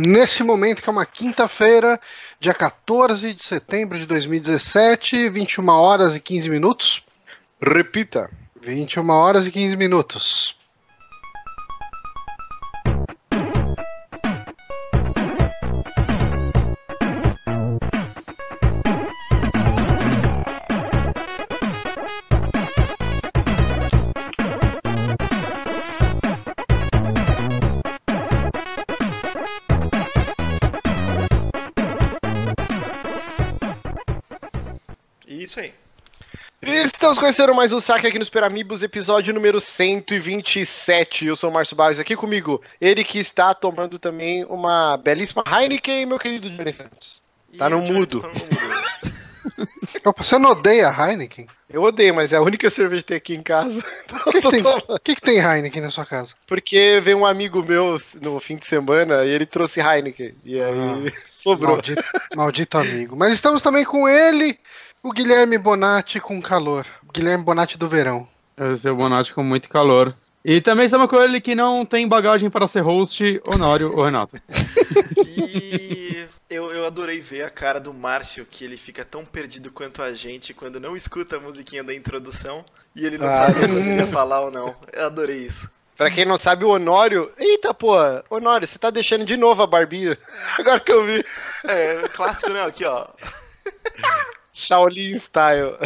nesse momento, que é uma quinta-feira, dia 14 de setembro de 2017, 21 horas e 15 minutos. Repita. 21 horas e 15 minutos. Estamos conhecendo mais um saque aqui nos Peramibos, episódio número 127. Eu sou o Márcio Barros, aqui comigo, ele que está tomando também uma belíssima Heineken, meu querido Johnny Santos. Tá no mudo. Você não odeia Heineken? Eu odeio, mas é a única cerveja que tem aqui em casa. O que, que, tem, que, que tem Heineken na sua casa? Porque veio um amigo meu no fim de semana e ele trouxe Heineken. E aí ah, sobrou. Maldito, maldito amigo. Mas estamos também com ele, o Guilherme Bonatti com calor. Guilherme Bonatti do verão. Eu sou o Bonatti com muito calor. E também estamos com ele que não tem bagagem para ser host, Honório ou Renato. e eu, eu adorei ver a cara do Márcio, que ele fica tão perdido quanto a gente quando não escuta a musiquinha da introdução e ele não ah. sabe quando ele ia falar ou não. Eu adorei isso. Pra quem não sabe, o Honório. Eita, pô, Honório, você tá deixando de novo a barbinha. Agora que eu vi. É, clássico, né? Aqui, ó. Shaolin Style.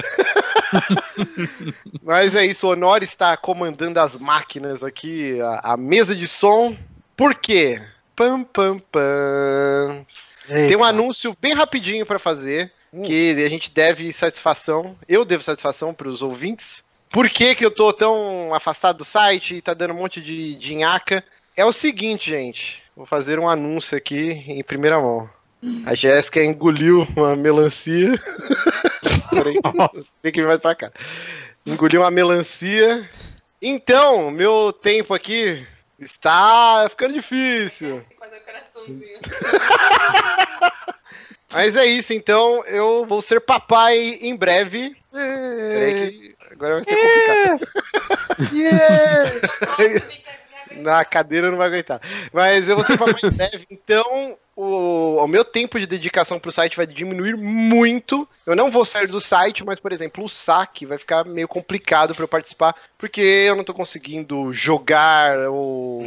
Mas é isso, o Honor está comandando as máquinas aqui, a, a mesa de som. Por quê? Pam, pam, pam. Eita. Tem um anúncio bem rapidinho para fazer, hum. que a gente deve satisfação, eu devo satisfação para os ouvintes. Por que, que eu tô tão afastado do site e tá dando um monte de, de nhaca? É o seguinte, gente. Vou fazer um anúncio aqui em primeira mão. A Jéssica engoliu uma melancia. tem que vir mais pra cá. Engoliu uma melancia. Então, meu tempo aqui está ficando difícil. Mas é isso, então eu vou ser papai em breve. É... agora vai ser complicado. Yeah. Na cadeira não vai aguentar. Mas eu vou ser papai em breve, então o, o meu tempo de dedicação para o site vai diminuir muito. Eu não vou sair do site, mas, por exemplo, o saque vai ficar meio complicado para eu participar, porque eu não estou conseguindo jogar ou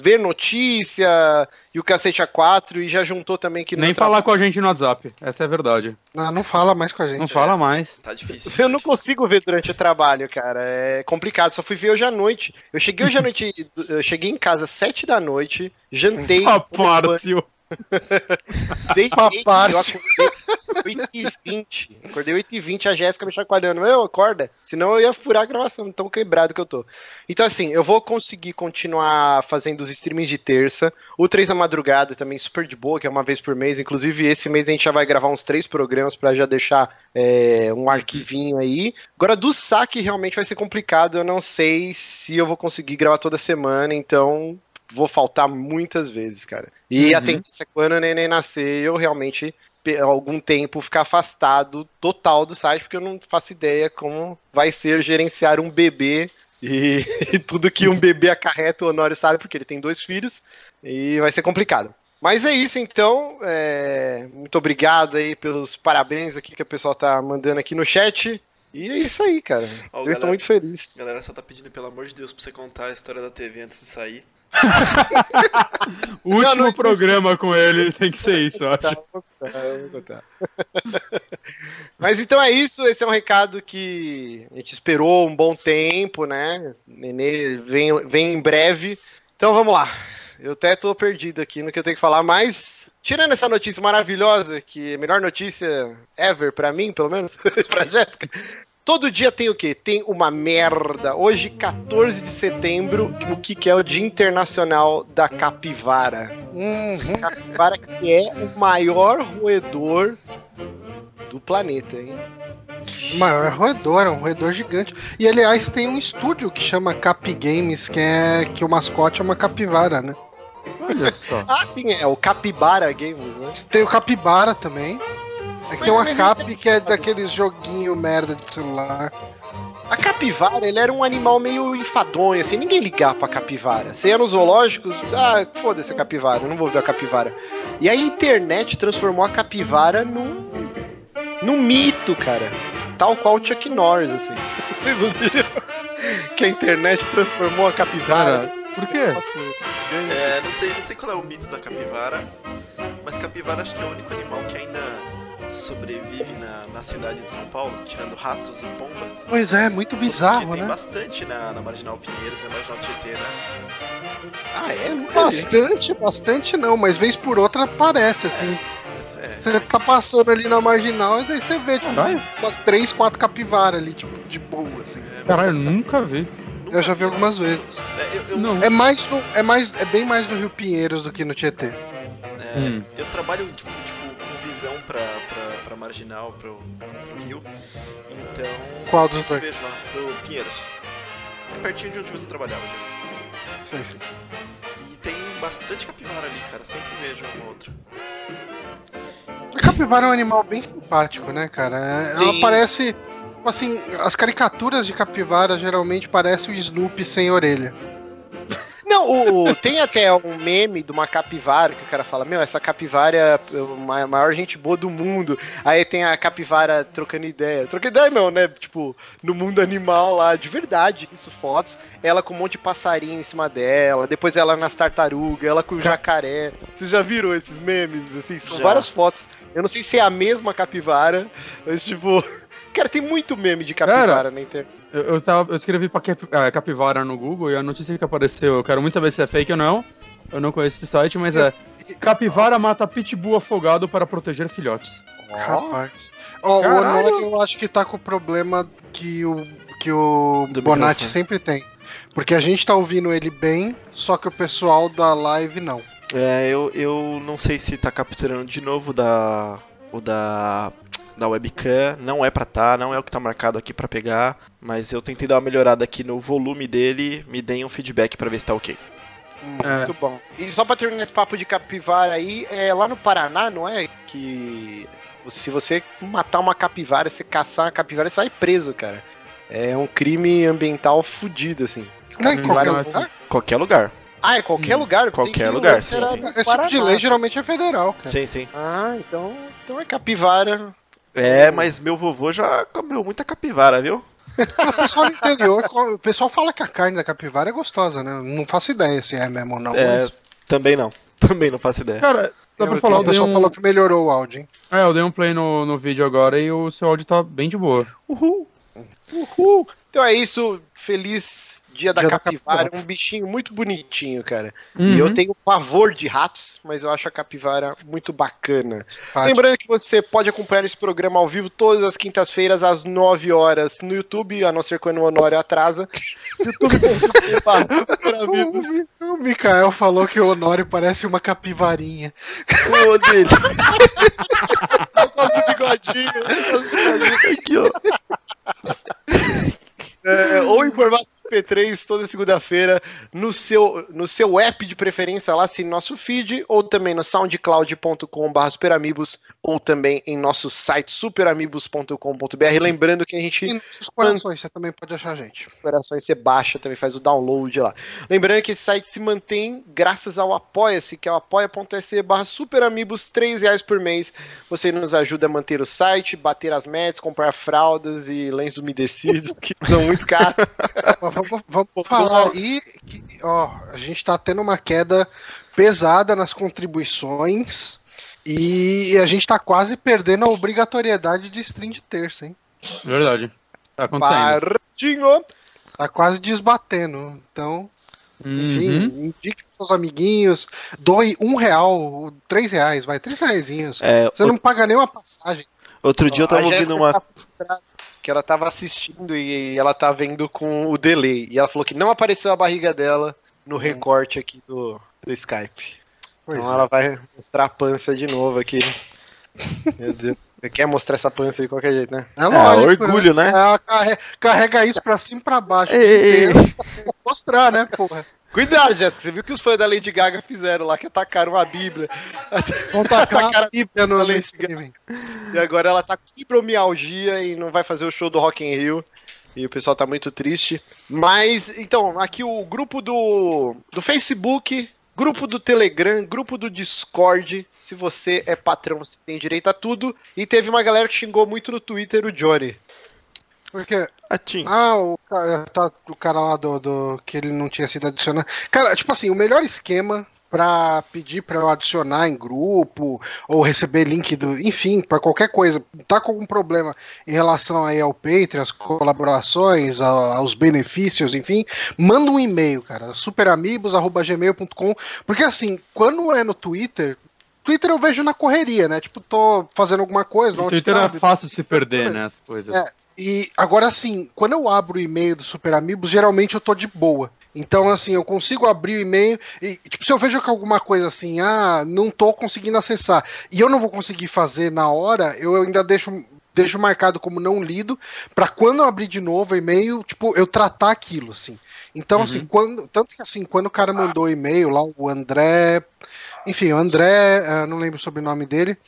ver notícia e o cacete A4 e já juntou também que Nem falar com a gente no WhatsApp, essa é a verdade. Não, não fala mais com a gente. Não é. fala mais. Tá difícil. Eu não consigo ver durante o trabalho, cara. É complicado. Só fui ver hoje à noite. Eu cheguei hoje à noite, eu cheguei em casa às 7 da noite, jantei. Rapárcio. Desde Papárcio. eu acordei 8h20. Acordei 8h20, a Jéssica me chacoalhando. Eu, acorda. Senão eu ia furar a gravação, tão quebrado que eu tô. Então, assim, eu vou conseguir continuar fazendo os streamings de terça. O 3 da madrugada também super de boa, que é uma vez por mês. Inclusive, esse mês a gente já vai gravar uns três programas para já deixar é, um arquivinho aí. Agora, do saque realmente vai ser complicado. Eu não sei se eu vou conseguir gravar toda semana, então vou faltar muitas vezes, cara. E uhum. a tendência é quando o neném nascer, eu realmente algum tempo ficar afastado total do site, porque eu não faço ideia como vai ser gerenciar um bebê e, e tudo que um bebê acarreta, o Honório sabe, porque ele tem dois filhos, e vai ser complicado. Mas é isso, então. É... Muito obrigado aí pelos parabéns aqui que o pessoal tá mandando aqui no chat. E é isso aí, cara. Ó, eu galera, estou muito feliz. A galera só tá pedindo, pelo amor de Deus, pra você contar a história da TV antes de sair. O último não, programa com ele tem que ser isso, eu acho. Mas então é isso, esse é um recado que a gente esperou um bom tempo, né? Nenê vem, vem em breve. Então vamos lá. Eu até tô perdido aqui no que eu tenho que falar, mas tirando essa notícia maravilhosa, que é a melhor notícia ever para mim, pelo menos, pra Jéssica, Todo dia tem o quê? Tem uma merda. Hoje, 14 de setembro, o que, que é o Dia Internacional da Capivara. Uhum. Capivara que é o maior roedor do planeta, hein? O maior roedor, é um roedor gigante. E aliás, tem um estúdio que chama Cap Games, que é que o mascote é uma capivara, né? Olha só. ah, sim, é o Capibara Games, né? Tem o Capibara também. É que tem uma cap que é daqueles joguinho merda de celular. A capivara, ele era um animal meio enfadonho, assim, ninguém ligava pra capivara. Você ia nos zoológicos, ah, foda-se a capivara, eu não vou ver a capivara. E a internet transformou a capivara num, num mito, cara. Tal qual o Chuck Norris, assim. Vocês não diriam que a internet transformou a capivara? Cara, por quê? Nossa, É, não sei, não sei qual é o mito da capivara, mas capivara acho que é o único animal que ainda sobrevive na, na cidade de São Paulo, tirando ratos e pombas. Pois é, muito Porque bizarro, tem né? bastante na, na Marginal Pinheiros, na Marginal Tietê, né? Ah, é? Bastante, bastante não, mas vez por outra aparece, assim. Esse é- Você tá passando ali na marginal e daí você vê, tipo, Caralho, umas três, quatro capivaras ali, tipo, de boa, assim. é, caralho, nunca vi. nunca eu já vi algumas vezes. É, eu, eu- Não. É mais no, é mais, é bem mais no Rio Pinheiros do que no Tietê. é, Hum. eu trabalho tipo, tipo, visão pra, pra, pra Marginal, pro, pro Rio. Então. Qual dos dois? vejo lá, pro Pinheiros. É pertinho de onde você trabalhava, Diego. Sim, sim. E tem bastante capivara ali, cara. Sempre vejo um ou outro. A capivara é um animal bem simpático, né, cara? É- Ela Sim. parece. Assim, as caricaturas de capivara geralmente parecem o Snoopy sem orelha. Não, o, tem até um meme de uma capivara que o cara fala: Meu, essa capivara é a maior gente boa do mundo. Aí tem a capivara trocando ideia. Trocando ideia não, né? Tipo, no mundo animal lá, de verdade, isso fotos. Ela com um monte de passarinho em cima dela. Depois ela nas tartarugas, ela com o jacaré. Vocês já viram esses memes? Assim, são Já. várias fotos. Eu não sei se é a mesma capivara, mas tipo. Cara, tem muito meme de capivara na internet. Eu, eu, tava, eu escrevi pra cap- ah, capivara no Google e a notícia que apareceu, eu quero muito saber se é fake ou não. Eu não conheço esse site, mas é. Capivara mata pitbull afogado para proteger filhotes. Rapaz. Ó, o Caralho. Honório eu acho que tá com o problema que o, que o Do Bonatti microfone. sempre tem. Porque a gente tá ouvindo ele bem, só que o pessoal da live não. É, eu, eu não sei se tá capturando de novo da. O da. Da webcam, não é pra tá, não é o que tá marcado aqui pra pegar, mas eu tentei dar uma melhorada aqui no volume dele, me deem um feedback pra ver se tá ok. Hum. É. Muito bom. E só pra terminar esse papo de capivara aí, é lá no Paraná, não é? Que se você matar uma capivara, você caçar uma capivara, você vai preso, cara. É um crime ambiental fudido, assim. As Não é em qualquer lugar? Qualquer lugar. Ah, é qualquer lugar? Eu pensei Qualquer lugar, lance sim, sim. Esse tipo de lei geralmente é federal, cara. Sim, sim. Ah, então, então é capivara. É, mas meu vovô já comeu muita capivara, viu? O pessoal do interior, o pessoal fala que a carne da capivara é gostosa, né? Não faço ideia se é mesmo ou não. É, mas também não. Também não faço ideia. Cara, dá pra eu- falar, o pessoal um... falou que melhorou o áudio, hein? É, eu dei um play no, no vídeo agora e o seu áudio tá bem de boa. Uhul. Uhul. Então é isso. Feliz dia da Dia da capivara. capivara. Um bichinho muito bonitinho, cara. Uhum. E eu tenho pavor de ratos, mas eu acho a capivara muito bacana. Lembrando que você pode acompanhar esse programa ao vivo todas as quintas-feiras, às 9 horas, no YouTube, a não ser quando o Honório atrasa. YouTube.com.br O Mikael falou que o Honório parece uma capivarinha. Ô, dele. Gosto do bigodinho. Aqui, ó. É, ou em formato P3 toda segunda-feira no seu, no seu app de preferência lá, assine nosso feed, ou também no soundcloud.com.br superamigos, ou também em nosso site superamigos.com.br. Lembrando que a gente E nos corações, você também pode achar a gente. operações você baixa, também faz o download lá. Lembrando que esse site se mantém graças ao Apoia-se, que é o apoia.se barra superamigos, 3 reais por mês. Você nos ajuda a manter o site, bater as metas, comprar fraldas e lenços umedecidos, que são muito caros. Mas vamos, vamos falar aí que, ó, a gente tá tendo uma queda pesada nas contribuições e a gente tá quase perdendo a obrigatoriedade de stream de terça, hein? Verdade. Tá acontecendo. Partinho! Tá quase desbatendo. Então, enfim, Uhum. indique pros seus amiguinhos, doe um real, três reais, vai, três reaisinhos. É, Você não paga nem uma passagem. Outro dia eu tava ouvindo uma. está frustrada Que ela tava assistindo e ela tá vendo com o delay. E ela falou que não apareceu a barriga dela no recorte aqui do, do Skype. Pois então é. ela vai mostrar a pança de novo aqui. Meu Deus. Você quer mostrar essa pança de qualquer jeito, né? É Ah, lógico, orgulho, né? Ela carrega, carrega isso pra cima e pra baixo. Ei, ei, ei. mostrar, né, porra? Cuidado, Jéssica. Você viu que os fãs da Lady Gaga fizeram lá, que atacaram a Bíblia. Vão tacar a Bíblia no Lady streaming. E agora ela tá com fibromialgia e não vai fazer o show do Rock in Rio. E o pessoal tá muito triste. Mas, então, aqui o grupo do, do Facebook, grupo do Telegram, grupo do Discord. Se você é patrão, você tem direito a tudo. E teve uma galera que xingou muito no Twitter o Johnny. Porque. Atim. Ah, o, ca- tá, o cara lá do, do. que ele não tinha sido adicionado. Cara, tipo assim, o melhor esquema pra pedir pra eu adicionar em grupo ou receber link do. Enfim, pra qualquer coisa. Tá com algum problema em relação aí ao Patreon, as colaborações, a- aos benefícios, enfim, manda um e-mail, cara. superamigos.gmail.com. Porque assim, quando é no Twitter. Twitter eu vejo na correria, né? Tipo, tô fazendo alguma coisa, no Twitter é fácil se perder, né? As coisas. É. E agora assim, quando eu abro o e-mail do Super Amigos, geralmente eu tô de boa. Então, assim, eu consigo abrir o e-mail e, tipo, se eu vejo que alguma coisa assim, ah, não tô conseguindo acessar, e eu não vou conseguir fazer na hora, eu ainda deixo, deixo marcado como não lido, pra quando eu abrir de novo o e-mail, tipo, eu tratar aquilo, assim. Então, assim, quando, tanto que assim, quando o cara mandou o e-mail lá, o André, enfim, o André, ah, não lembro o sobrenome dele,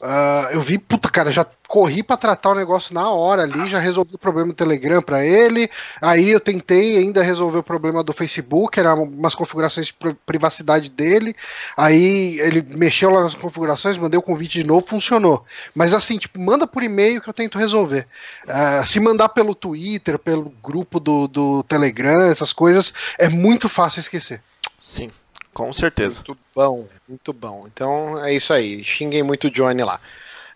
ah, eu vi, puta, cara, já corri pra tratar o negócio na hora ali, já resolvi o problema do Telegram pra ele. Aí eu tentei ainda resolver o problema do Facebook, era umas configurações de pri- privacidade dele. Aí ele mexeu lá nas configurações, mandei o convite de novo, funcionou. Mas assim, tipo, manda por e-mail que eu tento resolver. Ah, se mandar pelo Twitter, pelo grupo do, do Telegram, essas coisas, é muito fácil esquecer. Sim, com certeza. Muito bom, muito bom. Então é isso aí. Xinguem muito o Johnny lá.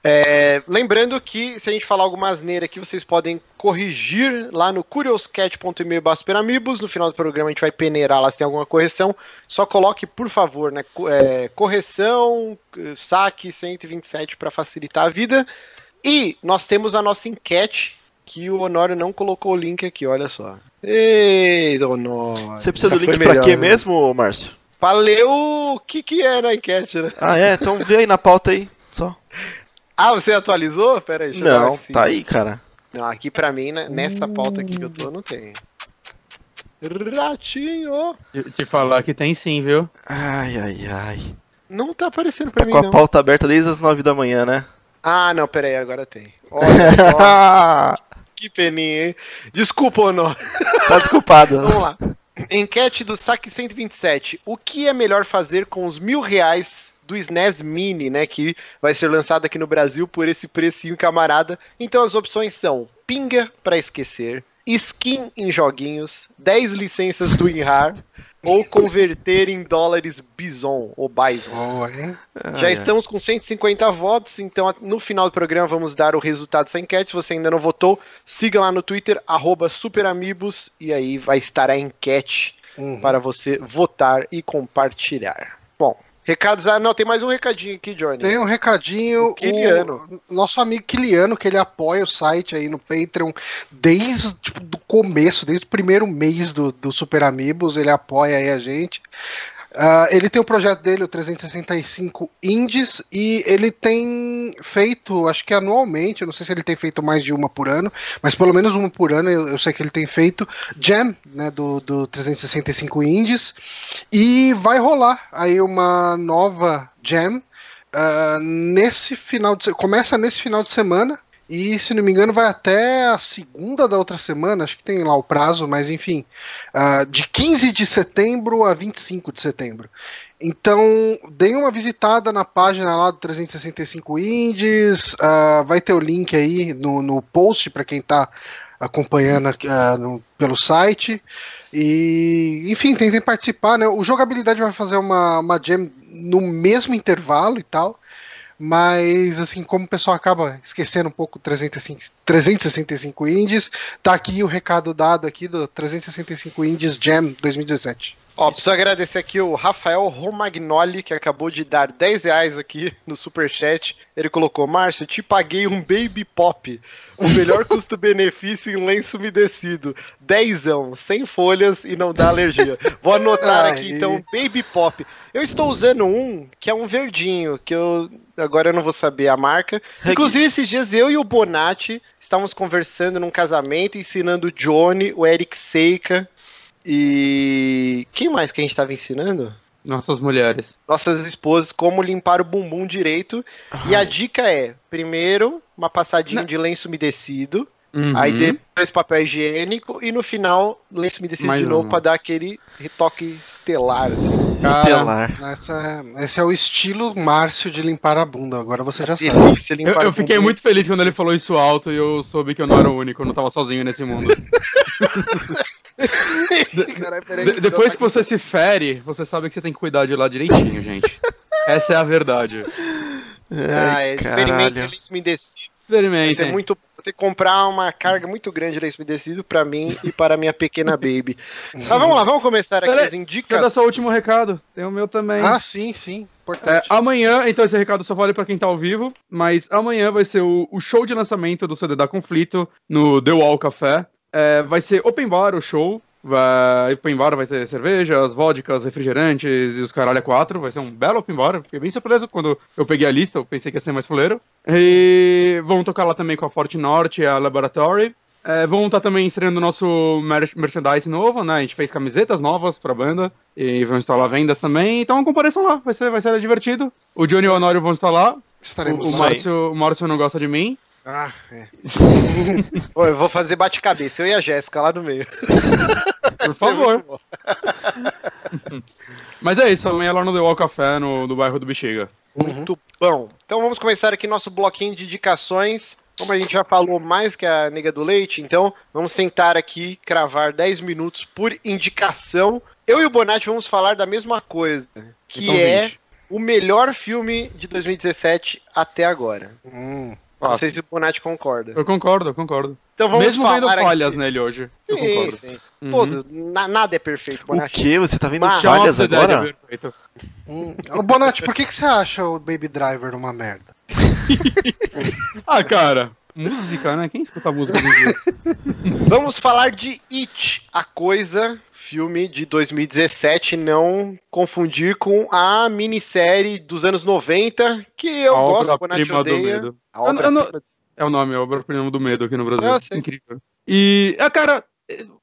É, lembrando que se a gente falar alguma asneira aqui, vocês podem corrigir lá no curioscat.email superamigos. No final do programa a gente vai peneirar lá se tem alguma correção. Só coloque, por favor, né, é, correção, saque 127 para facilitar a vida. E nós temos a nossa enquete, que o Honório não colocou o link aqui, olha só. Ei, Honório. Você precisa Já do link pra melhor, quê né? mesmo, Márcio? Pra ler o que, que é na enquete, né? Ah, é? Então vê aí na pauta aí. Só. Ah, você atualizou? Pera aí, deixa eu dar Não, sim. tá aí, cara. Não, aqui pra mim, né, nessa pauta aqui que eu tô, não tem. Ratinho! Te, te falar que tem sim, viu? Ai, ai, ai. Não tá aparecendo pra Tá mim, com a pauta aberta desde as nove da manhã, né? Ah, não, pera aí, agora tem. Olha só, que peninha, hein? Desculpa, Honor. tá desculpado. Vamos lá. Enquete do Saque 127. O que é melhor fazer com os mil reais do SNES Mini, né? Que vai ser lançado aqui no Brasil por esse precinho, camarada. Então as opções são pinga pra esquecer, skin em joguinhos, 10 licenças do WinRAR ou converter em dólares Bison ou Bison. Boa, hein? Já ai. estamos com 150 votos, então no final do programa vamos dar o resultado dessa enquete. Se você ainda não votou, siga lá no Twitter, arroba superamigos, e aí vai estar a enquete Uhum. para você votar e compartilhar. Recados. Ah, não, tem mais um recadinho aqui, Johnny. Tem um recadinho. O Kiliano. o nosso amigo Kiliano, que ele apoia o site aí no Patreon desde tipo, do começo, desde o primeiro mês do, do Super Amigos, ele apoia aí a gente. Ah, ele tem o projeto dele, o 365 Indies, e ele tem feito, acho que anualmente, eu não sei se ele tem feito mais de uma por ano, mas pelo menos uma por ano eu, eu sei que ele tem feito Jam, né, do, do 365 Indies, e vai rolar aí uma nova Jam ah, nesse final de começa nesse final de semana e se não me engano vai até a segunda da outra semana, acho que tem lá o prazo, mas enfim, ah, de 15 de setembro a 25 de setembro. Então, deem uma visitada na página lá do 365 Indies, ah, vai ter o link aí no, no post para quem está acompanhando ah, no- pelo site. E, enfim, tentem participar, né? O Jogabilidade vai fazer uma, uma jam no mesmo intervalo e tal. Mas, assim, como o pessoal acaba esquecendo um pouco o 365, 365 Indies, tá aqui o recado dado aqui do 365 Indies Jam 2017. Ó, preciso agradecer aqui o Rafael Romagnoli, que acabou de dar 10 reais aqui no Superchat. Ele colocou, Márcio, te paguei um Baby Pop. O melhor custo-benefício em lenço umedecido. Dezão, sem folhas e não dá alergia. Vou anotar Ai. aqui, então, Baby Pop. Eu estou usando um que é um verdinho, que eu agora eu não vou saber a marca. Inclusive, esses dias eu e o Bonatti estávamos conversando num casamento, ensinando o Johnny, o Eric Seika e. Quem mais que a gente estava ensinando? Nossas mulheres. Nossas esposas, como limpar o bumbum direito. E a dica é: primeiro, uma passadinha Não. de lenço umedecido. Uhum. Aí depois papel higiênico e no final lenço umedecido Mais de novo uma. pra dar aquele retoque estelar, assim. Cara, Estelar. Essa, esse é o estilo Márcio de limpar a bunda, agora você já sabe. Eu, eu fiquei bunda. muito feliz quando ele falou isso alto e eu soube que eu não era o único, eu não tava sozinho nesse mundo. De- depois que você se fere, você sabe que você tem que cuidar de lá direitinho, gente. Essa é a verdade. Ah, é, Ai, experimente lenço umedecido. Vai ser Experimentem. muito Vou ter que comprar uma carga muito grande de lenço umedecido pra mim e para a minha pequena baby. Mas vamos lá, vamos começar aqui Peraí, as indicações. seu último recado? Tem o meu também. Ah, sim, sim. É, Importante. amanhã, então esse recado só vale pra quem tá ao vivo, mas amanhã vai ser o, o show de lançamento do CD da Conflito no The Wall Café. É, vai ser open bar o show. Vai, open bar vai ter cervejas, vodkas, refrigerantes e os caralho a quatro. Vai ser um belo open bar. Fiquei bem surpreso quando eu peguei a lista, eu pensei que ia ser mais fuleiro. E vão tocar lá também com a Forte Norte e a Laboratory. É, vão estar também estreando o nosso mer- merchandise novo, né? A gente fez camisetas novas pra banda e vão instalar vendas também. Então compareçam lá, vai ser, vai ser divertido. O Johnny e o Honório vão estar lá. O, Estaremos o aí. Márcio, o Márcio não gosta de mim. Ah, é. Pô, eu vou fazer bate-cabeça, eu e a Jéssica lá no meio. Por favor. Mas é isso, amanhã lá no The Wall Café, no, no bairro do Bexiga. Uhum. Muito bom. Então vamos começar aqui nosso bloquinho de indicações. Como a gente já falou mais que a nega do leite, então vamos sentar aqui, cravar 10 minutos por indicação. Eu e o Bonatti vamos falar da mesma coisa, que Então, é 20. o melhor filme de 2017 até agora. Hum. Não sei se o Bonatti concorda. Eu concordo, eu concordo. Então vamos Mesmo falar vendo aqui- falhas nele hoje. Eu Sim, concordo. sim. Uhum. Todo, na- nada é perfeito, O Bonatti. que? Você tá vendo Mas- falhas é agora? perfeito. Hum. Ô, Bonatti, por que, que você acha o Baby Driver uma merda? Ah, cara, música, né? Quem escuta música hoje em dia? Vamos falar de It, a coisa, filme de 2017, não confundir com a minissérie dos anos 90, que eu A gosto, a odeia. medo. A Eu- eu não- obra É o nome, é a obra-prima do medo aqui no Brasil. Eu sei. Incrível. E, ah, cara,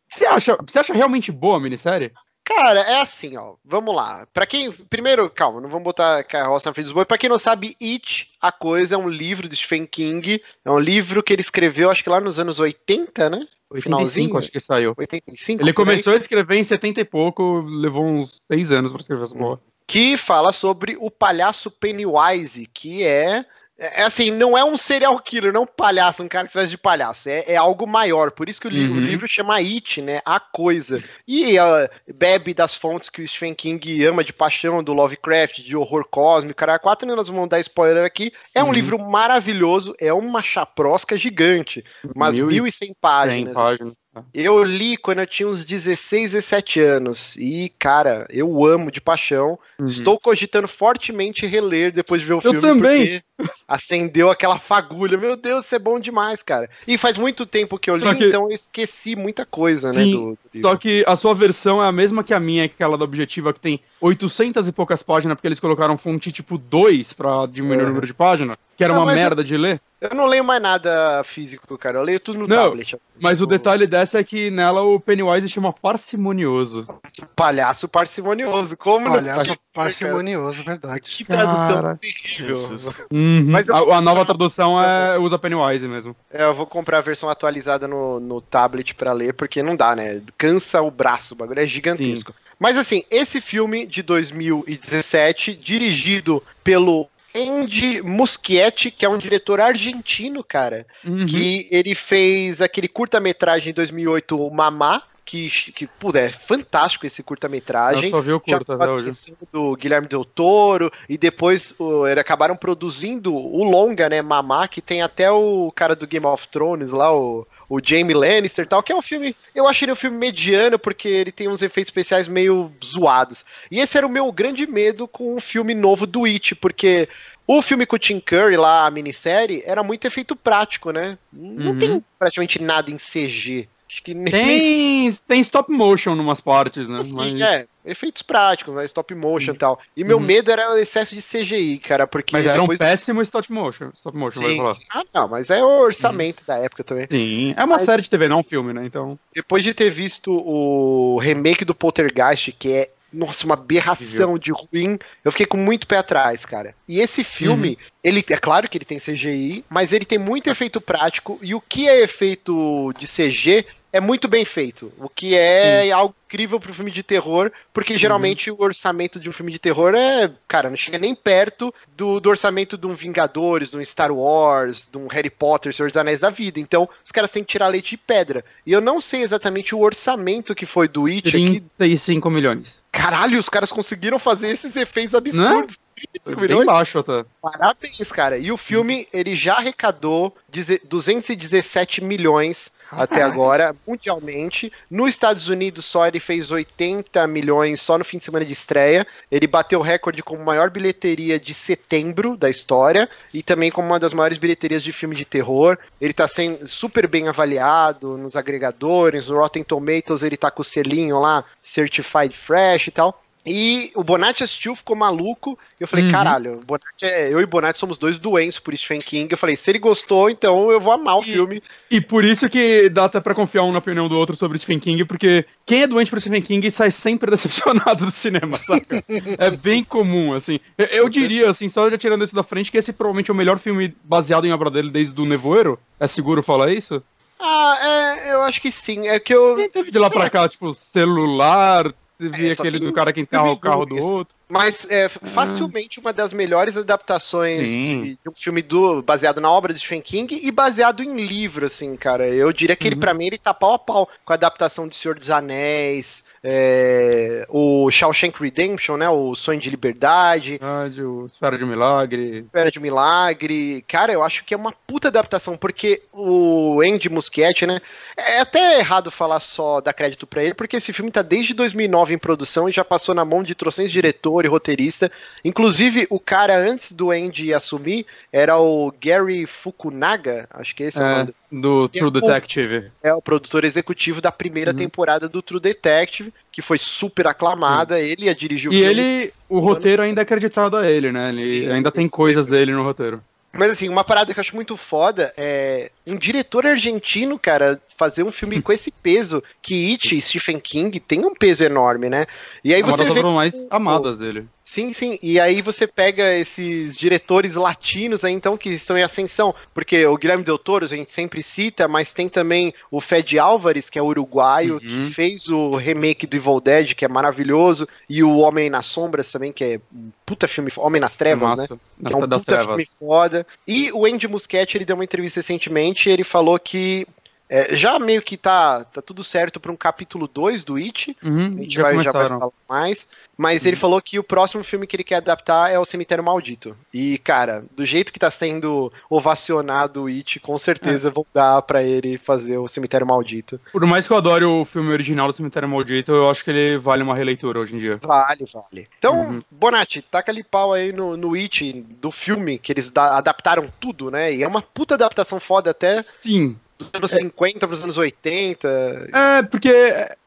você acha, você acha realmente boa a minissérie? Cara, é assim, ó. Vamos lá. Pra quem. Primeiro, calma, não vamos botar carroça na frente dos bois. Pra quem não sabe, It, a coisa, é um livro do Stephen King. É um livro que ele escreveu, acho que lá nos anos 80, né? 85, Finalzinho? acho que saiu. 85. Ele começou a escrever em 70 e pouco, levou uns 6 anos pra escrever essa porra. que fala sobre o palhaço Pennywise, que é. É assim, não é um serial killer, não um palhaço, um cara que se veste de palhaço. É, é algo maior. Por isso que o, li- Uhum. o livro chama It, né? A coisa. E ah, bebe das fontes que o Stephen King ama de paixão, do Lovecraft, de horror cósmico, cara. Quatro nós vamos dar spoiler aqui. É um Uhum. livro maravilhoso, é uma chaprosca gigante. Umas Mil e 1.100 Tem páginas. páginas. Eu li quando eu tinha uns 16, 17 anos. E, cara, eu amo de paixão. Uhum. Estou cogitando fortemente reler depois de ver o Eu filme. também. porque acendeu aquela fagulha. Meu Deus, isso é bom demais, cara. E faz muito tempo que eu li, que- então eu esqueci muita coisa, né? Sim, Do, do livro. Só que a sua versão é a mesma que a minha, que é aquela da Objetiva, que tem 800 e poucas páginas, porque eles colocaram fonte tipo 2 pra diminuir o Uhum. número de páginas, que era Não, uma mas merda de ler. Eu não leio mais nada físico, cara. Eu leio tudo no Não, tablet. Mas o detalhe dessa é que nela o Pennywise chama parcimonioso. Palhaço parcimonioso. Como Palhaço não? parcimonioso, verdade. Que tradução Cara. terrível. Jesus. Mas eu- a, a nova tradução é usa Pennywise mesmo. É, eu vou comprar a versão atualizada no, no tablet pra ler, porque não dá, né? Cansa o braço, o bagulho é gigantesco. Mas assim, esse filme de 2017, dirigido pelo Andy Muschietti, que é um diretor argentino, cara, Uhum. que ele fez aquele curta-metragem em 2008, o Mamá, que, que pô, é fantástico esse Eu curta-metragem. só vi o Já curto com a até hoje. do Guilherme Del Toro, e depois o, eles acabaram produzindo o longa, né, Mamá, que tem até o cara do Game of Thrones lá, o, o Jamie Lannister e tal, que é um filme, eu achei ele um filme mediano, porque ele tem uns efeitos especiais meio zoados. E esse era o meu grande medo com o filme novo do It, porque o filme com o Tim Curry lá, a minissérie, era muito efeito prático, né? Não Uhum. tem praticamente nada em CG. Acho que nem Tem, tem stop motion numas partes, né? Assim, mas, é, efeitos práticos, né? Stop motion e tal. E meu Uhum. medo era o excesso de CGI, cara, porque mas era um depois... péssimo stop motion. Stop motion, vai Sim, falar. sim. Ah, não, mas é o orçamento da época também. Sim, é uma Mas- série de TV, não um filme, né? Então. Depois de ter visto o remake do Poltergeist, que é nossa, uma aberração de ruim. Eu fiquei com muito pé atrás, cara. E esse filme, uhum. ele é claro que ele tem CGI, mas ele tem muito efeito prático e o que é efeito de CG é muito bem feito. O que é Sim. algo incrível para um filme de terror, porque uhum. geralmente uhum. o orçamento de um filme de terror é, cara, não chega nem perto do, do, orçamento de um Vingadores, de um Star Wars, de um Harry Potter, Senhor dos Anéis da vida. Então, os caras têm que tirar leite de pedra. E eu não sei exatamente o orçamento que foi do It 35 aqui. milhões. Caralho, os caras conseguiram fazer esses efeitos absurdos. Não? Bem baixo até. Parabéns, cara. E o filme, ele já arrecadou 217 milhões até agora, mundialmente. Nos Estados Unidos só ele fez 80 milhões só no fim de semana de estreia. Ele bateu o recorde como maior bilheteria de setembro da história e também como uma das maiores bilheterias de filme de terror. Ele tá sendo super bem avaliado nos agregadores, no Rotten Tomatoes ele tá com o selinho lá, Certified Fresh e tal. E o Bonatti assistiu, ficou maluco. E eu falei, uhum. caralho, Bonatti é, eu e Bonatti somos dois doentes por Stephen King. Eu falei, se ele gostou, então eu vou amar o e, filme. E por isso que dá até pra confiar um na opinião do outro sobre Stephen King, porque quem é doente por Stephen King sai sempre decepcionado do cinema, saca? é bem comum, assim. Eu, eu diria, assim, só já tirando isso da frente, que esse provavelmente é o melhor filme baseado em obra dele desde o Nevoeiro. É seguro falar isso? Ah, é, eu acho que sim. É que eu. Quem teve de lá pra cá, tipo, celular, vi é, aquele do cara que enterra o carro do outro. Mas é facilmente uma das melhores adaptações de, de, um filme do, baseado na obra de Stephen King e baseado em livro, assim, cara. Eu diria que uhum. ele, pra mim, ele tá pau a pau com a adaptação de Senhor dos Anéis, é, o Shawshank Redemption, né? O Sonho de Liberdade. O Esfera de Milagre. Esfera de Milagre. Cara, eu acho que é uma puta adaptação, porque o Andy Muschietti, né? É até errado falar só dar crédito para ele, porque esse filme tá desde 2009 em produção e já passou na mão de trocentos diretor e roteirista. Inclusive, o cara antes do Andy assumir era o Gary Fukunaga, acho que esse é, é o nome do True Detective. É o produtor executivo da primeira uhum. temporada do True Detective, que foi super aclamada. Uhum. Ele a dirigiu o E ele, o roteiro ainda é acreditado a ele, né? Ele Sim, ainda tem coisas dele no roteiro. Mas assim, uma parada que eu acho muito foda é um diretor argentino, cara, fazer um filme com esse peso que It e Stephen King tem um peso enorme, né? E aí é você vê mais amadas dele. Sim, sim. E aí você pega esses diretores latinos aí, então, que estão em ascensão. Porque o Guilherme Del Toro, a gente sempre cita, mas tem também o Fed Álvares, que é uruguaio, uhum. que fez o remake do Evil Dead, que é maravilhoso, e o Homem nas Sombras também, que é um puta filme, Homem nas Trevas, né? Que é um puta trevas. filme foda. E o Andy Muschietti, ele deu uma entrevista recentemente, e ele falou que é, já meio que tá, tá tudo certo para um capítulo 2 do It. Uhum, a gente já vai, já vai falar mais. Mas uhum. ele falou que o próximo filme que ele quer adaptar é O Cemitério Maldito. E, cara, do jeito que tá sendo ovacionado o It, com certeza é. vão dar pra ele fazer O Cemitério Maldito. Por mais que eu adore o filme original do Cemitério Maldito, eu acho que ele vale uma releitura hoje em dia. Vale, vale. Então, uhum. Bonatti, taca ali pau aí no, no It do filme, que eles da, adaptaram tudo, né? E é uma puta adaptação foda até. Sim dos anos é. 50 para os anos 80. É, porque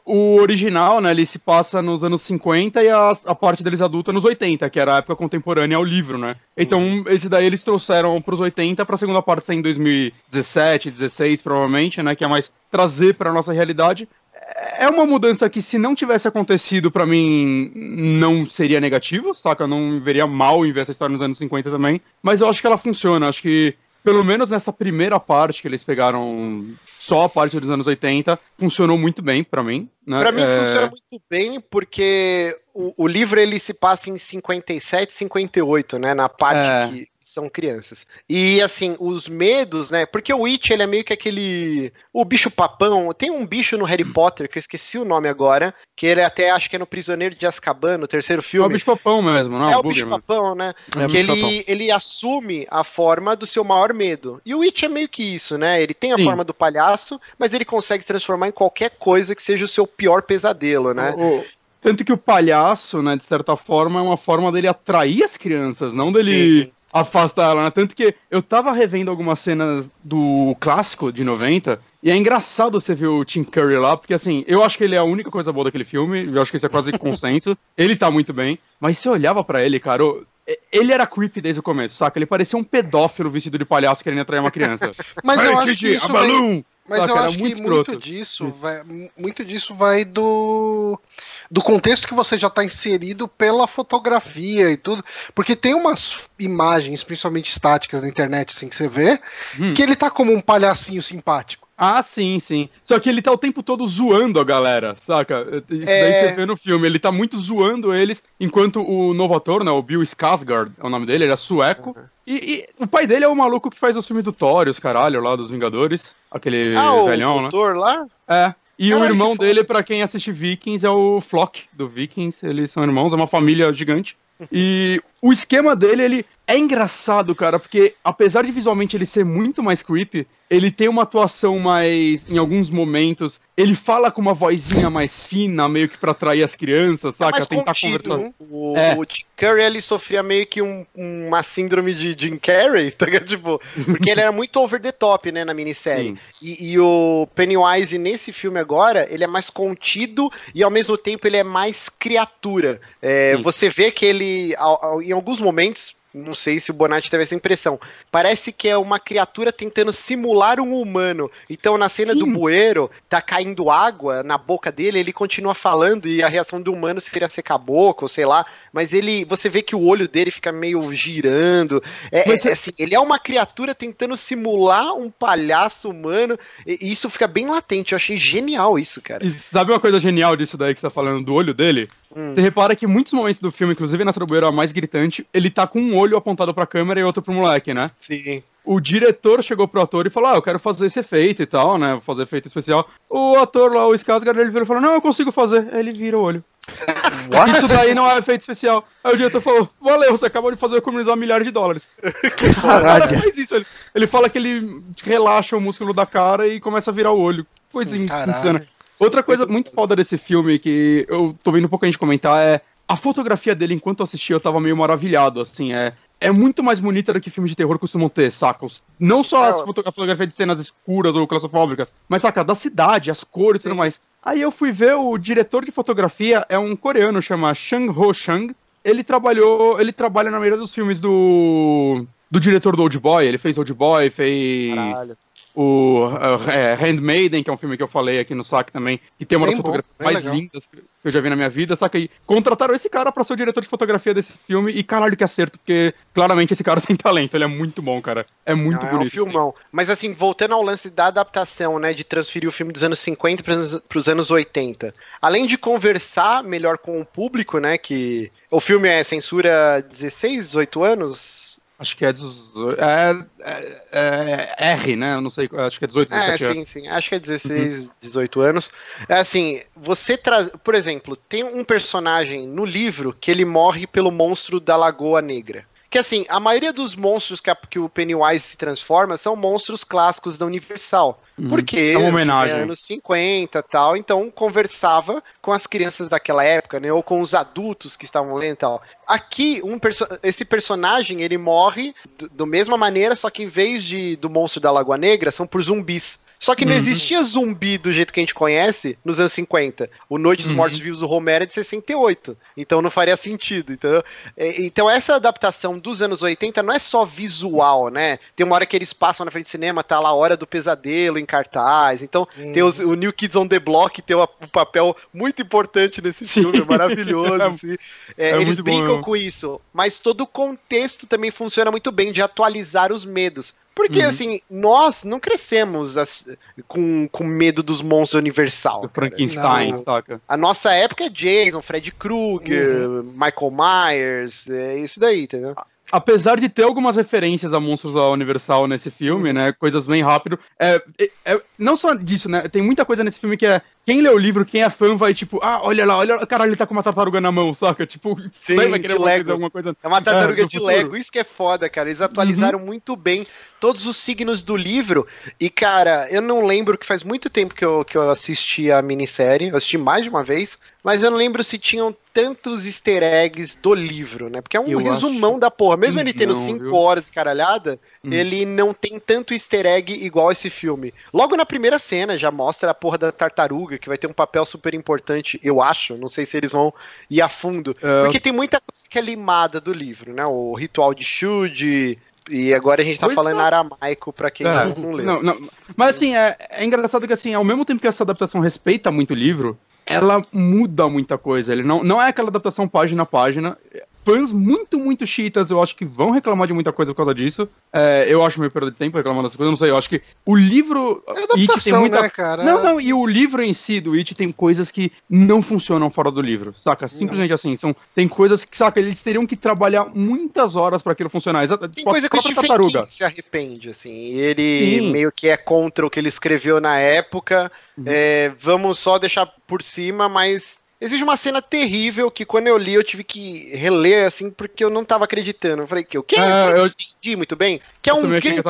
o original, né, ele se passa nos anos 50 e a, a parte deles adulta nos 80, que era a época contemporânea ao livro, né? Então, hum. esse daí eles trouxeram para os 80 para a segunda parte sair em 2017, 16, provavelmente, né, que é mais trazer para nossa realidade. É uma mudança que, se não tivesse acontecido, para mim, não seria negativo, saca? Eu não veria mal em ver essa história nos anos 50 também. Mas eu acho que ela funciona. Acho que pelo menos nessa primeira parte que eles pegaram só a parte dos anos 80, funcionou muito bem para mim. Né? Para mim é... funciona muito bem porque o, o, livro ele se passa em 57, 58, né, na parte é... que são crianças. E assim, os medos, né? Porque o It, ele é meio que aquele. O bicho papão. Tem um bicho no Harry Potter, que eu esqueci o nome agora, que ele até acho que é no Prisioneiro de Azkaban, no terceiro filme. É o bicho papão mesmo, não? É o bicho papão, né? É que ele, ele assume a forma do seu maior medo. E o It é meio que isso, né? Ele tem a Sim. forma do palhaço, mas ele consegue se transformar em qualquer coisa que seja o seu pior pesadelo, né? O, tanto que o palhaço, né, de certa forma, é uma forma dele atrair as crianças, não dele Sim. afastar ela, né? Tanto que eu tava revendo algumas cenas do clássico de 90, e é engraçado você ver o Tim Curry lá, porque assim, eu acho que ele é a única coisa boa daquele filme, eu acho que isso é quase consenso. ele tá muito bem, mas você olhava para ele, cara, ele era creepy desde o começo, saca? Ele parecia um pedófilo vestido de palhaço querendo atrair uma criança. mas eu acho que isso vem... Mas eu acho que muito disso, vai, muito disso vai do do contexto que você já está inserido pela fotografia e tudo. Porque tem umas imagens, principalmente estáticas na internet, assim, que você vê, hum. que ele tá como um palhacinho simpático. Ah, sim, sim. Só que ele tá o tempo todo zoando a galera, saca? Isso é... daí você vê no filme. Ele tá muito zoando eles, enquanto o novo ator, né, o Bill Skarsgård, é o nome dele, ele é sueco. Uhum. E, e, o pai dele é o maluco que faz os filmes do Thor, os caralho, lá dos Vingadores. Aquele ah, velhão, o né? lá? É. E Caralho, o irmão dele, para quem assiste Vikings, é o Flock do Vikings. Eles são irmãos, é uma família gigante. E o esquema dele, ele é engraçado, cara, porque apesar de visualmente ele ser muito mais creepy, ele tem uma atuação mais, em alguns momentos, ele fala com uma vozinha mais fina, meio que pra atrair as crianças, saca? É Tentar contido. conversar. O, é. o Jim Carrey, ele sofria meio que um, uma síndrome de Jim Carrey, tá Tipo, porque ele era muito over the top, né, na minissérie. E, e, o Pennywise, nesse filme agora, ele é mais contido e ao mesmo tempo ele é mais criatura. É, você vê que ele, ao, ao, em alguns momentos, não sei se o Bonatti teve essa impressão. Parece que é uma criatura tentando simular um humano. Então, na cena Sim. do bueiro, tá caindo água na boca dele, ele continua falando e a reação do humano seria secar a boca, ou sei lá. Mas ele, você vê que o olho dele fica meio girando. É, é, é assim, ele é uma criatura tentando simular um palhaço humano. E isso fica bem latente. Eu achei genial isso, cara. E sabe uma coisa genial disso daí que você tá falando do olho dele? Hum. Você repara que muitos momentos do filme, inclusive nessa do bueiro, a mais gritante, ele tá com um olho apontado pra câmera e outro pro moleque, né? Sim. O diretor chegou pro ator e falou: Ah, eu quero fazer esse efeito e tal, né? Vou fazer efeito especial. O ator lá, o Skarsgård, ele virou e falou: Não, eu consigo fazer. Aí ele vira o olho. What? Isso daí não é efeito especial. Aí o diretor falou: Valeu, você acabou de fazer economizar milhares de dólares. Caralho. O cara faz isso. Ele, ele fala que ele relaxa o músculo da cara e começa a virar o olho. Coisa insana. Outra coisa muito foda desse filme que eu tô vendo um pouco a gente comentar é a fotografia dele, enquanto eu assisti, eu tava meio maravilhado, assim, é, é muito mais bonita do que filmes de terror costumam ter, sacos? Não só as foto a fotografia de cenas escuras ou claustrofóbicas, mas, saca, da cidade, as cores e tudo mais. Aí eu fui ver o diretor de fotografia, é um coreano, chama Shang Ho Shang. Ele trabalhou, ele trabalha na maioria dos filmes do do diretor do Old Boy, ele fez Old Boy, fez Caralho o uh, é, Handmaiden, que é um filme que eu falei aqui no saque também, que tem uma das fotografias mais legal. lindas que eu já vi na minha vida, saca? E contrataram esse cara pra ser o diretor de fotografia desse filme, e caralho que acerto, porque claramente esse cara tem talento, ele é muito bom, cara. É muito Não, bonito. É um filmão. Mas assim, voltando ao lance da adaptação, né, de transferir o filme dos anos 50 para os anos 80. Além de conversar melhor com o público, né, que o filme é censura 16, 18 anos, Acho que é, é, é, é, R, né? Eu não sei, acho que é 18, 17 é, sim, anos. sim, acho que é 16, uhum. 18 anos. É assim, você traz, por exemplo, tem um personagem no livro que ele morre pelo monstro da Lagoa Negra. Que assim, a maioria dos monstros que, a, que o Pennywise se transforma são monstros clássicos da Universal. Uhum. Porque é uma homenagem. anos 50 tal, então conversava com as crianças daquela época, né? Ou com os adultos que estavam lendo e tal. Aqui, um perso esse personagem, ele morre da mesma maneira, só que em vez de do monstro da Lagoa Negra, são por zumbis. Só que não uhum. existia zumbi do jeito que a gente conhece nos anos 50. O Noite dos uhum. Mortos Vivos do Romero é de 68. Então não faria sentido. Então, é, então essa adaptação dos anos 80 não é só visual, né? Tem uma hora que eles passam na frente do cinema, tá lá a Hora do Pesadelo em cartaz. Então uhum. tem os, o New Kids on the Block tem um papel muito importante nesse filme, maravilhoso. assim. é, é eles brincam bom. com isso. Mas todo o contexto também funciona muito bem de atualizar os medos. Porque, uhum. assim, nós não crescemos com, com medo dos monstros universal. Do Frankenstein, saca? A nossa época é Jason, Fred Krueger, uhum. Michael Myers, é isso daí, entendeu? apesar de ter algumas referências a monstros da Universal nesse filme, né? Coisas bem rápido. É, é, é, não só disso, né? Tem muita coisa nesse filme que é quem lê o livro, quem é fã, vai tipo, ah, olha lá, olha, caralho, ele tá com uma tartaruga na mão, saca? Tipo, Sim, vai querer Lego. alguma coisa. É uma tartaruga é, de Lego, isso que é foda, cara. Eles atualizaram uhum. muito bem todos os signos do livro. E, cara, eu não lembro que faz muito tempo que eu, que eu assisti a minissérie, eu assisti mais de uma vez, mas eu não lembro se tinham tantos easter eggs do livro, né? Porque é um eu resumão acho... da porra. Mesmo ele tendo 5 horas e caralhada, hum. ele não tem tanto easter egg igual esse filme. Logo na primeira cena já mostra a porra da tartaruga, que vai ter um papel super importante, eu acho. Não sei se eles vão ir a fundo. É. Porque tem muita coisa que é limada do livro, né? O ritual de Shud, e agora a gente tá pois falando aramaico pra quem é. não, leu. Não, não, Mas assim, é, é engraçado que assim, ao mesmo tempo que essa adaptação respeita muito o livro, ela muda muita coisa. Ele não, não é aquela adaptação página a página fãs muito, muito chiitas, eu acho que vão reclamar de muita coisa por causa disso. É, eu acho meio perda de tempo reclamando dessas coisas, não sei, eu acho que o livro. É adaptação, tem muita... né, cara? Não, não, e o livro em si do It tem coisas que não funcionam fora do livro, saca? Simplesmente não. assim, são, tem coisas que, saca, eles teriam que trabalhar muitas horas para aquilo funcionar. Exato, tem coisa que o Stephen King se arrepende, assim, ele Sim. meio que é contra o que ele escreveu na época, uhum. é, vamos só deixar por cima, mas Existe uma cena terrível que quando eu li eu tive que reler assim porque eu não tava acreditando. Eu falei que o que é, eu entendi muito bem, que é um grande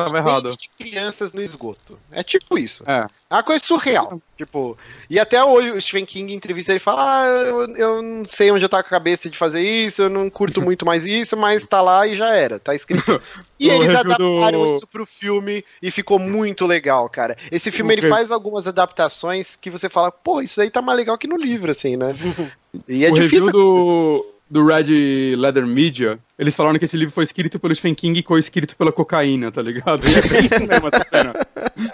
de crianças no esgoto. É tipo isso. É. É uma coisa surreal. tipo, e até hoje o Stephen King em entrevista ele fala: Ah, eu, eu não sei onde eu tô com a cabeça de fazer isso, eu não curto muito mais isso, mas tá lá e já era, tá escrito. E eles adaptaram do... isso pro filme e ficou muito legal, cara. Esse filme ele faz algumas adaptações que você fala, pô, isso aí tá mais legal que no livro, assim, né? E é o difícil. Do, do Red Leather Media, eles falaram que esse livro foi escrito pelo Stephen King e co-escrito pela cocaína, tá ligado? E é isso mesmo essa cena.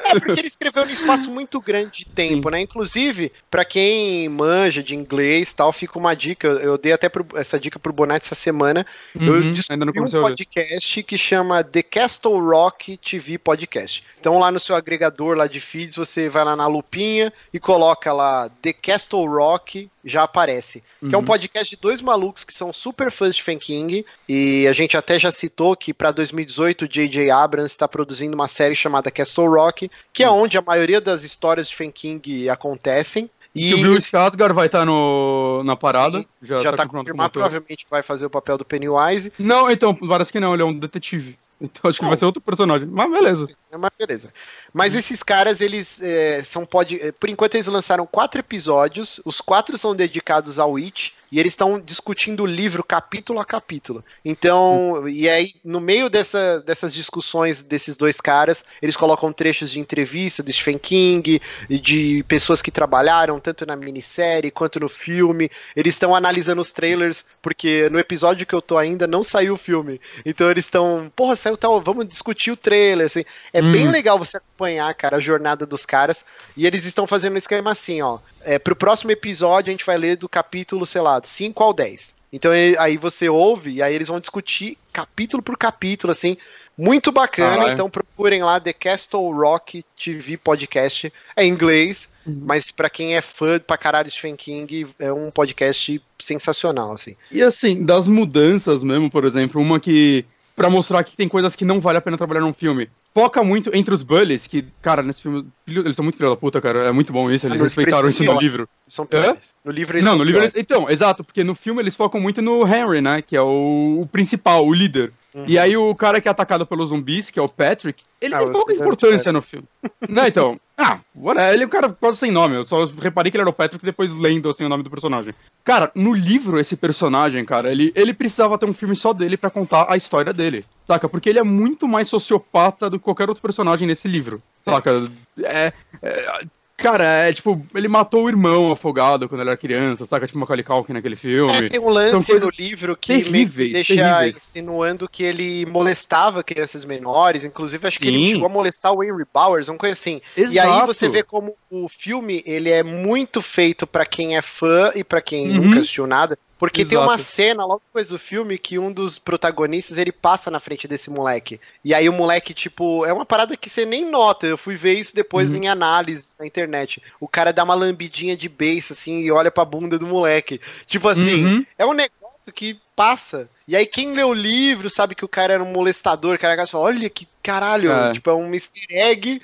É, porque ele escreveu num espaço muito grande de tempo, Sim. né? Inclusive, para quem manja de inglês tal, fica uma dica. Eu dei até pro, essa dica pro Bonatti essa semana. Uhum, eu descobri um podcast que chama The Castle Rock TV Podcast. Então, lá no seu agregador lá de feeds, você vai lá na lupinha e coloca lá The Castle Rock, já aparece. Uhum. Que é um uhum. podcast de dois malucos que são super fãs de Stephen King e e a gente até já citou que para 2018 J.J. Abrams está produzindo uma série chamada Castle Rock, que é onde a maioria das histórias de Fan King acontecem. E, o Bill Skarsgård vai estar tá no, na parada. Já, já tá, tá confirmado, provavelmente vai fazer o papel do Pennywise. Não, então, parece que não, ele é um detetive. Então acho que Bom, vai ser outro personagem. Mas beleza. É uma beleza. Mas hum. esses caras, eles é, são pode. É, por enquanto, eles lançaram quatro episódios. Os quatro são dedicados ao Witch e eles estão discutindo o livro capítulo a capítulo. Então, hum. e aí, no meio dessa, dessas discussões desses dois caras, eles colocam trechos de entrevista do Stephen King de pessoas que trabalharam tanto na minissérie quanto no filme. Eles estão analisando os trailers, porque no episódio que eu tô ainda não saiu o filme. Então eles estão, porra, saiu tal, vamos discutir o trailer, assim. É hum. bem legal você acompanhar, cara, a jornada dos caras. E eles estão fazendo um esquema assim, ó. É, pro próximo episódio a gente vai ler do capítulo, sei lá, 5 ao 10. Então aí você ouve e aí eles vão discutir capítulo por capítulo, assim. Muito bacana, ah, é. então procurem lá The Castle Rock TV Podcast. É em inglês, uhum. mas para quem é fã pra caralho de Stephen King, é um podcast sensacional, assim. E assim, das mudanças mesmo, por exemplo, uma que para mostrar que tem coisas que não vale a pena trabalhar num filme. Foca muito entre os bullies, que, cara, nesse filme, eles são muito filho da puta, cara. É muito bom isso, eles ah, respeitaram isso no livro. São é? No livro eles Não, no livro eles, Então, exato, porque no filme eles focam muito no Henry, né? Que é o, o principal, o líder. Uhum. E aí o cara que é atacado pelos zumbis, que é o Patrick, ele ah, tem pouca importância no filme. Não, então. Ah, whatever, ele é um cara quase sem nome. Eu só reparei que ele era o Patrick depois lendo assim o nome do personagem. Cara, no livro, esse personagem, cara, ele, ele precisava ter um filme só dele para contar a história dele. Saca? Porque ele é muito mais sociopata do que qualquer outro personagem nesse livro. Saca? É, é, Cara, é tipo, ele matou o irmão afogado quando ele era criança, saca? Tipo Macaulay Culkin naquele filme. É, tem um lance no livro que terríveis, deixa terríveis. insinuando que ele molestava crianças menores, inclusive acho que Sim. ele chegou a molestar o Henry Bowers, uma coisa assim. Exato. E aí você vê como o filme, ele é muito feito para quem é fã e para quem uhum. nunca assistiu nada, porque Exato. tem uma cena logo depois do filme que um dos protagonistas ele passa na frente desse moleque. E aí o moleque, tipo, é uma parada que você nem nota. Eu fui ver isso depois uhum. em análise na internet. O cara dá uma lambidinha de beijo, assim, e olha pra bunda do moleque. Tipo assim, uhum. é um negócio que passa. E aí quem lê o livro sabe que o cara era um molestador, cara, fala, olha que caralho, é. tipo, é um easter egg.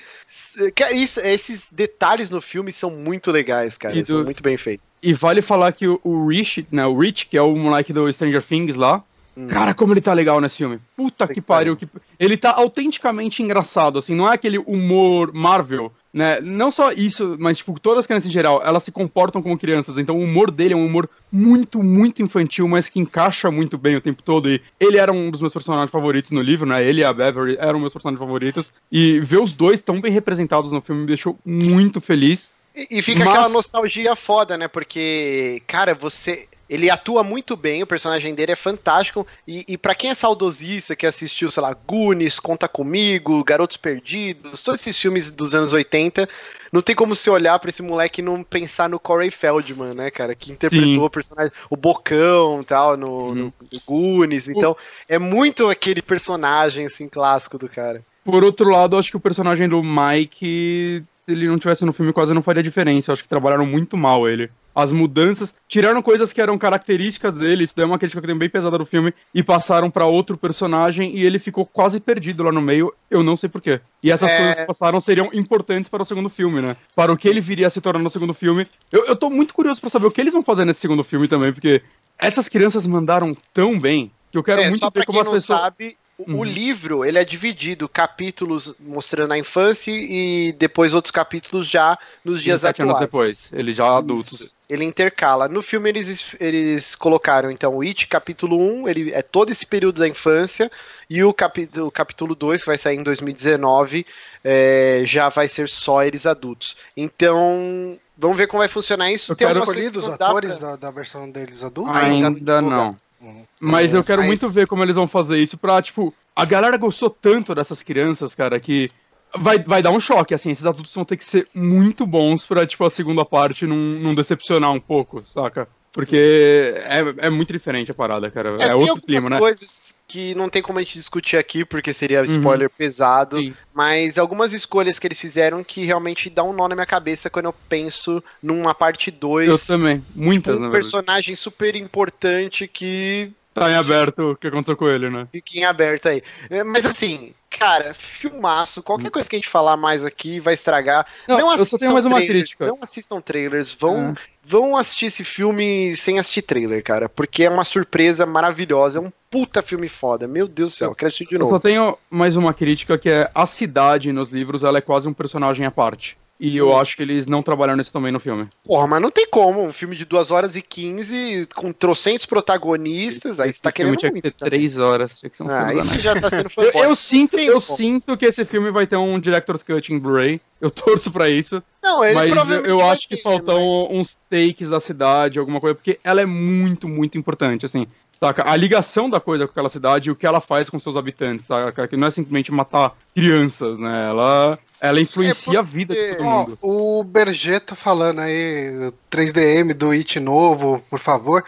Isso, esses detalhes no filme são muito legais, cara, do... são muito bem feitos. E vale falar que o, o Rich, né, o Rich, que é o moleque do Stranger Things lá, hum. cara, como ele tá legal nesse filme. Puta que, que pariu. Que... Ele tá autenticamente engraçado, assim, não é aquele humor Marvel, né? Não só isso, mas, tipo, todas as crianças em geral, elas se comportam como crianças, então o humor dele é um humor muito, muito infantil, mas que encaixa muito bem o tempo todo. E ele era um dos meus personagens favoritos no livro, né? Ele e a Beverly eram meus personagens favoritos. E ver os dois tão bem representados no filme me deixou muito feliz. E, e fica Mas... aquela nostalgia foda, né? Porque, cara, você. Ele atua muito bem, o personagem dele é fantástico. E, e para quem é saudosista, que assistiu, sei lá, Goonies, Conta Comigo, Garotos Perdidos, todos esses filmes dos anos 80, não tem como se olhar para esse moleque e não pensar no Corey Feldman, né, cara? Que interpretou Sim. o personagem, o Bocão e tal, no, uhum. no, no Goonies. Então, é muito aquele personagem, assim, clássico do cara. Por outro lado, acho que o personagem do Mike, se ele não tivesse no filme, quase não faria diferença. Eu acho que trabalharam muito mal ele as mudanças, tiraram coisas que eram características dele, isso daí é uma crítica que tem bem pesada do filme, e passaram para outro personagem e ele ficou quase perdido lá no meio, eu não sei porquê. E essas é... coisas que passaram seriam importantes para o segundo filme, né? Para o que ele viria a se tornar no segundo filme. Eu, eu tô muito curioso para saber o que eles vão fazer nesse segundo filme também, porque essas crianças mandaram tão bem que eu quero é, muito ver como as pessoas. Sabe, Uhum. O livro, ele é dividido, capítulos mostrando a infância e depois outros capítulos já nos dias atuais. anos depois, ele já adultos. Ele intercala. No filme eles, eles colocaram, então, o It capítulo 1, ele é todo esse período da infância, e o, capi, o capítulo 2, que vai sair em 2019, é, já vai ser só eles adultos. Então, vamos ver como vai funcionar isso. Eu Tem quero escolhido os atores pra... da, da, versão deles adultos? Ainda, Ainda não. Mas eu quero mas... muito ver como eles vão fazer isso pra, tipo, a galera gostou tanto dessas crianças, cara, que vai, vai dar um choque, assim, esses adultos vão ter que ser muito bons pra, tipo, a segunda parte não, não decepcionar um pouco, saca? Porque é, é muito diferente a parada, cara. É, é outro clima, né? coisas que não tem como a gente discutir aqui, porque seria uhum. spoiler uhum. pesado. Sim. Mas algumas escolhas que eles fizeram que realmente dá um nó na minha cabeça quando eu penso numa parte 2. Eu também. Muitas, tipo, Um personagem super importante que Tá em aberto o que aconteceu com ele, né? Fique em aberto aí. É, mas assim, cara, filmaço. Qualquer coisa que a gente falar mais aqui vai estragar. Não, não eu só tenho mais uma trailers, crítica. Não assistam trailers. Vão, é. vão assistir esse filme sem assistir trailer, cara. Porque é uma surpresa maravilhosa. É um puta filme foda. Meu Deus do céu, eu quero assistir de novo. Eu só tenho mais uma crítica que é a cidade nos livros, ela é quase um personagem à parte. E eu hum. acho que eles não trabalharam isso também no filme. Porra, mas não tem como. Um filme de 2 horas e 15, com trocentos protagonistas, aí você tá querendo tinha que ter 3 horas. Tinha que ser um ah, isso já tá sendo eu, eu sinto, eu sinto que esse filme vai ter um Director's Cut em Blu-ray. Eu torço pra isso. Não, ele mas eu, eu acho que faltam mas... uns takes da cidade, alguma coisa, porque ela é muito, muito importante, assim. Saca? A ligação da coisa com aquela cidade e o que ela faz com seus habitantes, saca? Que não é simplesmente matar crianças, né? Ela ela influencia é a vida de todo mundo. Ó, o Berger tá falando aí, 3DM do It novo, por favor.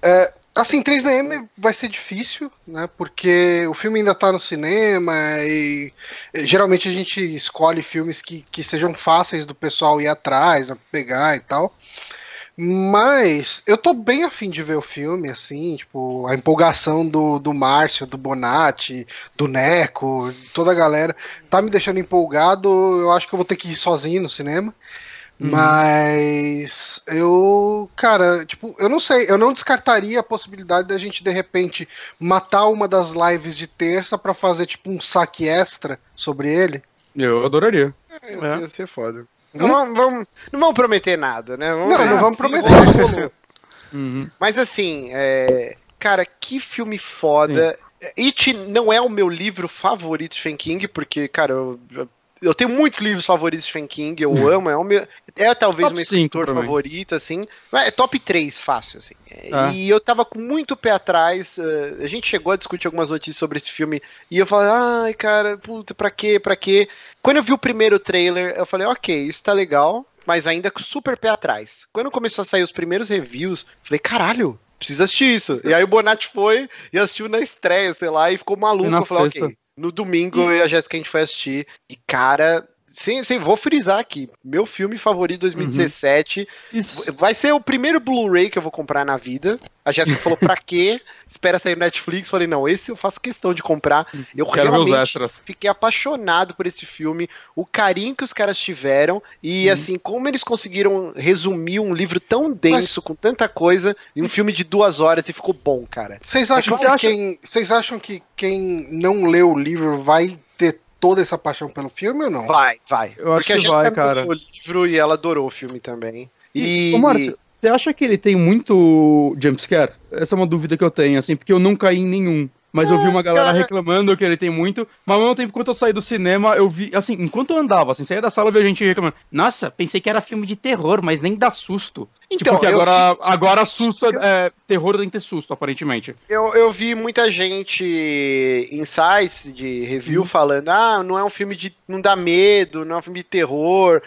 É, assim, 3DM vai ser difícil, né? Porque o filme ainda tá no cinema e geralmente a gente escolhe filmes que, que sejam fáceis do pessoal ir atrás, pegar e tal. Mas eu tô bem afim de ver o filme, assim, tipo, a empolgação do, do Márcio, do Bonatti, do Neco, toda a galera, tá me deixando empolgado. Eu acho que eu vou ter que ir sozinho no cinema. Uhum. Mas eu, cara, tipo, eu não sei, eu não descartaria a possibilidade da gente de repente matar uma das lives de terça para fazer tipo um saque extra sobre ele. Eu adoraria. É, ia é. ser foda. Não, vamos, vamos, não vamos prometer nada, né? Vamos não, não vamos prometer. uhum. Mas assim, é... cara, que filme foda. Sim. It não é o meu livro favorito de Stephen King, porque, cara, eu, eu tenho muitos livros favoritos de Stephen King, eu hum. amo, é, o meu, é talvez o meu escritor favorito, assim. É top 3, fácil, assim. Ah. E eu tava com muito pé atrás. Uh, a gente chegou a discutir algumas notícias sobre esse filme. E eu falei, ai, cara, puta, pra quê? Pra quê? Quando eu vi o primeiro trailer, eu falei, ok, isso tá legal. Mas ainda com super pé atrás. Quando começou a sair os primeiros reviews, falei, caralho, precisa assistir isso. E aí o Bonatti foi e assistiu na estreia, sei lá, e ficou maluco. Eu falei, ok. No domingo, eu e a Jéssica a gente foi assistir. E, cara, sem, sem, vou frisar aqui, meu filme favorito 2017 uhum. vai ser o primeiro Blu-ray que eu vou comprar na vida. A Jéssica falou, pra quê? Espera sair no Netflix. Falei, não, esse eu faço questão de comprar. Eu Quero realmente fiquei apaixonado por esse filme, o carinho que os caras tiveram e, uhum. assim, como eles conseguiram resumir um livro tão denso, Mas... com tanta coisa, em um filme de duas horas e ficou bom, cara. Vocês acham, é que quem, vocês acham que quem não leu o livro vai ter toda essa paixão pelo filme ou não? Vai, vai. Eu acho Porque que a vai, cara. o livro e ela adorou o filme também. E, Ô, Márcio, você acha que ele tem muito jumpscare? Essa é uma dúvida que eu tenho, assim, porque eu não caí em nenhum. Mas eu vi uma galera reclamando que ele tem muito. Mas ao mesmo tempo, quando eu saí do cinema, eu vi. Assim, enquanto eu andava, assim, saía da sala, eu vi a gente reclamando. Nossa, pensei que era filme de terror, mas nem dá susto. Então, tipo, porque agora, vi... agora susto é, é, terror tem que ter susto, aparentemente. Eu, eu vi muita gente em sites de review uhum. falando: ah, não é um filme de. não dá medo, não é um filme de terror.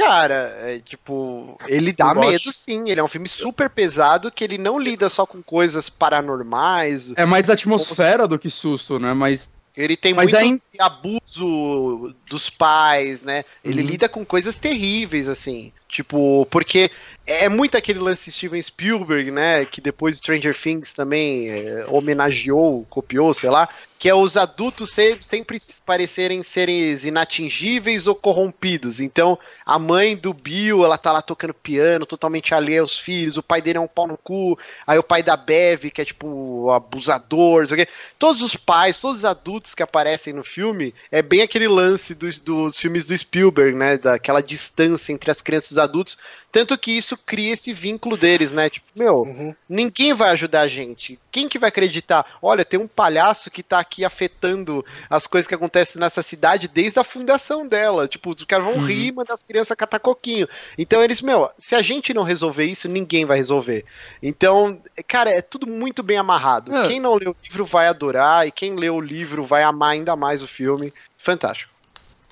Cara, é, tipo, ele dá medo sim. Ele é um filme super pesado que ele não lida só com coisas paranormais. É mais atmosfera do que susto, né? Mas ele tem Mas muito é abuso dos pais, né? Ele uhum. lida com coisas terríveis, assim. Tipo, porque é muito aquele lance Steven Spielberg, né? Que depois Stranger Things também é, homenageou, copiou, sei lá que é os adultos sempre parecerem seres inatingíveis ou corrompidos. Então, a mãe do Bill, ela tá lá tocando piano, totalmente alheia aos filhos, o pai dele é um pau no cu, aí o pai da Bev, que é tipo abusador, sei o quê. Todos os pais, todos os adultos que aparecem no filme, é bem aquele lance dos, dos filmes do Spielberg, né, daquela distância entre as crianças adultos, tanto que isso cria esse vínculo deles, né? Tipo, meu, uhum. ninguém vai ajudar a gente. Quem que vai acreditar? Olha, tem um palhaço que tá aqui afetando as coisas que acontecem nessa cidade desde a fundação dela. Tipo, os caras vão uhum. rir e mandar as crianças catar coquinho. Então eles, meu, se a gente não resolver isso, ninguém vai resolver. Então, cara, é tudo muito bem amarrado. É. Quem não leu o livro vai adorar, e quem leu o livro vai amar ainda mais o filme. Fantástico.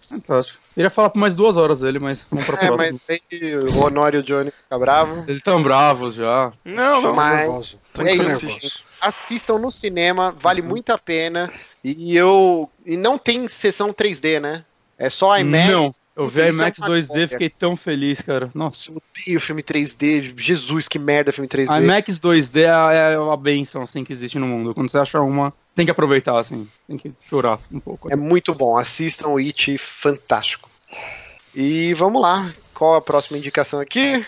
Fantástico. Eu ia falar por mais duas horas dele, mas vamos pra próxima. É, mas tem o Honório e o Johnny ficar bravo. Eles estão bravos já. Não, não. Mas é isso, gente. Assistam no cinema, vale uhum. muito a pena. E eu. E não tem sessão 3D, né? É só IMAX. Não. Eu vi IMAX 2D, fiquei tão feliz, cara. Nossa. Eu odeio filme 3D. Jesus, que merda filme 3D. IMAX 2D é, é uma benção assim, que existe no mundo. Quando você acha uma, tem que aproveitar, assim. Tem que chorar um pouco. É muito bom. Assistam o It, fantástico. E vamos lá. Qual a próxima indicação aqui?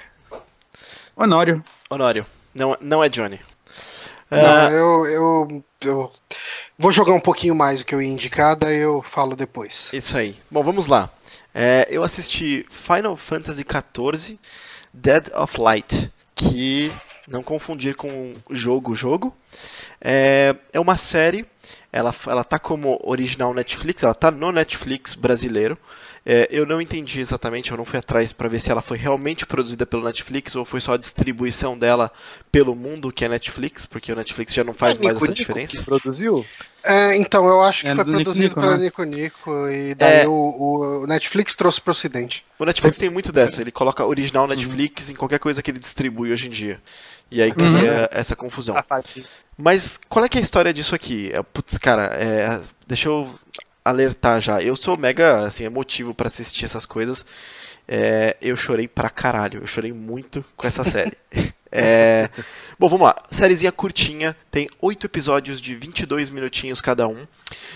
Honório. Honório. Não, não é Johnny. Não, uh... eu, eu, eu vou jogar um pouquinho mais do que eu ia indicar, daí eu falo depois. Isso aí. Bom, vamos lá. É, eu assisti Final Fantasy XIV Dead of Light, que não confundir com jogo jogo. É, é uma série, ela, ela tá como original Netflix, ela tá no Netflix brasileiro. É, eu não entendi exatamente, eu não fui atrás para ver se ela foi realmente produzida pelo Netflix ou foi só a distribuição dela pelo mundo que é Netflix, porque o Netflix já não faz mais Nico essa Nico diferença. Que produziu? É, então, eu acho que é foi produzido Nico, pelo né? Nico Nico e daí é. o, o, Netflix trouxe pro ocidente. O Netflix tem muito dessa, ele coloca original. Netflix uhum. em qualquer coisa que ele distribui hoje em dia. E aí cria uhum. essa confusão. Mas qual é que é a história disso aqui? É, putz, cara, é, deixa eu alertar já. Eu sou mega assim, emotivo para assistir essas coisas. É, eu chorei pra caralho. Eu chorei muito com essa série. é... Bom, vamos lá. Sériezinha curtinha, tem oito episódios de 22 minutinhos cada um.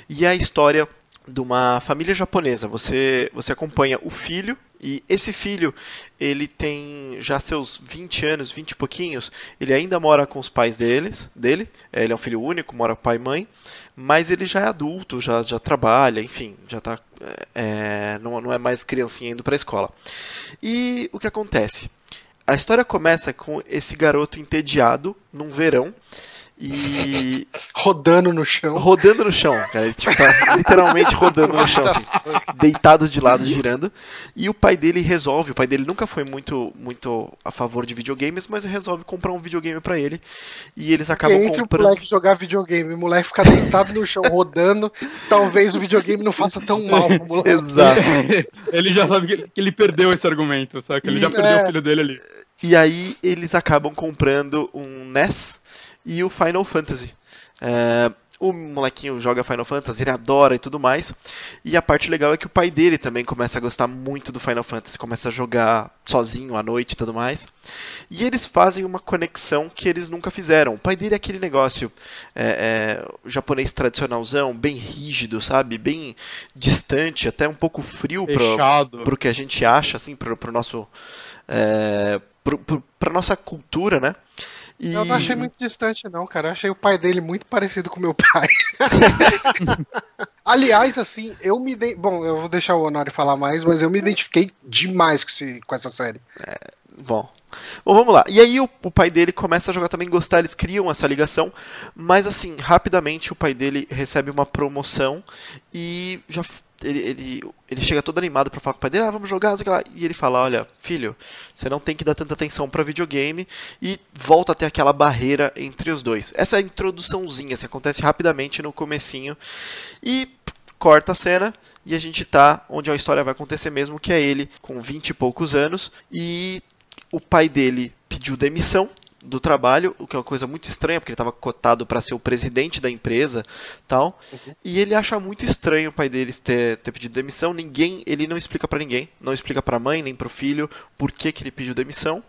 E a história de uma família japonesa. Você, você acompanha o filho e esse filho, ele tem já seus 20 anos, 20 e pouquinhos, ele ainda mora com os pais deles, dele, ele é um filho único, mora com pai e mãe, mas ele já é adulto, já, já trabalha, enfim, já tá, é, não, não é mais criancinha indo para a escola. E o que acontece? A história começa com esse garoto entediado num verão e. Rodando no chão. Rodando no chão, cara. Ele tipo, tá literalmente rodando no chão, assim, deitado de lado, girando. E o pai dele resolve, o pai dele nunca foi muito, muito a favor de videogames, mas resolve comprar um videogame para ele. E eles acabam Entre comprando. o moleque jogar videogame, o moleque ficar deitado no chão rodando, talvez o videogame não faça tão mal pro moleque. Exato. ele já sabe que ele, que ele perdeu esse argumento, sabe? Que ele e, já perdeu é... o filho dele ali. E aí eles acabam comprando um NES e o Final Fantasy. É, o molequinho joga Final Fantasy, ele adora e tudo mais. E a parte legal é que o pai dele também começa a gostar muito do Final Fantasy, começa a jogar sozinho à noite e tudo mais. E eles fazem uma conexão que eles nunca fizeram. O pai dele é aquele negócio é, é, japonês tradicionalzão, bem rígido, sabe? Bem distante, até um pouco frio para o que a gente acha, assim, para o nosso. É, para nossa cultura, né? E... Eu não achei muito distante, não, cara. Eu achei o pai dele muito parecido com meu pai. Aliás, assim, eu me. De... Bom, eu vou deixar o Honório falar mais, mas eu me identifiquei demais com, esse, com essa série. É, Bom. Bom, vamos lá. E aí o, o, pai dele começa a jogar também gostar, eles criam essa ligação, mas assim, rapidamente o pai dele recebe uma promoção e já ele, ele, ele chega todo animado para falar com o pai dele, ah, vamos jogar, e ele fala, olha, filho, você não tem que dar tanta atenção para videogame e volta até aquela barreira entre os dois. Essa é a introduçãozinha, assim, acontece rapidamente no comecinho e corta a cena e a gente tá onde a história vai acontecer mesmo, que é ele com 20 e poucos anos e o pai dele pediu demissão do trabalho, o que é uma coisa muito estranha, porque ele estava cotado para ser o presidente da empresa, tal. Uhum. E ele acha muito estranho o pai dele ter, ter pedido demissão. Ninguém, ele não explica para ninguém, não explica para a mãe nem para o filho por que, que ele pediu demissão.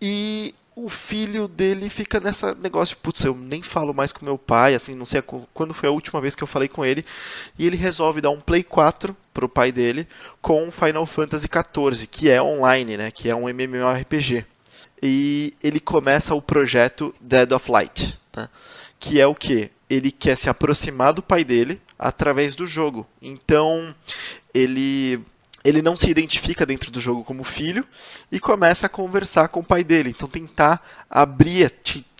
E o filho dele fica nessa negócio, putz, eu nem falo mais com meu pai, assim, não sei quando foi a última vez que eu falei com ele, e ele resolve dar um Play 4 pro pai dele com Final Fantasy XIV, que é online, né, que é um MMORPG. E ele começa o projeto Dead of Light, tá? que é o que? Ele quer se aproximar do pai dele através do jogo. Então, ele ele não se identifica dentro do jogo como filho e começa a conversar com o pai dele. Então tentar abrir,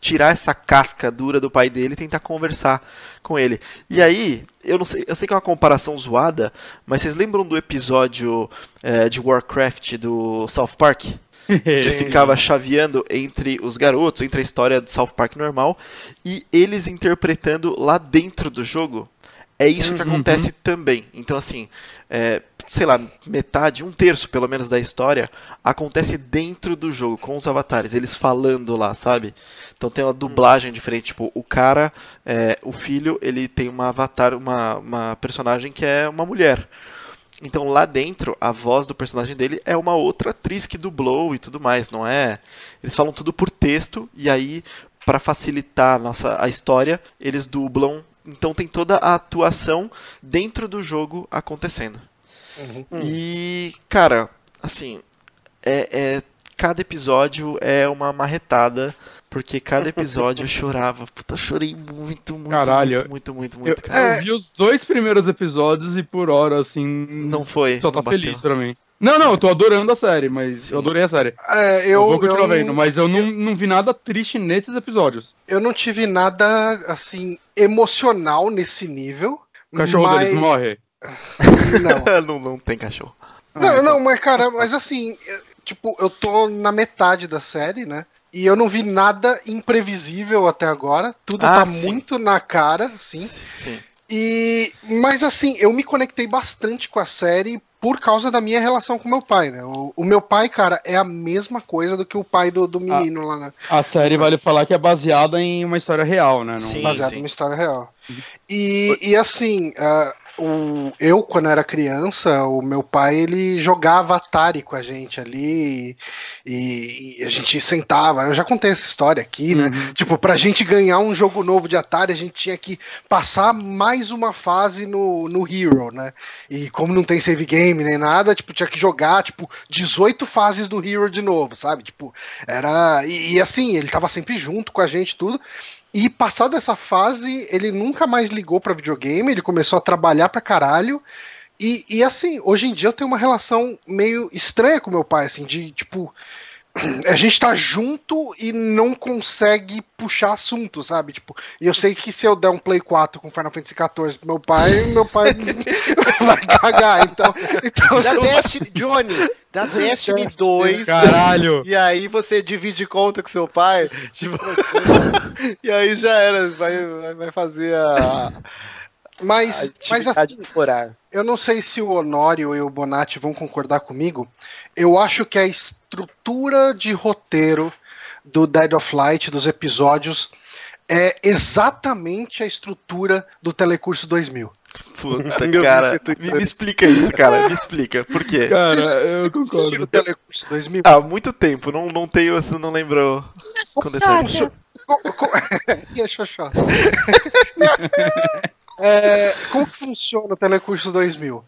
tirar essa casca dura do pai dele e tentar conversar com ele. E aí, eu não sei, eu sei que é uma comparação zoada, mas vocês lembram do episódio é, de Warcraft do South Park? que ficava chaveando entre os garotos, entre a história do South Park normal e eles interpretando lá dentro do jogo. É isso que uhum. acontece também. Então, assim, é, sei lá, metade, um terço pelo menos da história acontece dentro do jogo, com os avatares, eles falando lá, sabe? Então tem uma dublagem diferente, tipo, o cara, é, o filho, ele tem uma avatar, uma, uma personagem que é uma mulher. Então lá dentro, a voz do personagem dele é uma outra atriz que dublou e tudo mais, não é? Eles falam tudo por texto e aí para facilitar a nossa a história, eles dublam então tem toda a atuação dentro do jogo acontecendo. Uhum. E, cara, assim, é, é, cada episódio é uma marretada, porque cada episódio eu chorava. Puta, chorei muito, muito, Caralho, muito, muito, muito, muito, eu, eu, vi os dois primeiros episódios e por hora, assim. Não foi. Só tá feliz pra mim. Não, não, eu tô adorando a série, mas Sim. eu adorei a série. É, eu, eu vou continuar eu, vendo, mas eu não, não vi nada triste nesses episódios. Eu não tive nada, assim, emocional nesse nível. O cachorro mas... deles morre. Não. não, não tem cachorro. Não, ah, então. não, mas cara, mas assim, tipo, eu tô na metade da série, né? E eu não vi nada imprevisível até agora. Tudo ah, tá sim. muito na cara, sim. Sim. E, mas assim, eu me conectei bastante com a série por causa da minha relação com meu pai, né? O, o, meu pai, cara, é a mesma coisa do que o pai do, do menino a, lá, né? A série vale falar que é baseada em uma história real, né? Não... Sim, baseada em uma história real. E, e assim, uh, o, eu, quando era criança, o meu pai ele jogava Atari com a gente ali e, e a gente sentava. Eu já contei essa história aqui, né? Uhum. Tipo, pra gente ganhar um jogo novo de Atari, a gente tinha que passar mais uma fase no, no Hero, né? E como não tem save game nem nada, tipo, tinha que jogar, tipo, 18 fases do Hero de novo, sabe? Tipo, era. E, e assim, ele tava sempre junto com a gente, tudo. E passado essa fase, ele nunca mais ligou para videogame, ele começou a trabalhar pra caralho. E, e assim, hoje em dia eu tenho uma relação meio estranha com meu pai, assim, de tipo a gente tá junto e não consegue puxar assunto, sabe? Tipo, e eu sei que se eu der um Play 4 com Final Fantasy XIV pro meu pai, meu pai vai cagar. Então, então da Destiny, Johnny, da Destiny 2. Caralho. E aí você divide conta com seu pai. Tipo, e aí já era, vai, vai fazer a. Mas, mas assim, eu não sei se o Honório e o Bonatti vão concordar comigo. Eu acho que a estrutura de roteiro do Dead of Light, dos episódios, é exatamente a estrutura do Telecurso 2000. Puta, cara, me, me, explica isso, cara, me explica, por quê? Cara, eu concordo. Telecurso 2000. Há muito tempo, não, não tenho, você não lembrou com detalhe. E a Xoxó? É, como que funciona o Telecurso 2000? Uh,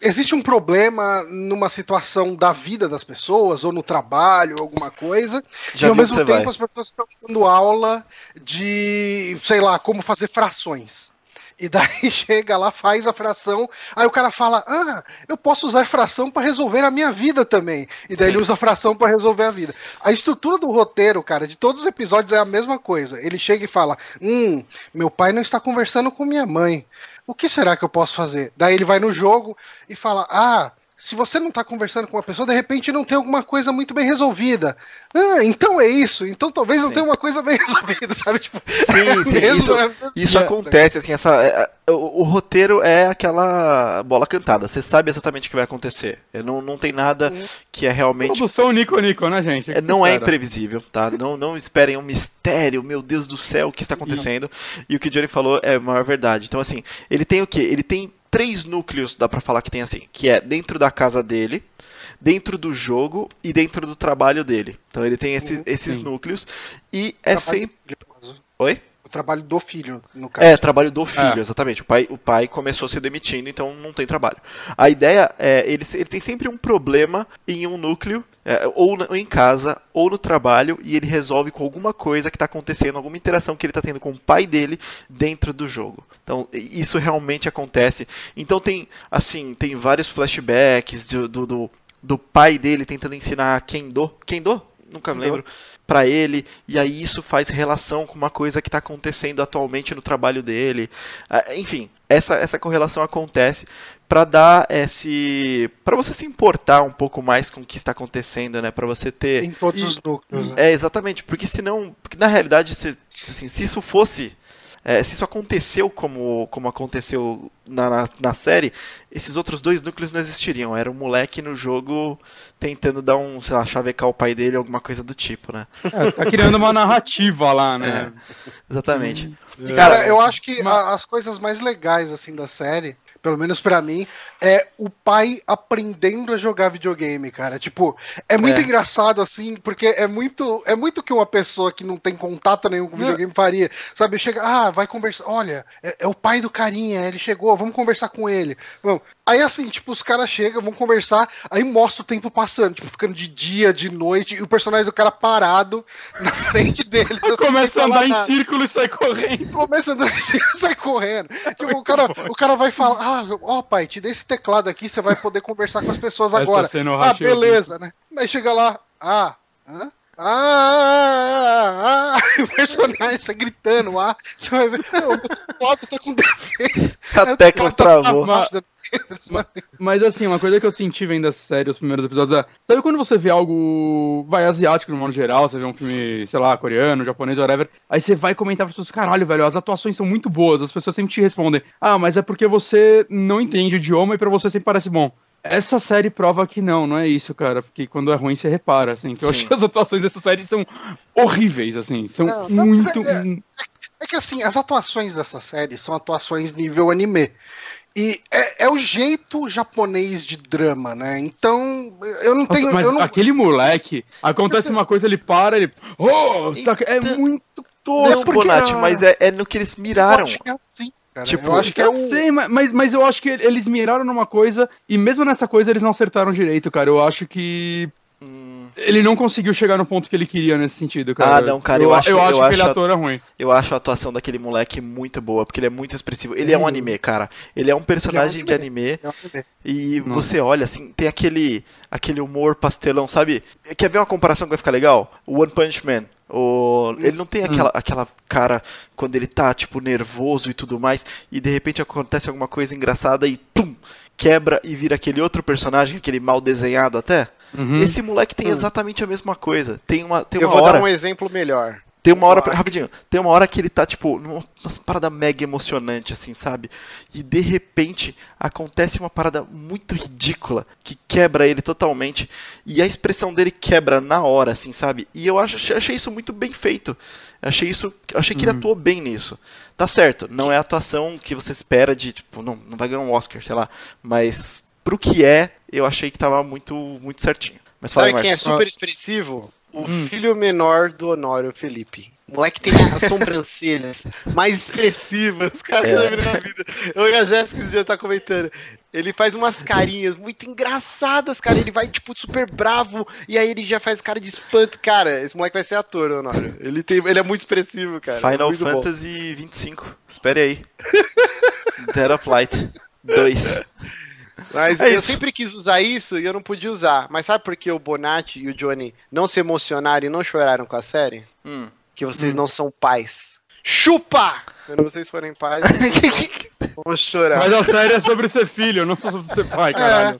existe um problema numa situação da vida das pessoas, ou no trabalho, alguma coisa, Já e ao mesmo tempo vai. as pessoas estão dando aula de, sei lá, como fazer frações. E daí chega lá, faz a fração, aí o cara fala: Ah, eu posso usar fração para resolver a minha vida também. E daí Sim. ele usa fração para resolver a vida. A estrutura do roteiro, cara, de todos os episódios é a mesma coisa. Ele chega e fala: Hum, meu pai não está conversando com minha mãe. O que será que eu posso fazer? Daí ele vai no jogo e fala: Ah, se você não está conversando com uma pessoa, de repente não tem alguma coisa muito bem resolvida. Ah, então é isso. Então talvez sim. não tenha uma coisa bem resolvida, sabe? Tipo, sim, é sim. Mesmo, isso, é isso acontece, assim, essa, é, é, o, o, roteiro é aquela bola cantada. Você sabe exatamente o que vai acontecer. Não, não tem nada que é realmente. Produção Nico Nico, né, gente? É, não é imprevisível, tá? Não, não esperem um mistério, meu Deus do céu, o que está acontecendo. E o que o Johnny falou é a maior verdade. Então, assim, ele tem o quê? Ele tem três núcleos, dá para falar que tem assim, que é dentro da casa dele, dentro do jogo e dentro do trabalho dele. Então ele tem esse, uhum, esses Sim. núcleos e é sempre. Oi? trabalho do filho, no caso. É, trabalho do filho, é. exatamente. O pai, o pai começou se demitindo, então não tem trabalho. A ideia é, ele, ele tem sempre um problema em um núcleo, é, ou, em casa, ou no trabalho, e ele resolve com alguma coisa que está acontecendo, alguma interação que ele está tendo com o pai dele dentro do jogo. Então, isso realmente acontece. Então tem, assim, tem vários flashbacks do, do, do, do pai dele tentando ensinar Kendo. Kendo? Nunca me lembro para ele, e aí isso faz relação com uma coisa que está acontecendo atualmente no trabalho dele. Ah, enfim, essa, essa correlação acontece para dar esse para você se importar um pouco mais com o que está acontecendo, né? Para você ter em todos os núcleos. Né? É exatamente, porque senão, porque na realidade, se, assim, se isso fosse é, se isso aconteceu como, como aconteceu na, na, na, série, esses outros dois núcleos não existiriam. Era um moleque no jogo tentando dar um, sei lá, chavecar o pai dele, alguma coisa do tipo, né? É, tá criando uma narrativa lá, né? É, exatamente. Hum, e, cara, eu acho que as coisas mais legais, assim, da série pelo menos para mim, é o pai aprendendo a jogar videogame, cara. Tipo, é muito é. engraçado assim, porque é muito é muito que uma pessoa que não tem contato nenhum com videogame faria. Sabe, chega, ah, vai conversar, olha, é, é, o pai do carinha, ele chegou, vamos conversar com ele. Aí assim, tipo, os caras chegam, vão conversar, aí mostra o tempo passando, tipo, ficando de dia, de noite, e o personagem do cara parado na frente dele. Começa a andar em círculo e sai correndo. Começa a andar em círculo e sai correndo. Tipo, o cara, o cara vai falar, ah, ó oh, pai, te dei esse teclado aqui, você vai poder conversar com as pessoas agora. Ah, beleza, né? Aí chega lá, ah, hã? Ah, ah, ah, ah, o personagem está gritando, ah, você vai ver, o foto tá com defeito. A tecla tá travou. Mas assim, uma coisa que eu senti vendo a série, os primeiros episódios, é. Sabe quando você vê algo. Vai asiático no modo geral, você vê um filme, sei lá, coreano, japonês, whatever. Aí você vai comentar para pessoas, caralho, velho, as atuações são muito boas. As pessoas sempre te respondem, ah, mas é porque você não entende o idioma e para você sempre parece bom. Essa série prova que não, não é isso, cara. Porque quando é ruim você repara, assim. Que eu acho que as atuações dessa série são horríveis, assim. São não, muito. É, é, é, que assim, as atuações dessa série são atuações nível anime. E é, é, o jeito japonês de drama, né? Então, eu não tenho. Mas eu não... aquele moleque, acontece uma coisa, ele para, ele. Oh! Então... É muito tosco. Não, Bonatti, mas é, é, no que eles miraram. Eu acho que é assim, cara. Tipo, eu acho que é o. Sei, mas, mas eu acho que eles miraram numa coisa, e mesmo nessa coisa eles não acertaram direito, cara. Eu acho que. Ele não conseguiu chegar no ponto que ele queria nesse sentido, cara. Ah, não, cara, eu, eu acho, eu acho eu que aquele ator é ruim. Eu acho a atuação daquele moleque muito boa, porque ele é muito expressivo. Ele é um anime, cara. Ele é um personagem é um de anime. É um anime. E você olha, assim, tem aquele, aquele humor pastelão, sabe? Quer ver uma comparação que vai ficar legal? O One Punch Man. O... Ele não tem aquela, hum. aquela cara quando ele tá, tipo, nervoso e tudo mais, e de repente acontece alguma coisa engraçada e pum! Quebra e vira aquele outro personagem, aquele mal desenhado até. Uhum. Esse moleque tem hum. exatamente a mesma coisa. Tem uma, tem Eu uma vou hora... dar um exemplo melhor. Tem uma hora, rapidinho, tem uma hora que ele tá, tipo, numa parada mega emocionante, assim, sabe? E de repente acontece uma parada muito ridícula que quebra ele totalmente. E a expressão dele quebra na hora, assim, sabe? E eu acho, achei isso muito bem feito. Achei isso. Achei que ele uhum. atuou bem nisso. Tá certo, não é a atuação que você espera de, tipo, não, não vai ganhar um Oscar, sei lá. Mas pro que é, eu achei que tava muito, muito certinho. Mas Sabe quem é super expressivo? O hum. filho menor do Honório Felipe. O moleque tem as sobrancelhas mais expressivas, cara, que eu já vi na vida. Eu e a Jéssica esse dia tá comentando. Ele faz umas carinhas muito engraçadas, cara. Ele vai, tipo, super bravo, e aí ele já faz cara de espanto. Cara, esse moleque vai ser ator, Honório. Ele, tem, ele é muito expressivo, cara. Final Muito bom. Fantasy 25. Espere aí. Dead of Light 2. Mas É eu isso. sempre quis usar isso e eu não podia usar. Mas sabe por que o Bonatti e o Johnny não se emocionaram e não choraram com a série? Hum. Que vocês não são pais. Chupa! Quando vocês forem pais, vão chorar. Mas a série é sobre ser filho, não só sobre ser pai, caralho.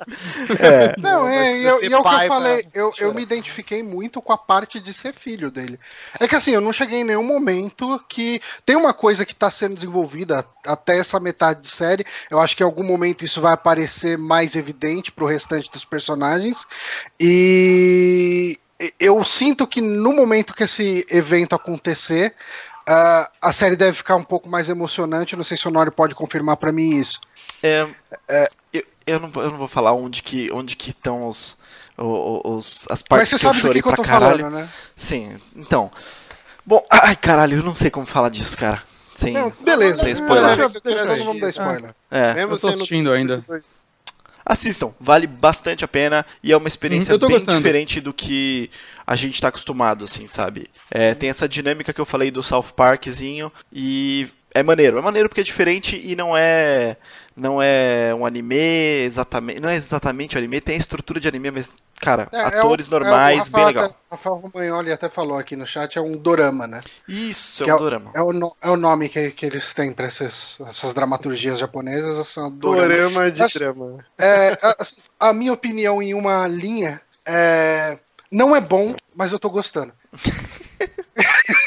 É. Não, é, e eu- e é o que eu falei, pra eu, eu me identifiquei muito com a parte de ser filho dele. É que assim, eu não cheguei em nenhum momento que. Tem uma coisa que tá sendo desenvolvida até essa metade de série. Eu acho que em algum momento isso vai aparecer mais evidente pro restante dos personagens. E eu sinto que no momento que esse evento acontecer. Ah, a série deve ficar um pouco mais emocionante. Não sei se o Honório pode confirmar pra mim isso. É, eu, eu, não, vou- eu não vou falar onde que onde que estão os, os as Mas partes você que eu sabe do chorei que, que eu tô caralho. falando, né? Sim, então. Bom, ai caralho, eu não sei como falar disso, cara. Sem, Não, beleza. sem spoiler. Deixa- Eu quero Então não vamos dar spoiler. É. Mesmo Eu tô sendo assistindo ainda. Assistam, vale bastante a pena e é uma experiência Hum, bem gostando. diferente do que a gente tá acostumado, assim, sabe? É, tem essa dinâmica que eu falei do South Parkzinho e é maneiro. É maneiro porque é diferente e não é não é um anime exatamente, não é exatamente um anime, tem a estrutura de anime, mas cara, É, é atores o- normais, é bem legal. até- Rafael Romagnoli até falou aqui no chat, é um dorama, né? Isso, é Que um dorama. É o, é o nome que, que eles têm pra essas, essas dramaturgias japonesas, são dorama. Dorama de Mas- drama. É, a, a minha opinião em uma linha é. Não é bom, mas eu tô gostando.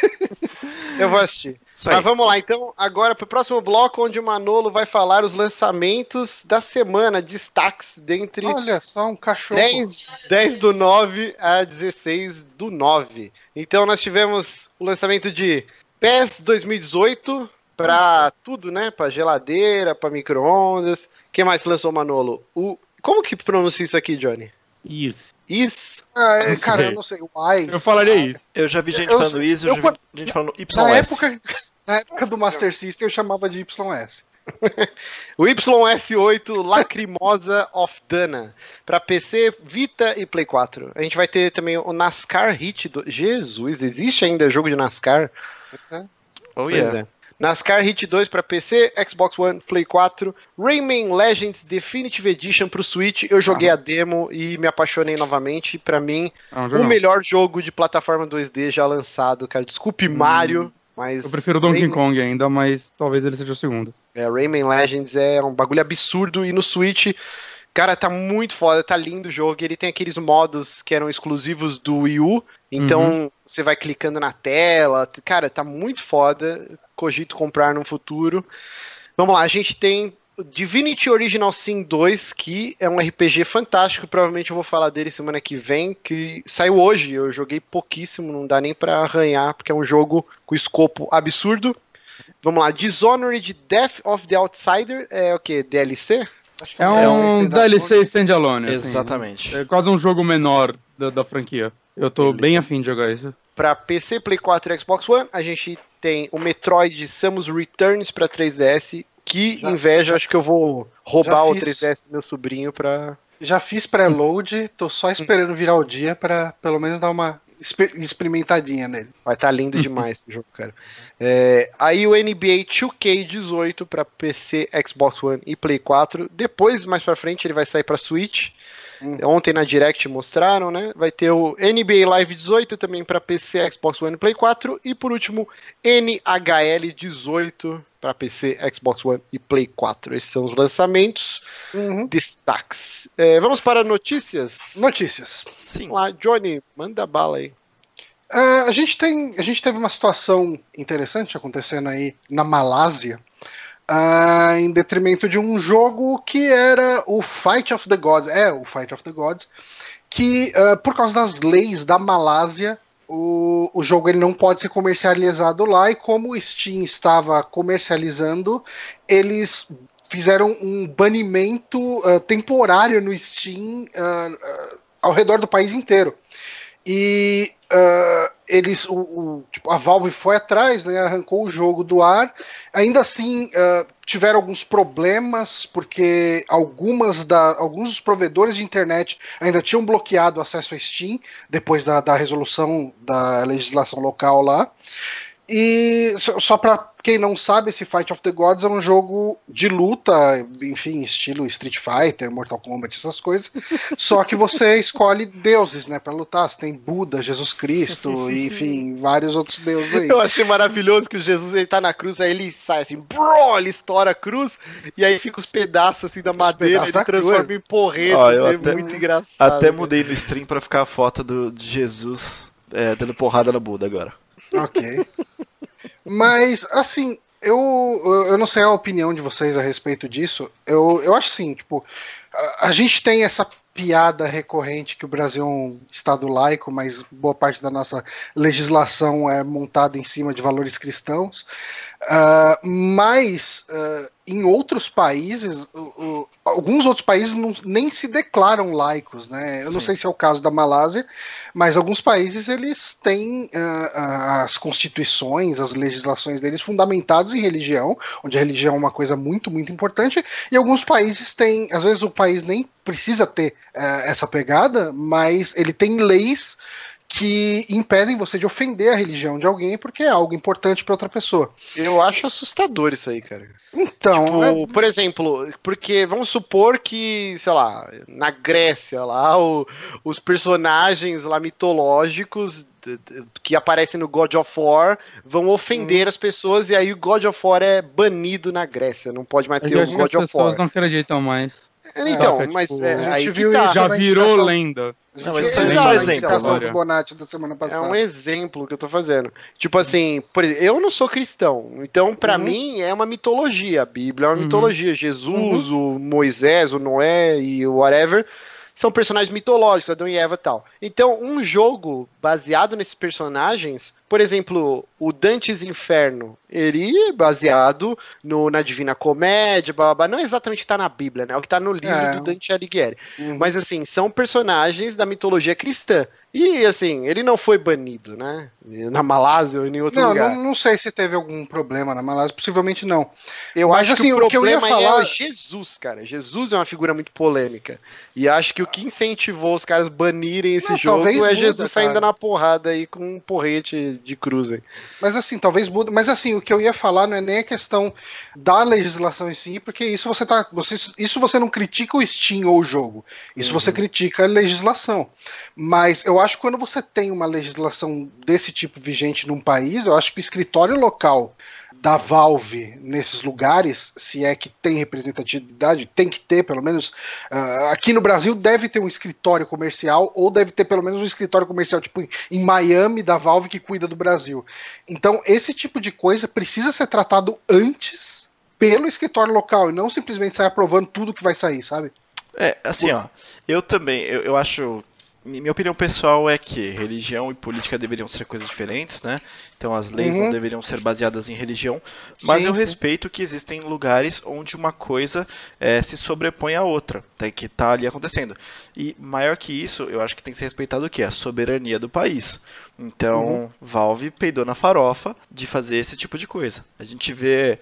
Eu vou assistir. Isso aí. Mas vamos lá, então, agora pro próximo bloco, onde o Manolo vai falar os lançamentos da semana, destaques dentre Olha só, um cachorro. 10, 10 do 9 a 16 do 9. Então nós tivemos o lançamento de PES 2018 para tudo, né? Para geladeira, para micro-ondas. Quem mais lançou, Manolo? O... Como que pronuncia isso aqui, Johnny? Isso. Is? Ah, é, cara, eu não sei. O Ice. Eu falaria isso. Eu já vi gente Eu- falando isso, eu, eu já vi gente falando YS. Na época, na época do Master System eu chamava de YS. O YS8 Lacrimosa of Dana para PC, Vita e Play 4. A gente vai ter também o NASCAR Hit do... Jesus, existe ainda jogo de NASCAR? Oh, Pois yeah. é. NASCAR Hit 2 para PC, Xbox One, Play 4, Rayman Legends Definitive Edition pro Switch. Eu joguei a demo e me apaixonei novamente. Pra mim, É um o jogo. melhor jogo de plataforma 2D já lançado, cara. Desculpe, Mario, mas Eu prefiro Donkey Rayman- Kong ainda, mas talvez ele seja o segundo. É, Rayman Legends é um bagulho absurdo e no Switch, cara, tá muito foda, tá lindo o jogo. Ele tem aqueles modos que eram exclusivos do Wii U, então você vai clicando na tela. Cara, tá muito foda. Cogito comprar no futuro. Vamos lá, a gente tem Divinity Original Sin 2, que é um RPG fantástico. Provavelmente eu vou falar dele semana que vem, que saiu hoje. Eu joguei pouquíssimo, não dá nem pra arranhar, porque é um jogo com escopo absurdo. Vamos lá, Dishonored Death of the Outsider é o que? DLC? Acho que É é um um DLC standalone. assim. Exatamente. É quase um jogo menor da, da franquia. Eu tô bem afim de jogar isso. Para PC, Play 4 e Xbox One, a gente tem o Metroid Samus Returns para 3DS. Que Já- inveja, acho que eu vou roubar já o fiz. 3DS do meu sobrinho pra. Já fiz pré-load, tô só esperando virar o dia pra pelo menos dar uma exper- experimentadinha nele. Vai estar lindo demais esse jogo, cara. É, aí o NBA 2K18 para PC, Xbox One e Play 4. Depois, mais pra frente, ele vai sair pra Switch. Hum. Ontem na Direct mostraram, né? Vai ter o NBA Live 18 também para PC, Xbox One e Play 4. E por último, NHL 18 para PC, Xbox One e Play 4. Esses são os lançamentos. Destaques. É, vamos para notícias? Notícias. Sim. Vamos lá, Johnny, manda bala aí. Ah, a, gente tem, a gente teve uma situação interessante acontecendo aí na Malásia, ah, em detrimento de um jogo que era o Fight of the Gods, é o Fight of the Gods, que ah, por causa das leis da Malásia, o, o jogo ele não pode ser comercializado lá, e como o Steam estava comercializando, eles fizeram um banimento ah, temporário no Steam ah, ah, ao redor do país inteiro. E uh, eles, o, o, tipo, a Valve foi atrás, né, arrancou o jogo do ar. Ainda assim, uh, tiveram alguns problemas, porque algumas da, alguns dos provedores de internet ainda tinham bloqueado o acesso a Steam, depois da, da resolução da legislação local lá. E só, para quem não sabe, esse Fight of the Gods é um jogo de luta, enfim, estilo Street Fighter, Mortal Kombat, essas coisas. Só que você escolhe deuses, né, para lutar. Você tem Buda, Jesus Cristo, enfim, vários outros deuses aí. Eu achei maravilhoso que o Jesus ele tá na cruz, aí ele sai assim, bro, ele estoura a cruz, e aí fica os pedaços assim da os madeira, ele transforma cruz. em porretos. Ó, é até, muito engraçado. Até mudei no stream para ficar a foto do, de Jesus é, dando porrada no Buda agora. Ok. Mas, assim, eu, eu não sei a opinião de vocês a respeito disso. Eu, eu acho assim, tipo, a, a gente tem essa piada recorrente que o Brasil é um estado laico, mas boa parte da nossa legislação é montada em cima de valores cristãos. Uh, mas uh, em outros países, uh, alguns outros países não, nem se declaram laicos, né? Eu Sim. não sei se é o caso da Malásia, mas alguns países eles têm as constituições, as legislações deles fundamentados em religião, onde a religião é uma coisa muito, muito importante, e alguns países têm, às vezes o país nem precisa ter essa pegada, mas ele tem leis que impedem você de ofender a religião de alguém porque é algo importante para outra pessoa. Eu acho assustador isso aí, cara. Então, tipo, é... por exemplo, porque vamos supor que, sei lá, na Grécia lá, o, os personagens lá mitológicos que aparecem no God of War vão ofender hum. as pessoas e aí o God of War é banido na Grécia, não pode mais ter o God of War. As pessoas não acreditam mais. Então, é, mas tipo, é, aí viu tá. já virou lenda. Não, mas isso é um exemplo. Do Bonatti da semana passada. É um exemplo que eu tô fazendo. Tipo assim, por exemplo, eu não sou cristão, então para uhum. mim é uma mitologia. A Bíblia é uma uhum. mitologia. Jesus, uhum. o Moisés, o Noé e o whatever são personagens mitológicos, Adão e Eva e tal. Então, um jogo baseado nesses personagens por exemplo, o Dantes Inferno, ele é baseado no, na Divina Comédia, blá, blá, não é exatamente o que está na Bíblia, né? É o que está no livro é. do Dante Alighieri. Uhum. Mas, assim, são personagens da mitologia cristã. E, assim, ele não foi banido, né? Na Malásia ou em outro não, lugar. Não, não sei se teve algum problema na Malásia, possivelmente não. Eu Mas, acho assim, que o, o que eu ia falar é Jesus, cara. Jesus é uma figura muito polêmica. E acho que o que incentivou os caras banirem esse não, jogo é Jesus cara. saindo na porrada aí com um porrete de, cruzem. Mas assim, talvez mude. Mas assim, o que eu ia falar não é nem a questão da legislação em si, porque isso você tá. Você, isso você não critica o Steam ou o jogo. Isso uhum. você critica a legislação. Mas eu acho que quando você tem uma legislação desse tipo vigente num país, eu acho que o escritório local da Valve nesses lugares, se é que tem representatividade, tem que ter, pelo menos. Uh, aqui no Brasil deve ter um escritório comercial, ou deve ter pelo menos um escritório comercial, tipo em Miami, da Valve, que cuida do Brasil. Então, esse tipo de coisa precisa ser tratado antes pelo escritório local, e não simplesmente sair aprovando tudo que vai sair, sabe? É, assim, ó, eu também, eu, eu acho minha opinião pessoal é que religião e política deveriam ser coisas diferentes, né? Então as leis uhum. não deveriam ser baseadas em religião, mas sim, eu sim. respeito que existem lugares onde uma coisa é, se sobrepõe à outra, tá, que está ali acontecendo. E maior que isso, eu acho que tem que ser respeitado o que? A soberania do país. Então, uhum. Valve peidou na farofa de fazer esse tipo de coisa. A gente vê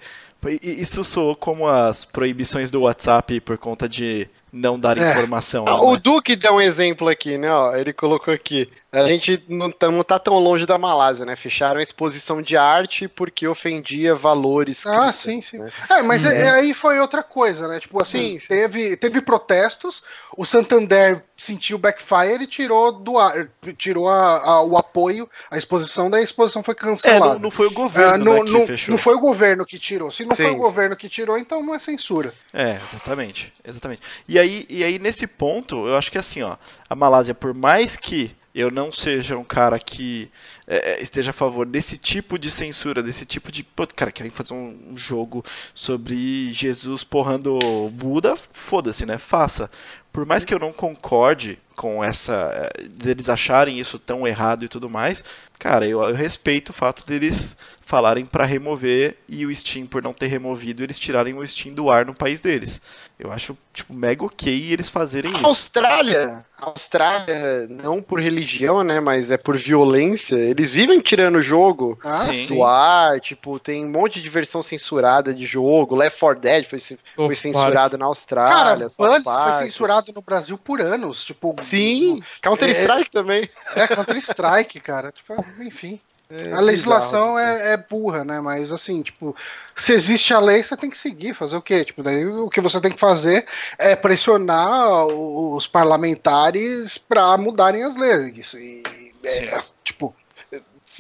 isso soou como as proibições do WhatsApp por conta de não dar é. informação. Ah, o né? Duque deu um exemplo aqui, né? Ó, ele colocou aqui. A gente não tá, não tá tão longe da Malásia, né? Fecharam a exposição de arte porque ofendia valores. Ah, sim, sim. Né? É, mas é. aí foi outra coisa, né? Tipo assim, sim, Teve, teve protestos, o Santander sentiu backfire e tirou do ar, tirou a, a, o apoio, a exposição, daí a exposição foi cancelada. É, não, não foi o governo ah, não, né, não, fechou. Não foi o governo que tirou. Se não sim, foi o governo que tirou, então não é censura. É, exatamente. Exatamente. E aí, e aí, nesse ponto, eu acho que assim, ó, a Malásia, por mais que eu não seja um cara que é, é, esteja a favor desse tipo de censura, desse tipo de. Pô, cara, querem fazer um, um jogo sobre Jesus porrando Buda, foda-se, né? Faça. por mais que eu não concorde com essa. eh, deles acharem isso tão errado e tudo mais, cara, eu, eu respeito o fato deles falarem pra remover e o Steam, por não ter removido, eles tirarem o Steam do ar no país deles. Eu acho, tipo, mega ok eles fazerem A isso. Austrália, a Austrália, não por religião, né, mas é por violência, eles vivem tirando o jogo Ah, Sim. do ar, tipo, tem um monte de versão censurada de jogo, Left 4 Dead foi, foi censurado na Austrália, Cara, foi censurado no Brasil por anos. Tipo, Sim, Counter-Strike também. É Counter-Strike, cara. Tipo, enfim. É a legislação bizarro. é, é burra, né? Mas assim, tipo, se existe a lei, você tem que seguir, fazer o quê? Tipo, daí o que você tem que fazer é pressionar os parlamentares pra mudarem as leis. E, é, tipo,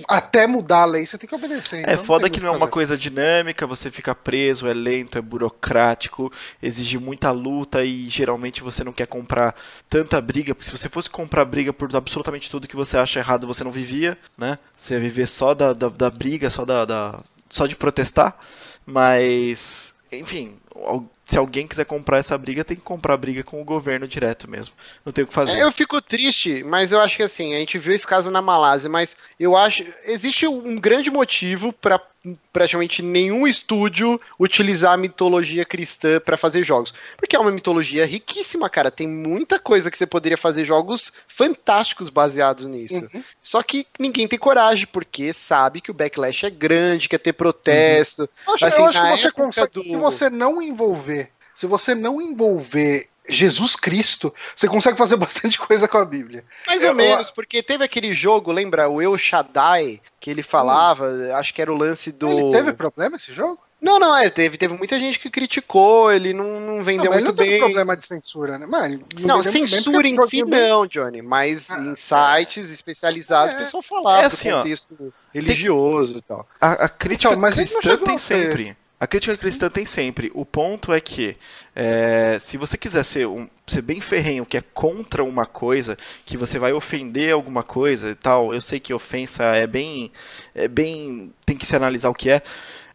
até mudar a lei, você tem que obedecer. É então foda que não é uma fazer. coisa dinâmica, você fica preso, é lento, é burocrático, exige muita luta e geralmente você não quer comprar tanta briga, porque se você fosse comprar briga por absolutamente tudo que você acha errado, você não vivia, né? Você ia viver só da, da, da briga, só da, da- só de protestar, mas enfim, se alguém quiser comprar essa briga, tem que comprar a briga com o governo direto mesmo. Não tem o que fazer. É, eu fico triste, mas eu acho que assim, a gente viu esse caso na Malásia, mas eu acho. Existe um grande motivo para praticamente nenhum estúdio utilizar a mitologia cristã para fazer jogos. Porque é uma mitologia riquíssima, cara. Tem muita coisa que você poderia fazer jogos fantásticos baseados nisso. Uhum. Só que ninguém tem coragem, porque sabe que o backlash é grande, quer ter protesto. Eu acho, Assim, eu acho que você consegue. do- Se você não envolver, se você não envolver Jesus Cristo, você consegue fazer bastante coisa com a Bíblia. Mais Eu- ou menos, porque teve aquele jogo, lembra, o El Shaddai, que ele falava, acho que era o lance do. Ele teve problema esse jogo? Não, não, é, teve, teve muita gente que criticou, ele não, não Não, vendeu mas ele muito não teve bem. problema de censura, né? Mano, ele Não, censura porque em o si não, Johnny, mas Ah, em sites especializados É. o pessoal falava É assim, do ó, contexto religioso e tal. A, a crítica Então, mas não cristã tem ser- sempre. A crítica cristã tem sempre. O ponto é que, é, se você quiser ser, um, ser bem ferrenho, que é contra uma coisa, que você vai ofender alguma coisa e tal, eu sei que ofensa é bem. É bem tem que se analisar o que é.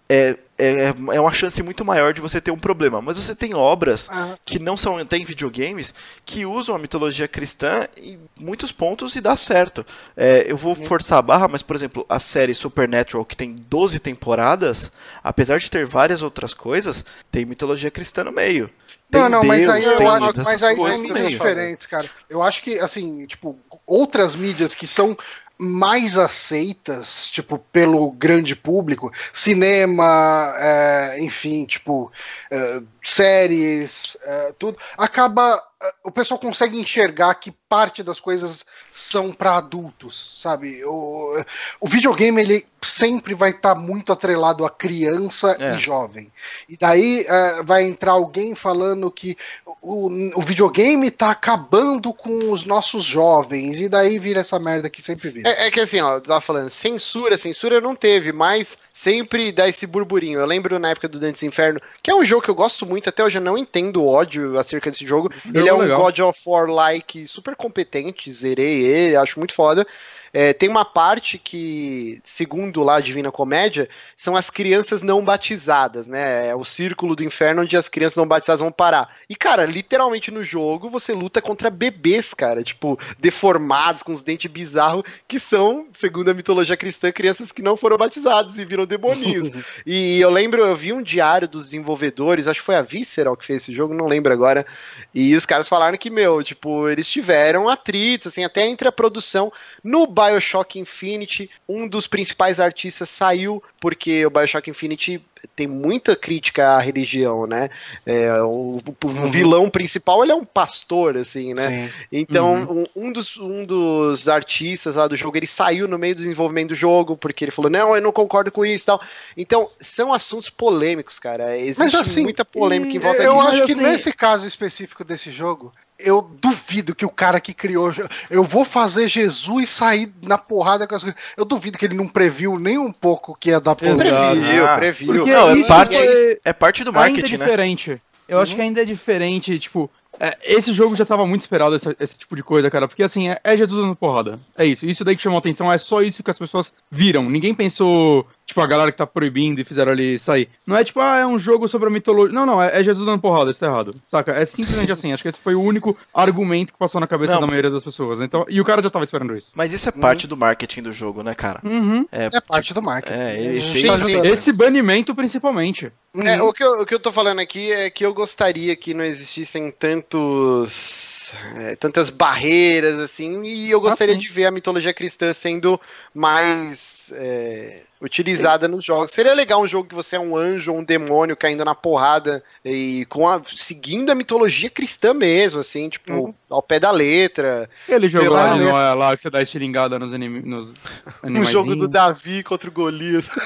É, é, é uma chance muito maior de você ter um problema. Mas você tem obras Ah, que não são tem videogames que usam a mitologia cristã em muitos pontos e dá certo. É, eu vou forçar a barra, mas por exemplo, a série Supernatural que tem 12 temporadas, apesar de ter várias outras coisas, tem mitologia cristã no meio. Tem não, não, mas Deus, aí eu acho, mas aí são mídias diferentes, cara. Eu acho que, assim, tipo, outras mídias que são mais aceitas, tipo, pelo grande público, cinema, é, enfim, tipo, é, séries, é, tudo, acaba, é, o pessoal consegue enxergar que parte das coisas são para adultos, sabe? O, o videogame, ele sempre vai estar muito atrelado a criança É. e jovem. E daí é, vai entrar alguém falando que o, o videogame tá acabando com os nossos jovens, e daí vira essa merda que sempre vira. É, é que assim, ó, eu tava falando, censura, censura não teve, mas sempre dá esse burburinho. Eu lembro na época do Dantes Inferno, que é um jogo que eu gosto muito, até hoje eu não entendo o ódio acerca desse jogo. ele é um legal. God of War-like super competente, zerei ele, acho muito foda. É, tem uma parte que, segundo lá a Divina Comédia, são as crianças não batizadas, né? É o círculo do inferno onde as crianças não batizadas vão parar. E, cara, literalmente no jogo você luta contra bebês, cara, tipo, deformados, com os dentes bizarros, que são, segundo a mitologia cristã, crianças que não foram batizadas e viram demoninhos. e eu lembro, eu vi um diário dos desenvolvedores, acho que foi a Visceral que fez esse jogo, não lembro agora. E os caras falaram que, meu, tipo, eles tiveram atritos, assim, até entre a produção. No Bioshock Infinity, um dos principais artistas saiu, porque o Bioshock Infinity tem muita crítica à religião, né? É, o, o- o vilão principal, ele é um pastor, assim, né? Sim. Então, um, um dos, um dos artistas lá do jogo, ele saiu no meio do desenvolvimento do jogo, porque ele falou, não, eu não concordo com isso e tal. Então, são assuntos polêmicos, cara. Existe Mas assim, muita polêmica em volta eu disso. acho que assim- nesse caso específico desse jogo, eu duvido que o cara que criou. Eu vou fazer Jesus sair na porrada com as coisas. Eu duvido que ele não previu nem um pouco que ia dar problema. Exato. Previu, Ah, previu. Porque Não, é isso parte- foi- É parte do ainda é marketing, né? diferente. Eu acho Uhum. que ainda é diferente, tipo, É, esse jogo já tava muito esperado, esse, esse tipo de coisa, cara. Porque assim, é, é Jesus dando porrada. É isso. Isso daí que chamou atenção, é só isso que as pessoas viram. Ninguém pensou, tipo, a galera que tá proibindo e fizeram ali sair. Não é tipo, ah, é um jogo sobre a mitologia. Não, não, é, é Jesus dando porrada, isso tá errado. Saca? É simplesmente assim. Acho que esse foi o único argumento que passou na cabeça Não. da maioria das pessoas. Então, e o cara já tava esperando isso. Mas isso é parte do marketing do jogo, né, cara? Uhum. É, É parte do marketing. é, ele fez. sim. Esse banimento, principalmente. É, Uhum. o, que eu, o que eu tô falando aqui é que eu gostaria que não existissem tantos é, tantas barreiras assim e eu gostaria sim. de ver a mitologia cristã sendo mais é, utilizada nos jogos. Seria legal um jogo que você é um anjo ou um demônio caindo na porrada e com a, seguindo a mitologia cristã mesmo, assim, tipo, Uhum. ao pé da letra. Ele jogou lá, né? Noé, lá que você dá estilingada nos, anim... nos Um jogo do. Davi contra o Golias.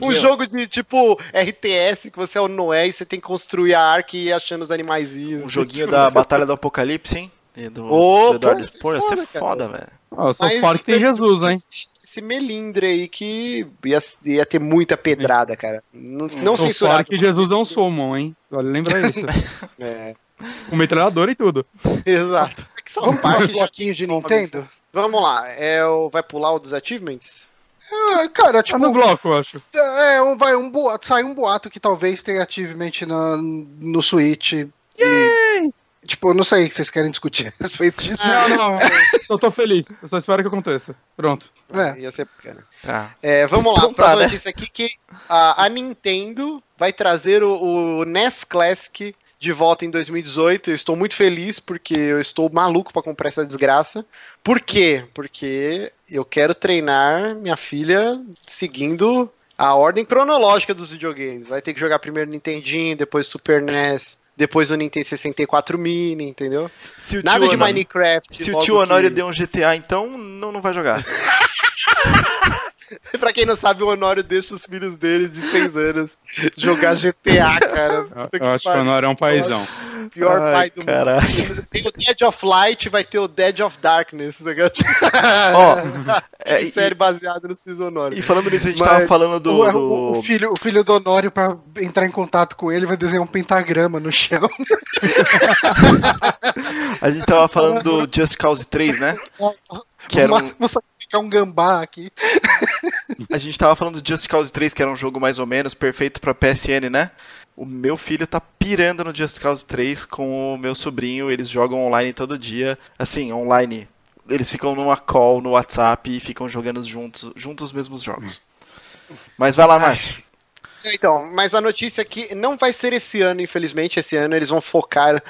Um jogo de tipo RTS que você é o Noé e você tem que construir a arca e ir achando os animaizinhos. Um joguinho da Batalha do Apocalipse, hein? E Do, Ô, do Eduardo é Spor, ia ser foda, cara. foda, velho. Ah, South Mas Park tem Jesus, hein? Esse, melindre aí que ia, ia ter muita pedrada, cara. Não, não censurado. Park Jesus é um Summon, hein? Vale lembrar isso. É, Com metralhador e tudo. exato. Que Vamos para saudade os de- bloquinhos de Nintendo? Vamos lá. É, o, vai pular o dos achievements? Ah, cara, Tá tipo, no bloco, eu acho. é, um, vai um boato, sai um boato que talvez tenha achievement no, no Switch. E, tipo, eu não sei o que vocês querem discutir a respeito disso. Não, não. Eu tô feliz. Eu só espero que aconteça. Pronto. É. Ia ser bacana. Tá. É, vamos lá, Então tá, né? notícia aqui que a, a Nintendo vai trazer o, o NES Classic de volta em 2018. Eu estou muito feliz porque eu estou maluco para comprar essa desgraça. Por quê? Porque eu quero treinar minha filha seguindo a ordem cronológica dos videogames. Vai ter que jogar primeiro Nintendinho, depois Super NES, depois o Nintendo 64 Mini, entendeu? Se o Nada de Honório- Minecraft. Se o tio Honório que- deu um GTA, então não, não vai jogar. pra quem não sabe, o Honório deixa os filhos dele de 6 anos jogar GTA, cara. Eu, eu acho que o. Honor é um paizão. Pior Ai, pai do caralho. mundo. Tem o Dead of Light, vai ter o Dead of Darkness. Né? Ó, é, e, série baseada nos filhos do Honório. e falando nisso, a gente Mas tava falando do. O, do- o- filho, o filho do Honório, pra entrar em contato com ele, vai desenhar um pentagrama no chão. A gente tava falando do Just Cause 3, né? Que era um, sacrificar um gambá aqui. a gente tava falando do Just Cause 3, que era um jogo mais ou menos perfeito pra PSN, né? O meu filho tá pirando no Just Cause 3 com o meu sobrinho, eles jogam online todo dia. Assim, online. Eles ficam numa call no WhatsApp e ficam jogando juntos, juntos os mesmos jogos. Mas vai lá, Márcio. Então, mas a notícia aqui não vai ser esse ano, infelizmente. Esse ano eles vão focar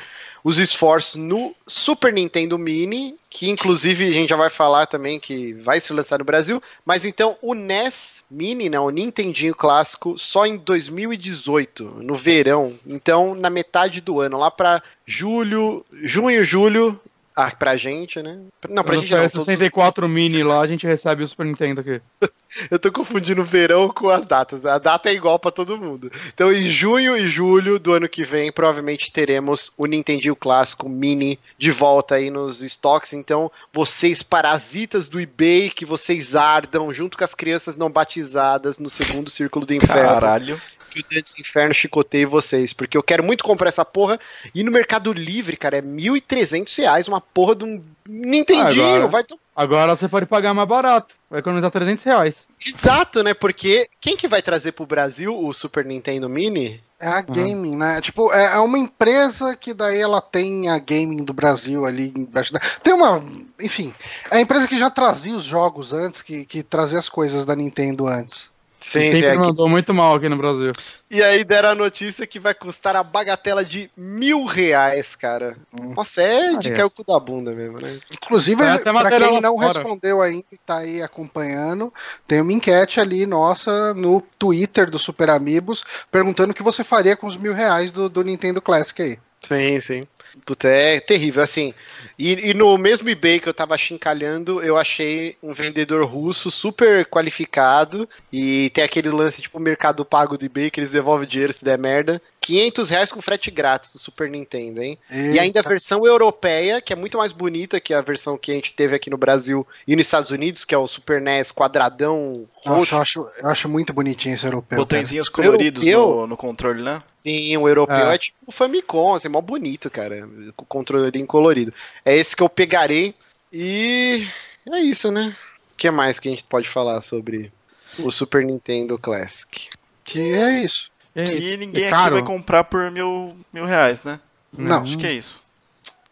os esforços no Super Nintendo Mini, que inclusive a gente já vai falar também que vai se lançar no Brasil. Mas então o NES Mini, né, o Nintendinho clássico, só em 2018, no verão. Então na metade do ano, lá pra julho, junho, julho. Ah, pra gente, né? Não, pra Quando gente não. todos- 64 mini lá, a gente recebe o Super Nintendo aqui. Eu tô confundindo verão com as datas. A data é igual pra todo mundo. Então, em junho e julho do ano que vem, provavelmente teremos o Nintendinho Clássico Mini de volta aí nos estoques. Então, vocês parasitas do eBay, que vocês ardam junto com as crianças não batizadas no segundo círculo do inferno. Caralho. Que o Dantes Inferno chicoteie vocês. Porque eu quero muito comprar essa porra. E no Mercado Livre, cara, é 1.300 reais uma porra de um Nintendinho. Agora. Vai to- Agora você pode pagar mais barato. Vai economizar 300 reais. Exato, né? Porque quem que vai trazer pro Brasil o Super Nintendo Mini? É a gaming, né? Tipo, é é uma empresa que daí ela tem a gaming do Brasil ali embaixo da. Tem uma. Enfim, é a empresa que já trazia os jogos antes, que, que trazia as coisas da Nintendo antes. Sim, Sempre sim. mandou muito mal aqui no Brasil. E aí deram a notícia que vai custar a bagatela de mil reais, cara. Hum. Nossa, é de Ah, é. cair o cu da bunda mesmo, né? Inclusive, até pra quem não fora. respondeu ainda e tá aí acompanhando, tem uma enquete ali nossa no Twitter do Super Amigos perguntando o que você faria com os mil reais do, do Nintendo Classic aí. Sim, sim. Puta, é terrível, assim. E, e no mesmo eBay que eu tava chincalhando, eu achei um vendedor russo super qualificado. E tem aquele lance, tipo, mercado pago do eBay, que eles devolvem dinheiro se der merda. 500 reais com frete grátis do Super Nintendo, hein? E ainda a versão europeia, que é muito mais bonita que a versão que a gente teve aqui no Brasil e nos Estados Unidos, que é o Super NES quadradão Nossa, roxo. eu acho, eu acho muito bonitinho esse europeu. Botõezinhos coloridos Europeu? no, no controle, né? Sim, o europeu É. é, tipo o Famicom, assim, mó bonito, cara. Com o controlinho colorido. É esse que eu pegarei. E é isso, né? O que mais que a gente pode falar sobre o Super Nintendo Classic? Que é isso. É, Que ninguém é aqui vai comprar por mil, mil reais, né? Não. Acho que é isso.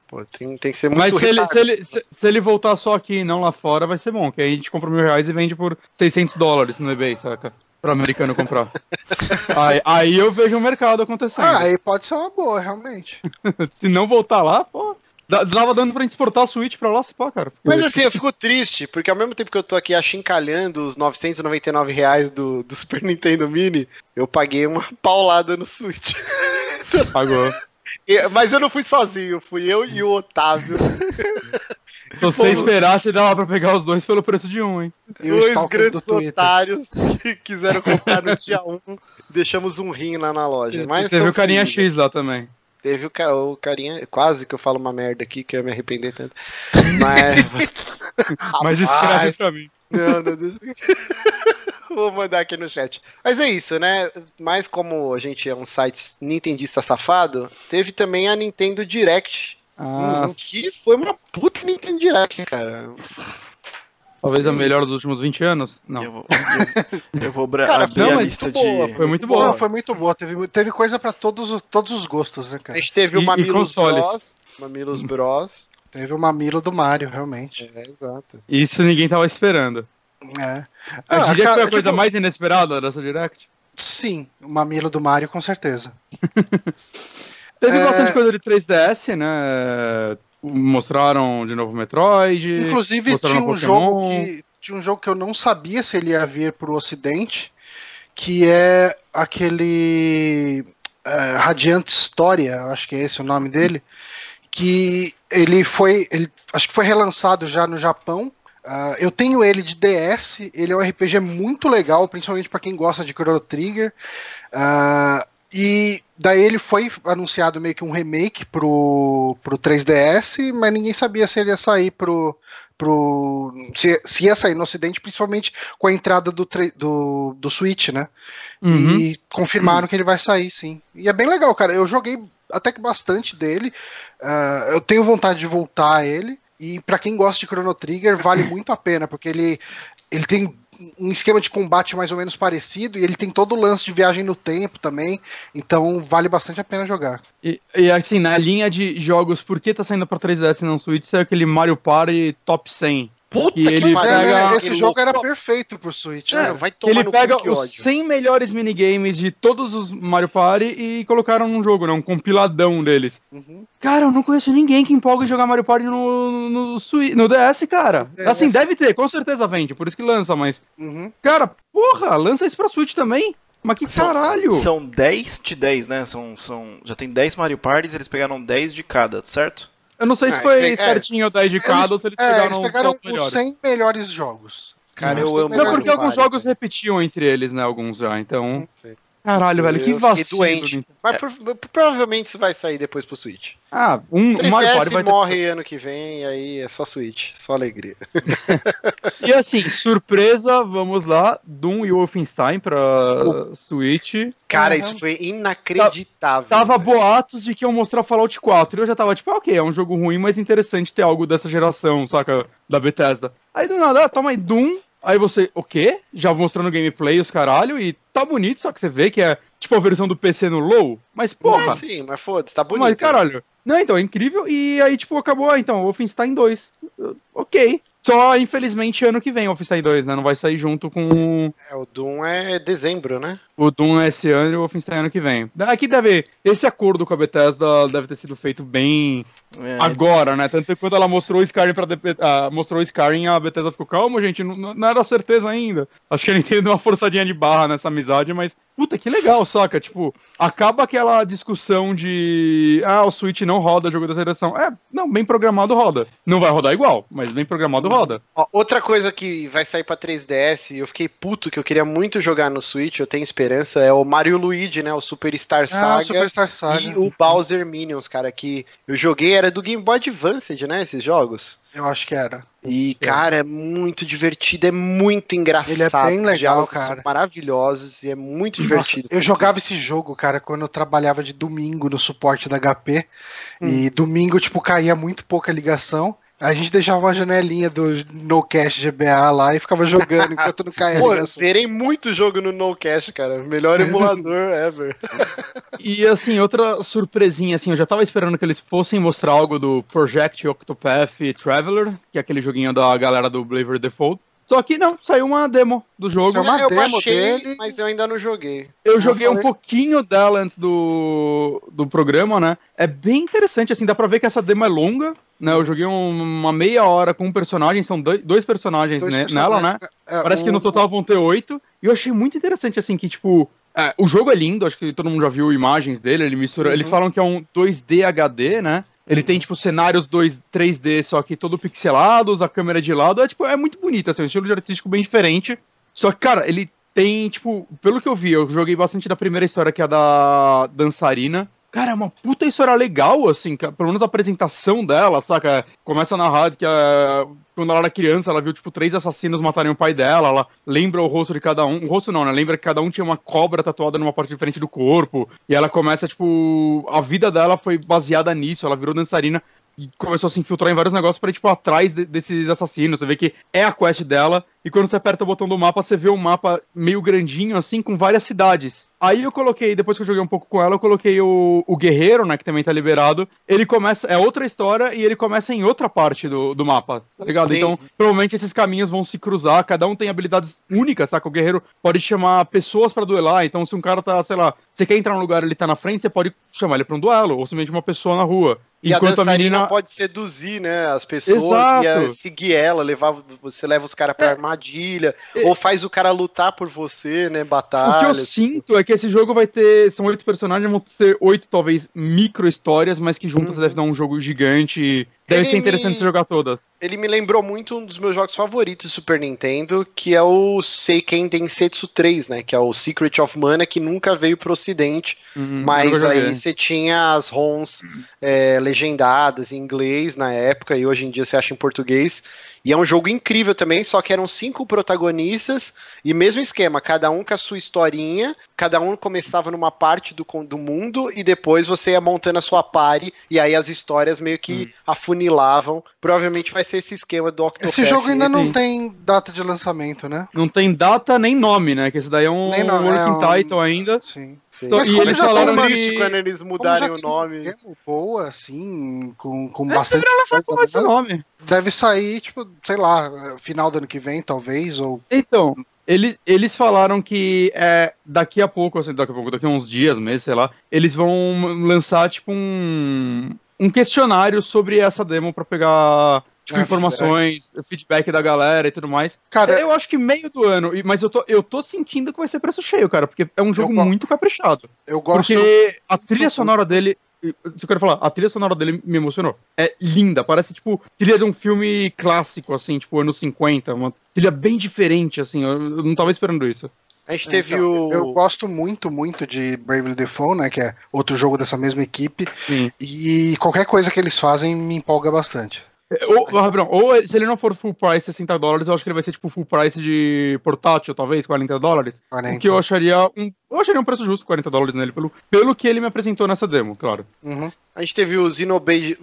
Pô, tem, tem que ser muito Mas se ele, se, ele, se, se ele voltar só aqui e não lá fora, vai ser bom. Que aí a gente compra mil reais e vende por 600 dólares no eBay, saca? Pra americano comprar. aí, aí eu vejo o mercado acontecendo. Ah, aí pode ser uma boa, realmente. Se não voltar lá, pô. Dava dando pra gente exportar a Switch pra lá, se pá, cara. Mas assim, eu fico triste, porque ao mesmo tempo que eu tô aqui achincalhando os 999 reais do, do Super Nintendo Mini, eu paguei uma paulada no Switch. Pagou. Mas eu não fui sozinho, fui eu e o Otávio. Se você esperasse, dava pra pegar os dois pelo preço de um, hein? E dois do grandes Twitter. otários que quiseram comprar no dia 1. Deixamos um rim lá na loja. Mas Teve o carinha felizes. X lá também. Teve o, ca- o carinha. Quase que eu falo uma merda aqui, que eu ia me arrepender tanto. Mas. Mas escreve pra mim. Não, não, deixa... Vou mandar aqui no chat. Mas é isso, né? Mas como a gente é um site nintendista safado, teve também a Nintendo Direct. Ah, hum, Que foi uma puta Nintendo Direct, cara. talvez a melhor dos últimos 20 anos? Não. Eu vou, eu, eu vou Cara, abrir não, a lista muito boa, de. Foi muito Não, boa. foi muito boa. Teve, teve coisa pra todos, os- todos os gostos, né, A cara? gente teve o E- Mamilos? Bros. Mamilos Bros. Teve o mamilo do Mario, realmente. É, exato. Isso ninguém tava esperando. É. Eu Ah, diria que cara, foi a coisa tipo, mais inesperada dessa Direct. Sim, o mamilo do Mario, com certeza. Teve É. bastante coisa de 3DS, né? Mostraram de novo Metroid. Inclusive, tinha um, Pokémon. jogo que, tinha um jogo que eu não sabia se ele ia vir pro ocidente, que é aquele é, Radiant História, acho que é esse o nome dele, que ele foi, ele, acho que foi relançado já no Japão. Ah, eu tenho ele de DS, ele é um RPG muito legal, principalmente para quem gosta de Chrono Trigger. Ah, e daí ele foi anunciado meio que um remake pro, pro 3DS, mas ninguém sabia se ele ia sair pro. pro se, se ia sair no ocidente, principalmente com a entrada do, do, do Switch, né? Uhum. E confirmaram que ele vai sair, sim. E é bem legal, cara. Eu joguei até que bastante dele. Ah, eu tenho vontade de voltar a ele. E pra quem gosta de Chrono Trigger, vale muito a pena, porque ele, ele tem um esquema de combate mais ou menos parecido e ele tem todo o lance de viagem no tempo também. Então vale bastante a pena jogar. E, e, assim, na linha de jogos, por que tá saindo pra 3DS e não Switch, é aquele Mario Party Top 100. Puta E ele pariu, pega- É, né? esse Que jogo era perfeito pro Switch. É, né? vai Que tomar ele no pega cu, que os ódio. 100 melhores minigames de todos os Mario Party e colocaram num jogo, né? Um compiladão deles. Uhum. Cara, eu não conheço ninguém que empolga em jogar Mario Party no, no, Switch- no DS, cara. DS. Assim, deve ter, com certeza vende, por isso que lança, mas. Uhum. Cara, porra, lança isso pra Switch também. Mas que São- caralho! São 10 de 10, né? São, são, já tem 10 Mario Parties, eles pegaram 10 de cada, certo? Eu não sei se Ah, foi é, certinho ou 10 de cada ou se eles É, pegaram, eles pegaram os melhores. os 100 melhores jogos. Cara, Os eu 100 amo Não, porque alguns jogos repetiam entre eles, né? Alguns já, então. Sei. Caralho, velho, que vacilo. doente. Mas pro- provavelmente isso vai sair depois pro Switch. Ah, um, um 3DS Mario vai ter. morre ano que vem, aí é só Switch, só alegria. E assim, surpresa, vamos lá, Doom e Wolfenstein pra Switch. Cara, Uhum. isso foi inacreditável. Tava velho. boatos de que iam mostrar Fallout 4. E eu já tava tipo, ah, ok, é um jogo ruim, mas interessante ter algo dessa geração, saca? Da Bethesda. Aí do nada, ah, toma aí Doom. Aí você, o quê? Já mostrando gameplay, os caralho, e tá bonito, só que você vê que é tipo a versão do PC no low. Mas porra, É, sim, mas foda-se, tá bonito. mas caralho. Não, então, é incrível. E aí, tipo, acabou, ah, então, Wolfenstein 2. Uh, Ok. Só, infelizmente, ano que vem, Wolfenstein 2, né? Não vai sair junto com É, o Doom é dezembro, né? O Doom esse ano e o Wolfenstein ano que vem. Aqui deve. Esse acordo com a Bethesda deve ter sido feito bem É, agora, né? Tanto que quando ela mostrou o Skyrim pra ah, mostrou o Skyrim, a Bethesda ficou, calma, gente, não, não era certeza ainda. Acho que ele tem uma forçadinha de barra nessa amizade, mas. Puta, que legal, saca? Tipo, acaba aquela discussão de. Ah, o Switch não roda jogo dessa geração. É, não, bem programado roda. Não vai rodar igual, mas bem programado roda. Ó, outra coisa que vai sair pra 3DS, e eu fiquei puto que eu queria muito jogar no Switch, eu tenho esperança, esperança, é o Mario Luigi, né? O Superstar Saga. Ah, o Superstar Saga. E o Bowser Minions, cara, que eu joguei, era do Game Boy Advance, né? Esses jogos. Eu acho que era. E, cara, é muito divertido, é muito engraçado. Ele é bem legal, cara. Maravilhosos e é muito Nossa, divertido. eu jogava esse jogo, cara, quando eu trabalhava de domingo no suporte da HP. E domingo, tipo, caía muito pouca ligação. A gente deixava uma janelinha do NoCast GBA lá e ficava jogando enquanto não caía a Pô, zerei muito jogo no NoCast, cara. Melhor emulador ever. E assim, outra surpresinha, assim, eu já tava esperando que eles fossem mostrar algo do Project Octopath Traveler, que é aquele joguinho da galera do Blaver Default. Só que não, saiu uma demo do jogo. É uma eu demo baixei, dele. mas eu ainda não joguei. Eu Eu joguei um falei- pouquinho dela antes do, do programa, né? É bem interessante, assim, dá pra ver que essa demo é longa, né? Eu joguei um- uma meia hora com um personagem, são dois, dois personagens Dois né, personagens. nela, né? É, Parece que no total vão ter oito. E eu achei muito interessante, assim, que, tipo, é, o jogo é lindo, acho que todo mundo já viu imagens dele, ele mistura. Uhum. Eles falam que é um 2D HD, né? Ele tem, tipo, cenários 2, 3D, só que todo pixelados, a câmera de lado. É, tipo, é muito bonito, assim, um estilo de artístico bem diferente. Só que, cara, ele tem, tipo, pelo que eu vi, eu joguei bastante da primeira história, que é a da dançarina. Cara, é uma puta história legal, assim, cara, pelo menos a apresentação dela, saca? Começa a narrar que a- quando ela era criança, ela viu, tipo, três assassinos matarem o pai dela, ela lembra o rosto de cada um. O rosto não, né? Lembra que cada um tinha uma cobra tatuada numa parte diferente do corpo. E ela começa, tipo, a vida dela foi baseada nisso, ela virou dançarina e começou a se infiltrar em vários negócios pra ir, tipo, atrás de- desses assassinos. Você vê que é a quest dela. E quando você aperta o botão do mapa, você vê um mapa meio grandinho, assim, com várias cidades. Aí eu coloquei, depois que eu joguei um pouco com ela, eu coloquei o, o Guerreiro, né, que também tá liberado. Ele começa, é outra história e ele começa em outra parte do, do mapa, tá ligado? Sim. Então, provavelmente esses caminhos vão se cruzar, cada um tem habilidades únicas, tá? Que o Guerreiro pode chamar pessoas pra duelar, então se um cara tá, sei lá, você quer entrar num lugar ele tá na frente, você pode chamar ele pra um duelo, ou simplesmente uma pessoa na rua. E a Enquanto a, dançarina menina... pode seduzir, né, as pessoas Exato. e a- seguir ela, levar, você leva os caras pra É. armadilha, ou faz o cara lutar por você, né, O que batalha. eu sinto é que esse jogo vai ter. São oito personagens, vão ser oito, talvez, micro histórias, mas que juntas Uhum. deve dar um jogo gigante. Deve Ele ser interessante me- jogar todas. Ele me lembrou muito um dos meus jogos favoritos do Super Nintendo, que é o Seiken Densetsu 3, né, que é o Secret of Mana, que nunca veio pro ocidente, Uhum, mas aí você tinha as ROMs é, legendadas em inglês na época, e hoje em dia você acha em português. E é um jogo incrível também, só que eram cinco protagonistas e mesmo esquema, cada um com a sua historinha, cada um começava numa parte do, do mundo e depois você ia montando a sua party e aí as histórias meio que Hum. afunilavam. Provavelmente vai ser esse esquema do Octopath. Esse jogo ainda não sim. tem data de lançamento, né? Não tem data nem nome, né? Que esse daí é um Nem nome, working é um- title ainda. Sim. Sim. Então, Mas e como eles já falaram de. quando eles mudarem o nome. demo boa, assim, com, com É, bastante Só com esse coisa, nome. deve sair, tipo, sei lá, final do ano que vem, talvez, ou... Então, eles, eles falaram que é, daqui a pouco, assim, daqui a pouco, daqui a uns dias, meses, sei lá, eles vão lançar, tipo, um, um questionário sobre essa demo pra pegar, tipo, Ah, informações, feedback. da galera e tudo mais. Cara, eu acho que meio do ano, mas eu tô, eu tô sentindo que vai ser preço cheio, cara, porque é um jogo go- muito caprichado. eu gosto... Porque a trilha sonora dele. Se eu quero falar, a trilha sonora dele me emocionou. É linda, parece tipo trilha de um filme clássico, assim, tipo anos 50. Uma trilha bem diferente, assim. Eu, eu não tava esperando isso. A gente teve Então, o. Eu gosto muito, muito de Bravely Default, né? Que é outro jogo dessa mesma equipe. Sim. E qualquer coisa que eles fazem me empolga bastante. Ou, ou se ele não for full price 60 dólares, eu acho que ele vai ser tipo full price de portátil, talvez, 40 dólares. 40. O que eu acharia um. Eu acharia um preço justo, 40 dólares nele, pelo, pelo que ele me apresentou nessa demo, claro. Uhum. A gente teve o Xenoblade,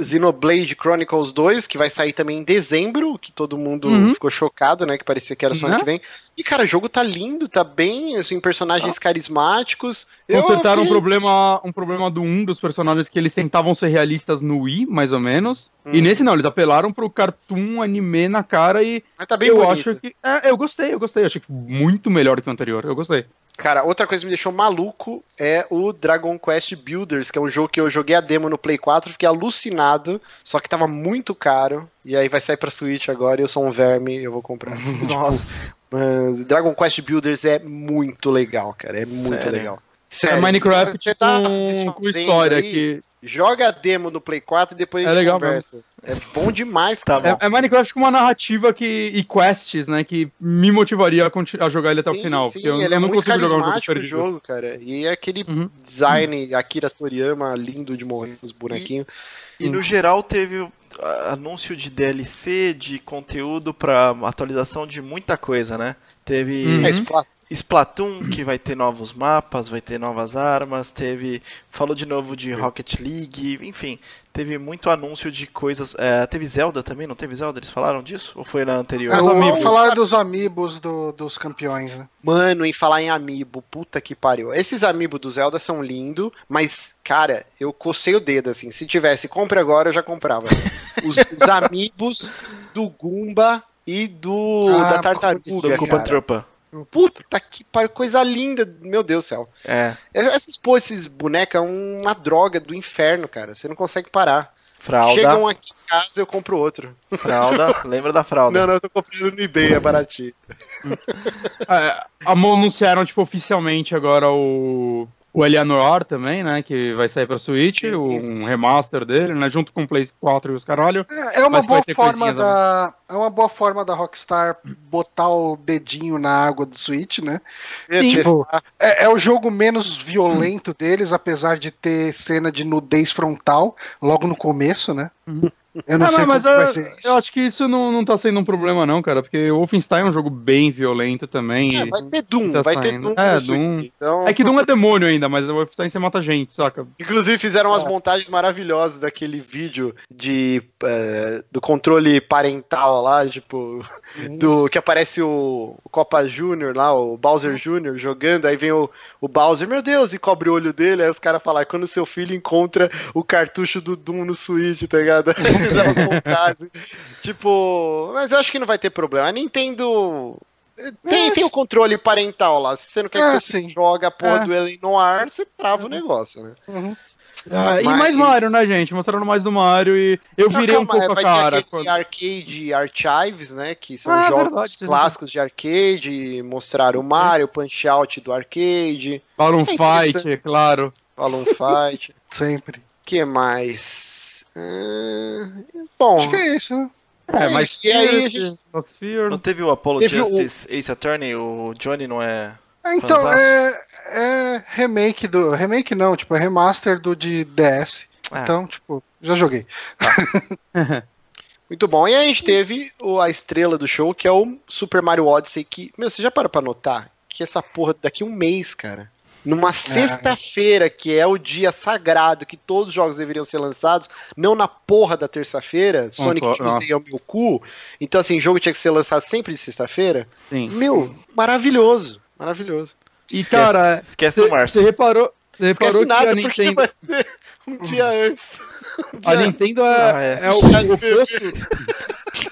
Xenoblade Chronicles 2, que vai sair também em dezembro, que todo mundo Uhum. ficou chocado, né? Que parecia que era só ano Né? que vem. E, cara, o jogo tá lindo, tá bem, assim, personagens carismáticos. Eu Consertaram um fiquei- problema, um problema do um dos personagens que eles tentavam ser realistas no Wii, mais ou menos. E Hum. nesse não, eles apelaram pro cartoon anime na cara e Mas tá bem eu bonito. acho que. É, eu gostei, eu gostei. Achei que muito melhor do que o anterior. Eu gostei. Cara, outra coisa que me deixou maluco é o Dragon Quest Builders, que é um jogo que eu joguei a demo no Play 4, fiquei alucinado, só que tava muito caro. E aí vai sair pra Switch agora e eu sou um verme, eu vou comprar. Nossa. Mas Dragon Quest Builders é muito legal, cara. É muito Sério? legal. É Minecraft Você tá com, com desfazendo história aí? que. Joga a demo no Play 4 e depois É a gente legal conversa. É bom demais, Tá cara. bom. É, é Minecraft com uma narrativa que, e quests, né? Que me motivaria a, a jogar ele até o Sim, final. sim, porque eu, ele eu é não muito consigo jogar um jogo o perdido. jogo, cara. E é aquele Uhum. design Akira Toriyama lindo de morrer os bonequinhos. E no geral teve ah, anúncio de DLC, de conteúdo pra atualização de muita coisa, né? Teve Uhum. Splat- Splatoon, que vai ter novos mapas, vai ter novas armas, teve. Falou de novo de Rocket League, enfim, teve muito anúncio de coisas. é, teve Zelda também, não teve Zelda? Eles falaram disso? Ou foi na anterior? Vamos amigos. falar dos amigos do- dos campeões, né? Mano, em falar em amiibo, puta que pariu. Esses amiibo do Zelda são lindos, mas, cara, eu cocei o dedo, assim. Se tivesse compre agora, eu já comprava. Os, os amiibos do Goomba e do Ah, da tartaruga, Do Culpa cara. Puta que pariu, coisa linda. Meu Deus do céu. É, Essas, pô, esses bonecos é uma droga do inferno, cara. Você não consegue parar. fralda. Chegam aqui em casa, eu compro outro. Fralda, lembra da fralda? Não, não, eu tô comprando no eBay, é baratinho. É, anunciaram, tipo, oficialmente agora o, o Eleanor também, né? Que vai sair pra Switch, um remaster dele, né? Junto com o Play 4 e os caralho. É é uma boa forma da. É uma boa forma da Rockstar botar o dedinho na água do Switch, né? Sim, ia pô. testar. É, é o jogo menos violento deles, apesar de ter cena de nudez frontal logo no começo, né? Eu não Ah, sei não, mas como eu, vai ser isso. eu acho que isso não, não tá sendo um problema, não, cara. Porque o Wolfenstein é um jogo bem violento também. É, vai ter Doom, tá vai ter. Doom. É. Doom. Então, É que Doom é demônio ainda, mas o Wolfenstein você mata gente, saca? Inclusive fizeram umas montagens maravilhosas daquele vídeo de eh, do controle parental lá, tipo, do que aparece o, o Copa Júnior lá, o Bowser Júnior jogando, aí vem o, o Bowser, meu Deus, e cobre o olho dele, aí os caras falam, "É quando seu filho encontra o cartucho do Doom no Switch, tá ligado? Tipo, mas eu acho que não vai ter problema. A Nintendo eh, tem, tem o controle parental lá. Se você não quer É, que você sim. joga a porra É. do Ele no ar, você trava o negócio, né? Uhum. Ah, E Mas- mais Mario, né, gente? Mostraram mais do Mario e eu Não, virei um calma, pouco a vai cara. quando- arcade archives, né? Que são Ah, jogos verdade, clássicos de arcade. Mostraram o Mario, o Punch Out do arcade, Balloon É Fight, é claro. Balloon Fight. Sempre. que mais? Ah, bom, Acho que é isso, né? É, É mas e aí a gente- Não teve o Apollo Teve o- Justice Ace Attorney? O Johnny não é. É, Então, Fanzaço. é, é remake do. Remake não, tipo, é remaster do de DS. Ah. Então, tipo, já joguei. muito bom. E aí a gente teve o- a estrela do show, que é o Super Mario Odyssey, que, meu, você já parou pra notar que essa porra daqui a um mês, cara. Numa sexta-feira, que é o dia sagrado que todos os jogos deveriam ser lançados, não na porra da terça-feira, Sonic Concordo. Tuesday é o meu cu. Então, assim, jogo tinha que ser lançado sempre de sexta-feira. Meu, maravilhoso. Maravilhoso. E, Esquece, cara, esquece do você Márcio. reparou, cê reparou Esquece que a nada, porque Nintendo, vai ser um dia antes. Um a dia Nintendo Ah, é, é. é o, o oposto.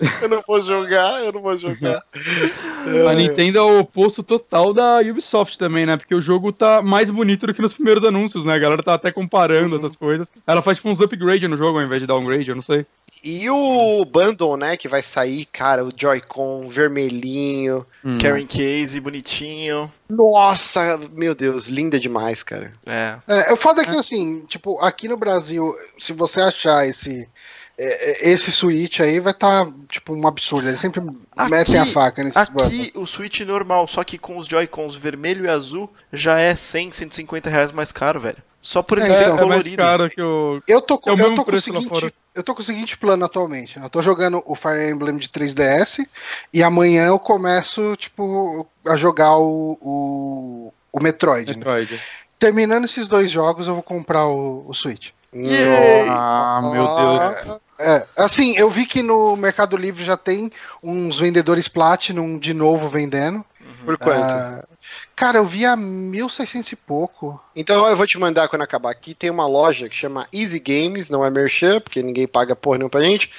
Eu não vou jogar, eu não vou jogar. A Nintendo é o oposto total da Ubisoft também, né? Porque o jogo tá mais bonito do que nos primeiros anúncios, né? A galera tá até comparando essas coisas. Ela faz tipo uns upgrade no jogo ao invés de downgrade, eu não sei. E o bundle, né, que vai sair, cara, o Joy-Con vermelhinho. Hum. Carrying case, bonitinho. Nossa, meu Deus, linda demais, cara. É. É, o foda é que, assim, tipo, aqui no Brasil, se você achar esse. É, é, Esse Switch aí vai estar, tipo, um absurdo. Eles sempre Aqui- metem a faca nesses. Aqui o Switch normal, só que com os Joy-Cons vermelho e azul, já é 100, 150 reais mais caro, velho. Só por ele É, ser É, é mais colorido. caro que o. Eu tô, com- É o eu tô com o seguinte, eu tô com o seguinte plano atualmente. né? Eu tô jogando o Fire Emblem de 3DS e amanhã eu começo, tipo, a jogar o, o, o Metroid. né? Metroid. Terminando esses dois jogos, eu vou comprar o, o Switch. Ah, meu Deus. É, assim, eu vi que no Mercado Livre já tem uns vendedores Platinum de novo vendendo. Por quanto? Ah, cara, eu vi a 1.600 e pouco. Então eu vou te mandar quando acabar aqui. Tem uma loja que chama Easy Games, não é Merchan, porque ninguém paga porra nenhuma pra gente.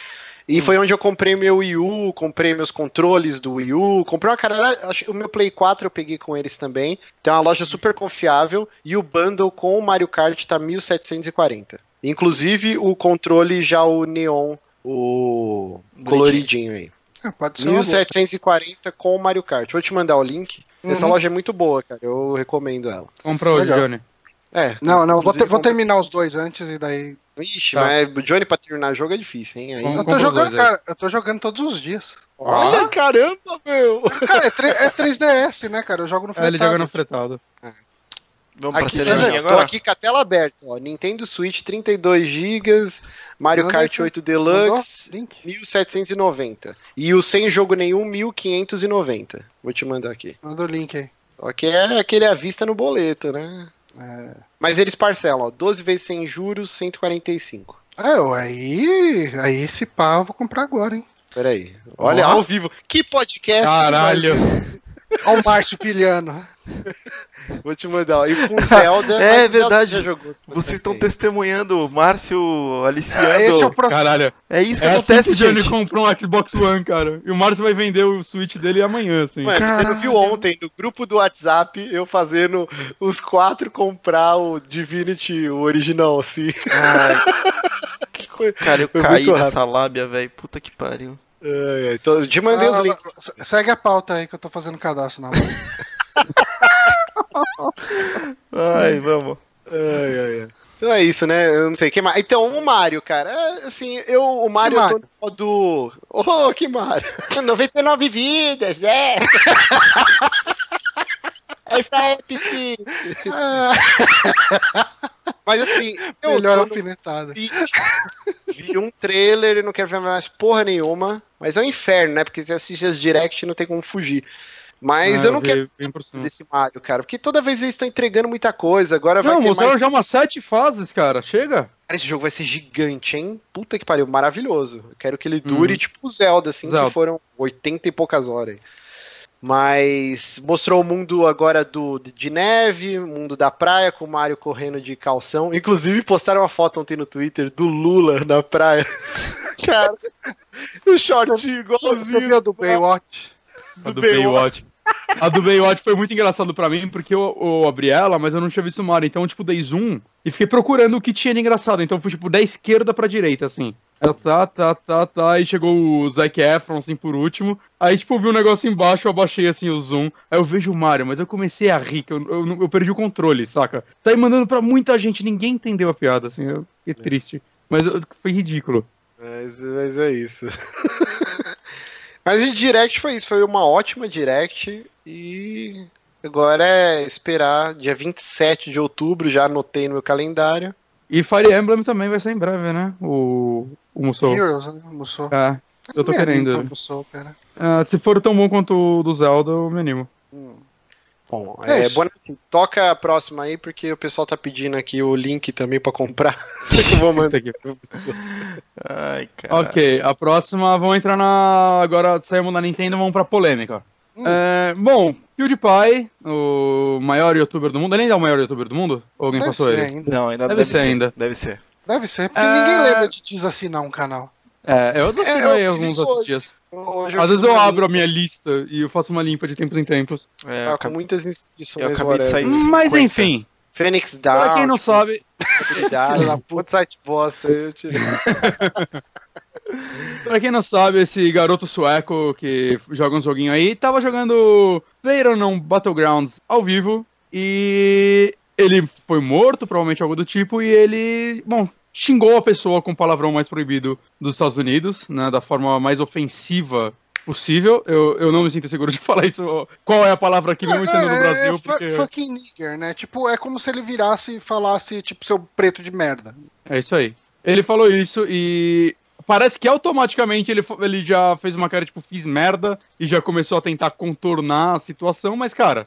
E foi onde eu comprei meu Wii U, comprei meus controles do Wii U, comprei uma cara. acho- O meu Play 4 eu peguei com eles também. Tem uma loja super confiável e o bundle com o Mario Kart tá 1740. Inclusive o controle já o neon, o coloridinho aí. Ah, pode ser uma boa. 1740 com o Mario Kart. Vou te mandar o link. Essa Uhum. loja é muito boa, cara. Eu recomendo ela. Compra hoje, Legal. Johnny. É. Não, não, vou, ter- vou terminar os dois antes e daí. Ixi, Tá. mas o Johnny pra terminar jogo é difícil, hein? Aí... Vamos- Eu tô jogando, cara, eu tô jogando todos os dias. Olha, caramba, meu! Cara, é, tre- é 3DS, né, cara? Eu jogo no É, ele fretado. joga no fretado. Vamos pra Aqui, cerejinha né, Tô agora? aqui com a tela aberta, ó. Nintendo Switch 32 GB, Mario Kart aqui. 8 Deluxe, Mandou? Link. 1790. E o sem jogo nenhum, 1590. Vou te mandar aqui. Manda o link aí. Só que é aquele à vista no boleto, né? É, Mas eles parcelam, ó. 12 vezes sem juros, 145. é ué, aí, aí esse pá eu vou comprar agora, hein? Peraí. Olha, Ó. ao vivo. Que podcast. Caralho! Olha o Márcio pilhando. Vou te mandar. ó. E com Zelda. É Zelda verdade. já jogou, Vocês estão tem. testemunhando o Márcio aliciando. Esse é o processo. Caralho! É isso que É assim que acontece, o Johnny gente. comprou um Xbox One, cara. E o Márcio vai vender o Switch dele amanhã, assim. Mano, você não viu ontem no grupo do WhatsApp eu fazendo os quatro comprar o Divinity, o original, assim. Ai, cara, eu Foi caí nessa lábia, velho. Puta que pariu. Ai, ai, tô- te mandei os Ah, links. se- Segue a pauta aí que eu tô fazendo cadastro na mão. Ai, vamos. Ai, ai, ai. Então é isso, né? Eu não sei. que mais? Então, o Mario, cara. é, assim, eu, o Mario Que eu modo. Oh, que Mario! 99 vidas, é! Essa é petit. Mas assim, eu Melhor alfinetada. Vi, vi um trailer e não quero ver mais porra nenhuma. Mas é um inferno, né? Porque você assiste as direct não tem como fugir. Mas Ah, eu não vi- quero desse Mario, cara. Porque toda vez eles estão entregando muita coisa. Agora vai Não, ter mostraram mais. já umas sete fases, cara. Chega. Cara, esse jogo vai ser gigante, hein? Puta que pariu, maravilhoso. Eu quero que ele dure Uhum. tipo o Zelda, assim, Zelda. que foram 80 e poucas horas. Mas mostrou o mundo agora do de neve, o mundo da praia, com o Mario correndo de calção. Inclusive, postaram uma foto ontem no Twitter do Lula na praia. Cara, o shortinho Você igualzinho viu do Baywatch? A do Baywatch. Baywatch. A do Baywatch foi muito engraçado pra mim, porque eu, eu abri ela, mas eu não tinha visto o Mario. Então, eu, tipo, dei zoom e fiquei procurando o que tinha de engraçado. Então, fui, tipo, da esquerda pra direita, assim. Ela tá, tá, tá, tá. Aí chegou o Zac Efron, assim, por último. Aí, tipo, eu vi um negócio embaixo, eu abaixei, assim, o zoom. Aí eu vejo o Mario, mas eu comecei a rir, que eu, eu, eu perdi o controle, saca? Saí mandando pra muita gente, ninguém entendeu a piada, assim. Eu fiquei triste. Mas eu- foi ridículo. Mas, mas é isso. mas em direct foi isso, foi uma ótima direct e agora é esperar dia 27 de outubro, já anotei no meu calendário. E Fire Emblem também vai ser em breve, né? O, o Musou. Heroes, né? Musou. É, eu tô querendo. Musou, cara. Ah, se for tão bom quanto o do Zelda, eu me animo. Hum. Bom, É é, isso. boa noite. toca a próxima aí, porque o pessoal tá pedindo aqui o link também pra comprar. eu vou mandar. Ai, cara. Ok, a próxima, vamos entrar na. Agora saímos da Nintendo, vamos pra polêmica. Hum. É, bom, PewDiePie, o maior youtuber do mundo. Ele ainda é o maior youtuber do mundo? Ou alguém Deve passou ser ele? ainda. Não, ainda Deve deve, ser ser. ainda. Deve ser. Deve ser, porque É. ninguém lembra de desassinar um canal. É, eu tô É, eu alguns isso outros hoje. dias. Hoje Às vezes eu abro a minha lista e eu faço uma limpa de tempos em tempos. É, eu tá com acabei, muitas inscrições. eu acabei de sair de Mas 50. enfim, Fênix pra Down. quem não tipo, sabe, da puta. Site bosta, eu tirei. Pra quem não sabe, esse garoto sueco que joga um joguinho aí, tava jogando PlayerUnknown Battlegrounds ao vivo e ele foi morto, provavelmente algo do tipo, e ele, bom, xingou a pessoa com o palavrão mais proibido dos Estados Unidos, né, da forma mais ofensiva possível. Eu, eu não me sinto seguro de falar isso, qual é a palavra aqui mesmo sendo no É, Brasil, é, porque fucking nigger, né? Tipo, é como se ele virasse e falasse, tipo, seu preto de merda. É isso aí. Ele falou isso e parece que automaticamente ele, ele já fez uma cara tipo, fiz merda e já começou a tentar contornar a situação, mas cara.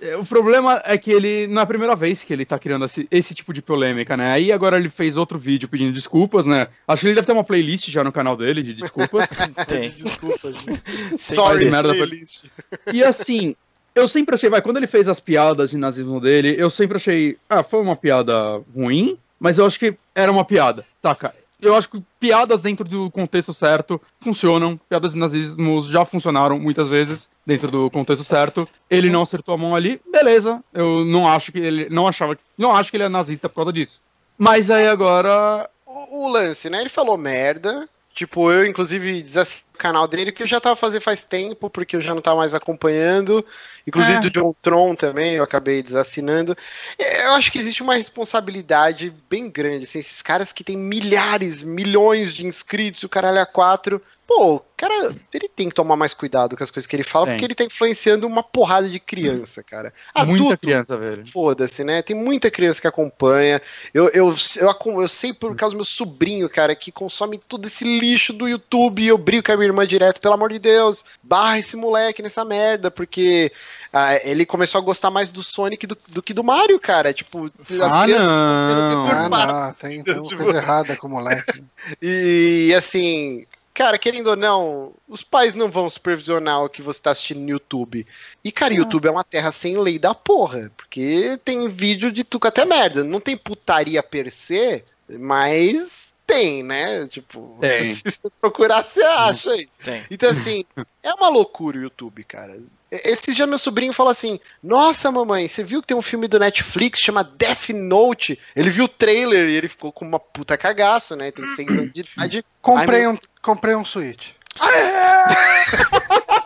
É, o problema é que ele não é a primeira vez que ele tá criando esse, esse tipo de polêmica, né? Aí agora ele fez outro vídeo pedindo desculpas, né? Acho que ele deve ter uma playlist já no canal dele de desculpas. Tem. Desculpa, gente. Sorry, Sorry, merda, playlist. E assim, eu sempre achei, vai, quando ele fez as piadas de nazismo dele, eu sempre achei, ah, foi uma piada ruim, mas eu acho que era uma piada, saca? Eu acho que piadas dentro do contexto certo funcionam, piadas de nazismo já funcionaram muitas vezes dentro do contexto certo. Ele não acertou a mão ali, beleza. Eu não acho que ele não achava, não acho que ele é nazista por causa disso. Mas aí agora O, o lance, né? Ele falou merda. Tipo, eu, inclusive, desassinei canal dele, que eu já tava fazendo faz tempo, porque eu já não tava mais acompanhando. Inclusive É. do John Tron também, eu acabei desassinando. Eu acho que existe uma responsabilidade bem grande, assim, esses caras que têm milhares, milhões de inscritos, o caralho a quatro. Pô, o cara, ele tem que tomar mais cuidado com as coisas que ele fala, Tem. porque ele tá influenciando uma porrada de criança, cara. Muita Adulto, criança, velho. Foda-se, né? Tem muita criança que acompanha. Eu, eu, eu, acom- eu sei por causa do meu sobrinho, cara, que consome todo esse lixo do YouTube. E eu brigo com a irmã direto, pelo amor de Deus, barra esse moleque nessa merda, porque ah, ele começou a gostar mais do Sonic do, do que do Mario, cara. Tipo, as Ah, crianças- não. Ah, não, tem, tem uma coisa errada com o moleque. E assim, cara, querendo ou não, os pais não vão supervisionar o que você tá assistindo no YouTube. E, cara, YouTube é uma terra sem lei da porra. Porque tem vídeo de tudo até merda. Não tem putaria per se, mas tem, né? Tipo, Tem. se você procurar, você acha aí. Tem. Então, assim, é uma loucura o YouTube, cara. Esse dia meu sobrinho falou assim: Nossa, mamãe, você viu que tem um filme do Netflix chama Death Note? Ele viu o trailer e ele ficou com uma puta cagaço, né? Tem seis anos de idade. Comprei um, comprei um Switch.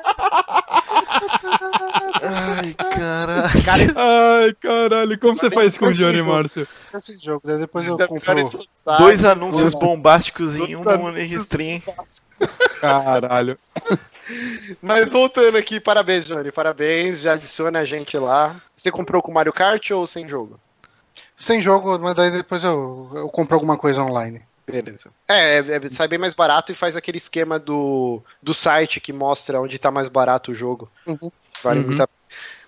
Ai, cara. Ai, caralho, como você faz isso com o Johnny, Márcio? Esse jogo, daí depois eu é compro. Dois anúncios bombásticos em um stream. Caralho. Mas voltando aqui, parabéns, Johnny. Parabéns, já adiciona a gente lá. Você comprou com Mario Kart ou sem jogo? Sem jogo, mas daí depois eu, eu compro alguma coisa online. Beleza. É, é, é, sai bem mais barato e faz aquele esquema do, do site que mostra onde tá mais barato o jogo. Uhum. Vale Uhum. muito a pena.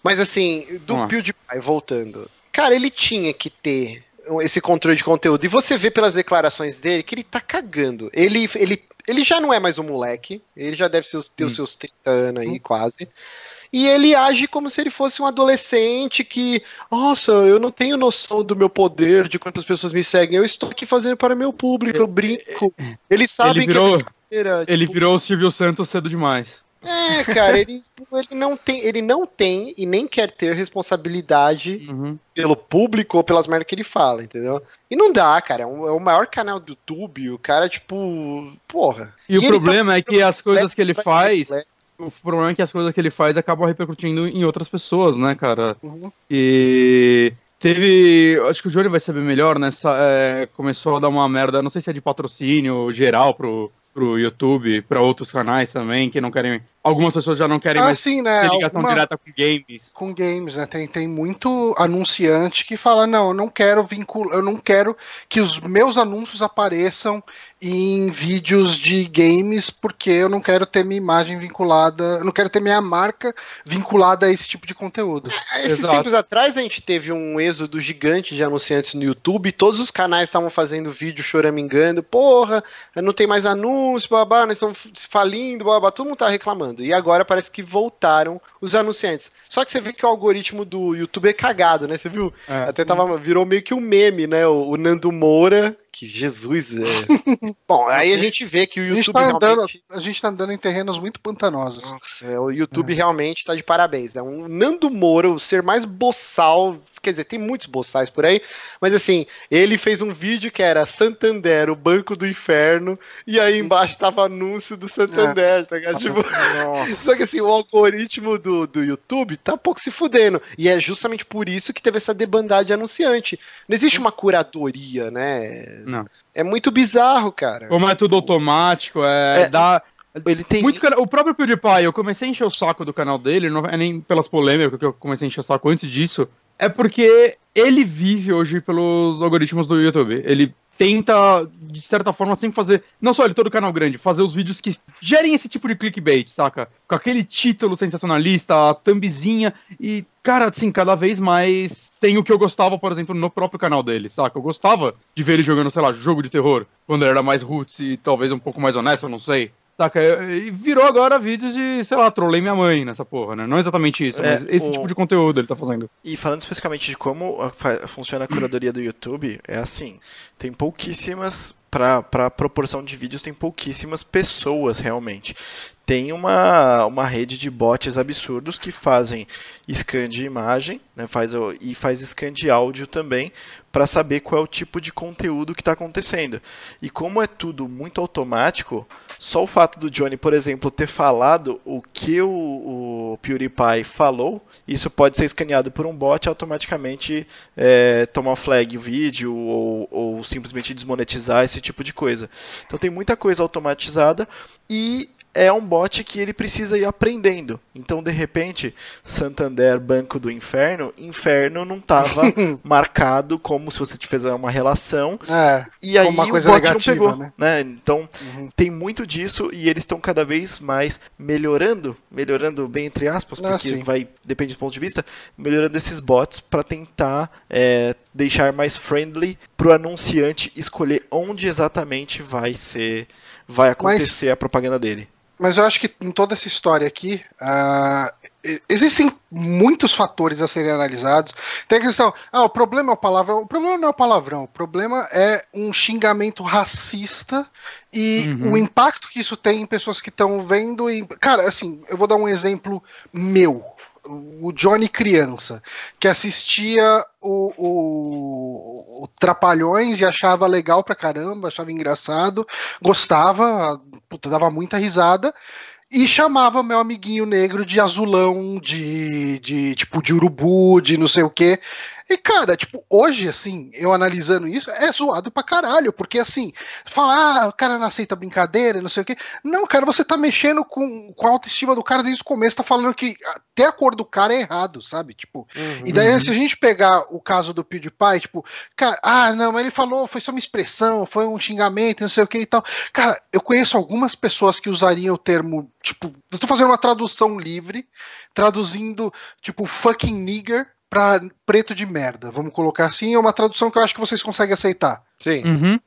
Mas assim, do lá. PewDiePie, voltando. Cara, ele tinha que ter esse controle de conteúdo. E você vê pelas declarações dele que ele tá cagando. Ele, ele, ele já não é mais um moleque. Ele já deve ter os Hum. seus 30 anos aí, quase. E ele age como se ele fosse um adolescente que, nossa, eu não tenho noção do meu poder, de quantas pessoas me seguem. Eu estou aqui fazendo para meu público, eu brinco. Eles sabem Ele virou, que é brincadeira, ele tipo, virou o Silvio Santos cedo demais. É, cara, ele, ele não tem, ele não tem e nem quer ter responsabilidade Uhum. pelo público ou pelas merdas que ele fala, entendeu? E não dá, cara. É, é o maior canal do YouTube, o cara, tipo, porra. E, o ele problema é que as coisas que ele faz, o problema é que as coisas que ele faz acabam repercutindo em outras pessoas, né, cara? Uhum. E teve. Acho que o Johnny vai saber melhor, né? é, começou a dar uma merda, não sei se é de patrocínio geral pro, pro YouTube, pra outros canais também, que não querem. Algumas pessoas já não querem Ah, mais sim, né? ter ligação alguma- direta com games. com games, né? Tem, tem muito anunciante que fala, não, eu não quero vincular, eu não quero que os meus anúncios apareçam em vídeos de games, porque eu não quero ter minha imagem vinculada, eu não quero ter minha marca vinculada a esse tipo de conteúdo. Esses Exato. tempos atrás a gente teve um êxodo gigante de anunciantes no YouTube, todos os canais estavam fazendo vídeo choramingando, porra, não tem mais anúncio, babá, nós estamos falindo, babá, todo mundo tá reclamando. E agora parece que voltaram os anunciantes. Só que você vê que o algoritmo do YouTube é cagado, né? Você viu? É. Até tava, virou meio que um meme, né? O, o Nando Moura, que Jesus é. Bom, aí a gente vê que o A YouTube gente, tá andando, realmente... a gente tá andando em terrenos muito pantanosos. Nossa, o YouTube realmente tá de parabéns. É um Nando Moura, o ser mais boçal. Quer dizer, tem muitos boçais por aí, mas assim, ele fez um vídeo que era Santander, o banco do inferno, e aí embaixo tava anúncio do Santander, tá ligado? Tipo, só que assim, o algoritmo do, do YouTube tá um pouco se fudendo. E é justamente por isso que teve essa debandade de anunciante. Não existe uma curadoria, né? Não. É muito bizarro, cara. Como é tudo automático, é. É, dá, Ele tem. Muito O próprio PewDiePie, eu comecei a encher o saco do canal dele, não é nem pelas polêmicas que eu comecei a encher o saco antes disso, é porque ele vive hoje pelos algoritmos do YouTube. Ele tenta, de certa forma, sempre fazer, não só ele, todo canal grande, fazer os vídeos que gerem esse tipo de clickbait, saca? Com aquele título sensacionalista, a thumbzinha, e, cara, assim, cada vez mais tem o que eu gostava, por exemplo, no próprio canal dele, saca? Eu gostava de ver ele jogando, sei lá, jogo de terror, quando ele era mais roots e talvez um pouco mais honesto, não sei. Saca? E virou agora vídeos de, sei lá, trolei minha mãe nessa porra, né? Não exatamente isso, É, mas esse o- tipo de conteúdo ele tá fazendo. E falando especificamente de como a- fa- funciona a curadoria do YouTube, é assim: tem pouquíssimas. Para a proporção de vídeos, tem pouquíssimas pessoas realmente. tem uma, uma rede de bots absurdos que fazem scan de imagem né, faz, e faz scan de áudio também para saber qual é o tipo de conteúdo que está acontecendo. E como é tudo muito automático, só o fato do Johnny, por exemplo, ter falado o que o, o PewDiePie falou, isso pode ser escaneado por um bot e automaticamente é, tomar flag o vídeo ou, ou simplesmente desmonetizar esse tipo de coisa. Então tem muita coisa automatizada e é um bot que ele precisa ir aprendendo. Então, de repente, Santander, Banco do Inferno, Inferno não estava marcado como se você fizer uma relação. É, e aí uma coisa o bot negativa, não pegou. né? Né? Então, Uhum. tem muito disso e eles estão cada vez mais melhorando, melhorando bem entre aspas, Ah, porque sim. vai depende do ponto de vista, melhorando esses bots para tentar é, deixar mais friendly para o anunciante escolher onde exatamente vai ser, vai acontecer a propaganda dele. Mas eu acho que em toda essa história aqui, e- existem muitos fatores a serem analisados. Tem a questão, ah, o problema é o palavrão. O problema não é o palavrão, o problema é um xingamento racista e Uhum. o impacto que isso tem em pessoas que estão vendo. E, cara, assim, eu vou dar um exemplo meu. O Johnny criança, que assistia o, o- o Trapalhões e achava legal pra caramba, achava engraçado, gostava, puta, dava muita risada e chamava meu amiguinho negro de azulão, de, de tipo de urubu, de não sei o quê. E cara, tipo, hoje assim, eu analisando isso, é zoado pra caralho, porque assim, falar, ah, o cara não aceita brincadeira, não sei o quê. Não, cara, você tá mexendo com, com a autoestima do cara desde o começo, tá falando que até a cor do cara é errado, sabe? Tipo, e daí, Uhum. se a gente pegar o caso do PewDiePie, tipo, cara, ah, não, mas ele falou, foi só uma expressão, foi um xingamento, não sei o que e tal. Cara, eu conheço algumas pessoas que usariam o termo, tipo, eu tô fazendo uma tradução livre, traduzindo, tipo, fucking nigger pra preto de merda. Vamos colocar assim, é uma tradução que eu acho que vocês conseguem aceitar. Sim. Uhum.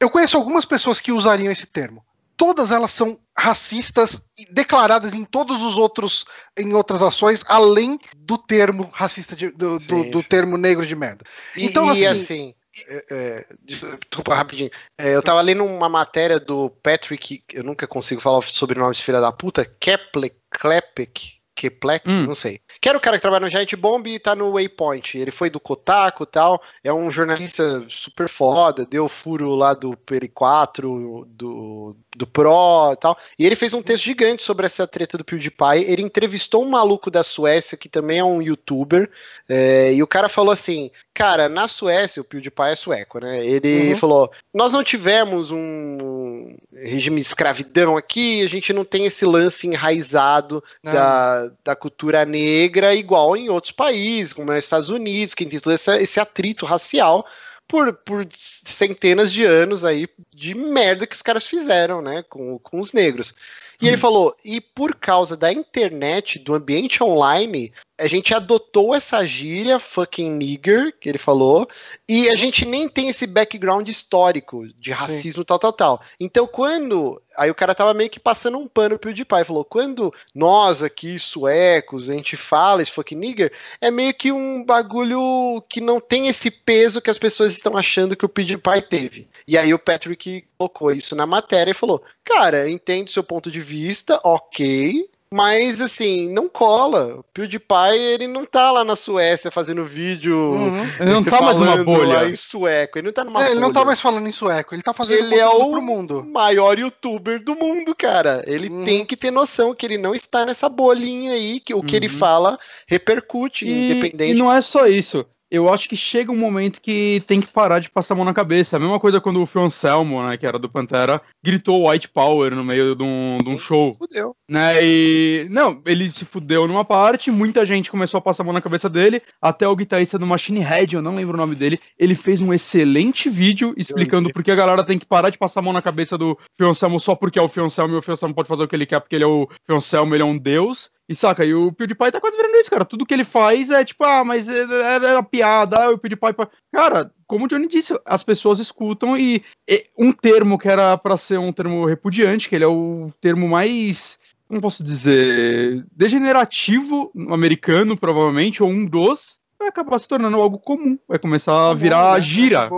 Eu conheço algumas pessoas que usariam esse termo. Todas elas são racistas e declaradas em todos os outros em outras ações, além do termo racista de- do, do- Sim, do sim. termo negro de merda. E, Então, e, assim- assim, é, é, des- desculpa rapidinho. É, eu tava lendo uma matéria do Patrick, eu nunca consigo falar o sobrenome desse filho da puta, Keplek, Klepek, Keplek, Hum. não sei. Que era o cara que trabalha no Giant Bomb e tá no Waypoint. Ele foi do Kotaku e tal. É um jornalista super foda, deu furo lá do Peri 4, do, do Pro e tal. E ele fez um texto gigante sobre essa treta do PewDiePie. Ele entrevistou um maluco da Suécia, que também é um youtuber. é, e o cara falou assim: Cara, na Suécia, o PewDiePie é sueco, né? Ele Uhum. falou: Nós não tivemos um regime de escravidão aqui, a gente não tem esse lance enraizado Não. da, da cultura negra igual em outros países, como nos Estados Unidos, que tem todo esse, esse atrito racial por, por centenas de anos aí de merda que os caras fizeram, né, com, com os negros. E ele falou, e por causa da internet, do ambiente online, a gente adotou essa gíria, fucking nigger, que ele falou, e a gente nem tem esse background histórico de racismo, tal, tal, tal. Então, quando. Aí o cara tava meio que passando um pano pro PewDiePie, falou: quando nós aqui, suecos, a gente fala esse fucking nigger, é meio que um bagulho que não tem esse peso que as pessoas estão achando que o PewDiePie teve. E aí o Patrick colocou isso na matéria e falou: Cara, entendo seu ponto de vista, ok. Mas assim, não cola. O PewDiePie, ele não tá lá na Suécia fazendo vídeo. Uhum. Ele não tá mais numa bolha. em sueco. Ele não tá numa É, ele não tá mais falando em sueco, ele tá fazendo Ele é o pro mundo. maior youtuber do mundo, cara. Ele Uhum. tem que ter noção que ele não está nessa bolinha aí, que o que ele Uhum. fala repercute, E, independente. e não é só isso. Eu acho que chega um momento que tem que parar de passar a mão na cabeça. A mesma coisa quando o Phil Anselmo, né, que era do Pantera, gritou White Power no meio de um, de um show. Fudeu. né? E não, ele se fudeu numa parte, muita gente começou a passar a mão na cabeça dele, até o guitarrista do Machine Head, eu não lembro o nome dele, ele fez um excelente vídeo explicando por que a galera tem que parar de passar a mão na cabeça do Phil Anselmo só porque é o Phil Anselmo e o Phil Anselmo pode fazer o que ele quer porque ele é o Phil Anselmo, ele é um deus. E saca, e o PewDiePie tá quase virando isso, cara. Tudo que ele faz é tipo, ah, mas era, era piada, ah, o PewDiePie. pa-". Cara, como o Johnny disse, as pessoas escutam e, e um termo que era pra ser um termo repudiante, que ele é o termo mais como posso dizer, degenerativo americano, provavelmente, ou um dos, vai acabar se tornando algo comum. Vai começar a virar Né? gíria.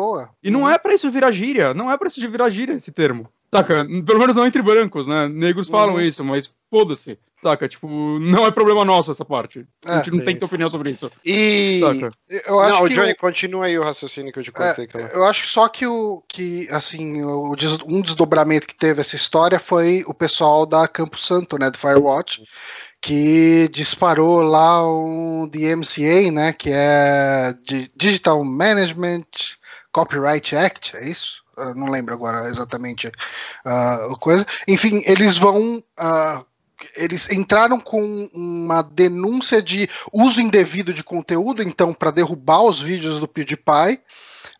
E não é pra isso virar gíria. Não é pra isso virar gíria esse termo. Saca? Pelo menos não entre brancos, né? Negros falam Uhum. isso, mas foda-se. Saca? Tipo, não é problema nosso essa parte. A gente É, não sim. tem que ter opinião sobre isso. E Saca? eu acho não, que Johnny, o- continua aí o raciocínio que eu te contei. cara. Eu acho só que o que assim o des- um desdobramento que teve essa história foi o pessoal da Campo Santo, né, do Firewatch, que disparou lá o DMCA, né, que é de Digital Management Copyright Act, é isso? Eu não lembro agora exatamente a coisa. Enfim, eles vão ah, eles entraram com uma denúncia de uso indevido de conteúdo, então, para derrubar os vídeos do PewDiePie,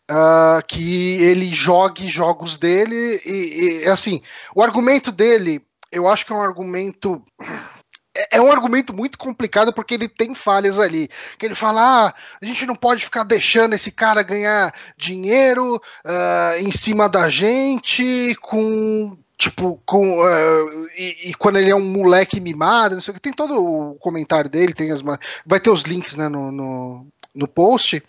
ah, que ele jogue jogos dele e, e, assim, o argumento dele, eu acho que é um argumento é- é um argumento muito complicado porque ele tem falhas ali. Que ele fala: ah, a gente não pode ficar deixando esse cara ganhar dinheiro ah, em cima da gente com. Tipo, com. ah, e, e quando ele é um moleque mimado, não sei o que. Tem todo o comentário dele, tem as. Vai ter os links né, no, no, no post.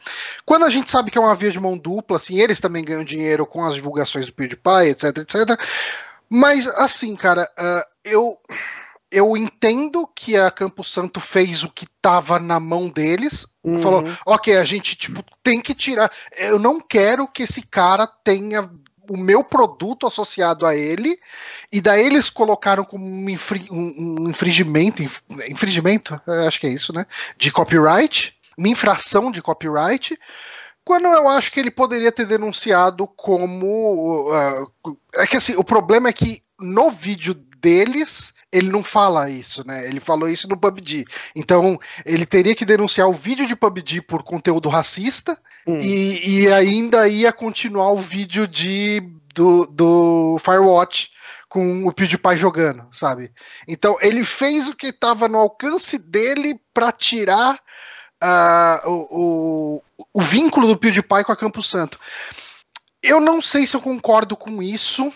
Quando a gente sabe que é uma via de mão dupla, assim, eles também ganham dinheiro com as divulgações do PewDiePie, etc, etc. Mas, assim, cara, ah, eu eu entendo que a Campo Santo fez o que estava na mão deles. Uhum. Falou, ok, a gente tipo, tem que tirar. Eu não quero que esse cara tenha o meu produto associado a ele. E daí eles colocaram como um, infri- um- um infringimento, inf- infringimento, acho que é isso, né? De copyright, uma infração de copyright. Quando eu acho que ele poderia ter denunciado como. ah, é que assim, o problema é que no vídeo deles ele não fala isso, né? Ele falou isso no PUBG. Então, ele teria que denunciar o vídeo de PUBG por conteúdo racista Hum. e, e ainda ia continuar o vídeo de, do, do Firewatch com o PewDiePie jogando, sabe? Então, ele fez o que estava no alcance dele para tirar ah, o, o, o vínculo do PewDiePie com a Campo Santo. Eu não sei se eu concordo com isso,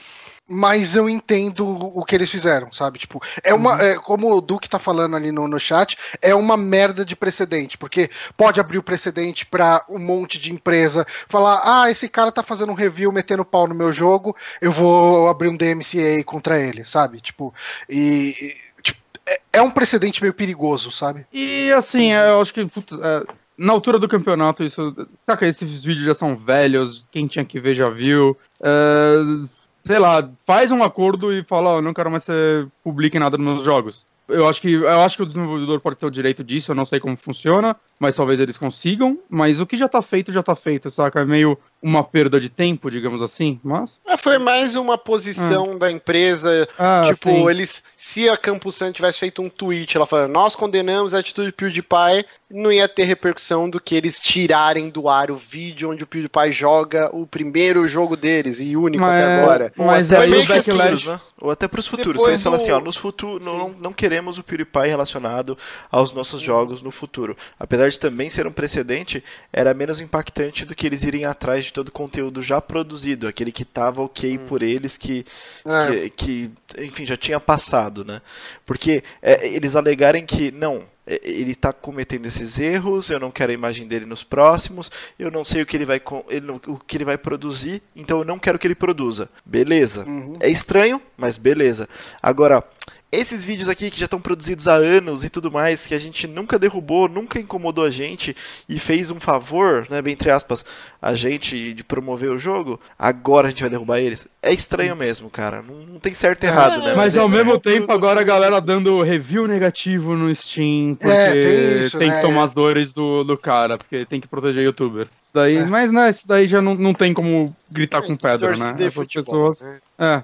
mas eu entendo o que eles fizeram, sabe? Tipo, é uma. É, como o Duque tá falando ali no, no chat, é uma merda de precedente, porque pode abrir o precedente pra um monte de empresa falar: ah, esse cara tá fazendo um review metendo pau no meu jogo, eu vou abrir um DMCA contra ele, sabe? Tipo, e. tipo, é, é um precedente meio perigoso, sabe? E assim, eu acho que putz, é, na altura do campeonato, isso. Saca, esses vídeos já são velhos, quem tinha que ver já viu. É, sei lá, faz um acordo e fala, ó, eu não quero mais que você publique nada nos meus jogos. Eu acho que eu acho que o desenvolvedor pode ter o direito disso, eu não sei como funciona, mas talvez eles consigam. Mas o que já tá feito, já tá feito, saca? É meio uma perda de tempo, digamos assim. Mas. Ah, Foi mais uma posição da empresa. Ah, tipo, sim. eles. Se a Campus Sun tivesse feito um tweet, ela falando, nós condenamos a atitude do PewDiePie, não ia ter repercussão do que eles tirarem do ar o vídeo onde o PewDiePie joga o primeiro jogo deles e único Mas- até agora. mas até aí pros o backlash- futuros, né? Ou até pros futuros. Depois Eles falam do- assim, ó, nos futuros não, não queremos o PewDiePie relacionado aos nossos jogos no futuro. Apesar de também ser um precedente, era menos impactante do que eles irem atrás de todo o conteúdo já produzido, aquele que tava ok por eles, que, É. que, que, enfim, já tinha passado, né? Porque é, eles alegarem que, não, é, ele está cometendo esses erros, eu não quero a imagem dele nos próximos, eu não sei o que ele vai, ele o que ele vai produzir, então eu não quero que ele produza. Beleza. Uhum. É estranho, mas beleza. Agora, esses vídeos aqui que já estão produzidos há anos e tudo mais, que a gente nunca derrubou, nunca incomodou a gente e fez um favor, né, bem entre aspas, a gente de promover o jogo, agora a gente vai derrubar eles. É estranho mesmo, cara. Não, não tem certo e errado, né? Mas é ao estranho. mesmo tempo, agora a galera dando review negativo no Steam, porque É, tem tem, isso, que né? tomar as dores do, do cara, porque tem que proteger youtuber. Daí, É. Mas né, isso daí já não, não tem como gritar com pedra, né? Essas futebol, pessoas. né? É.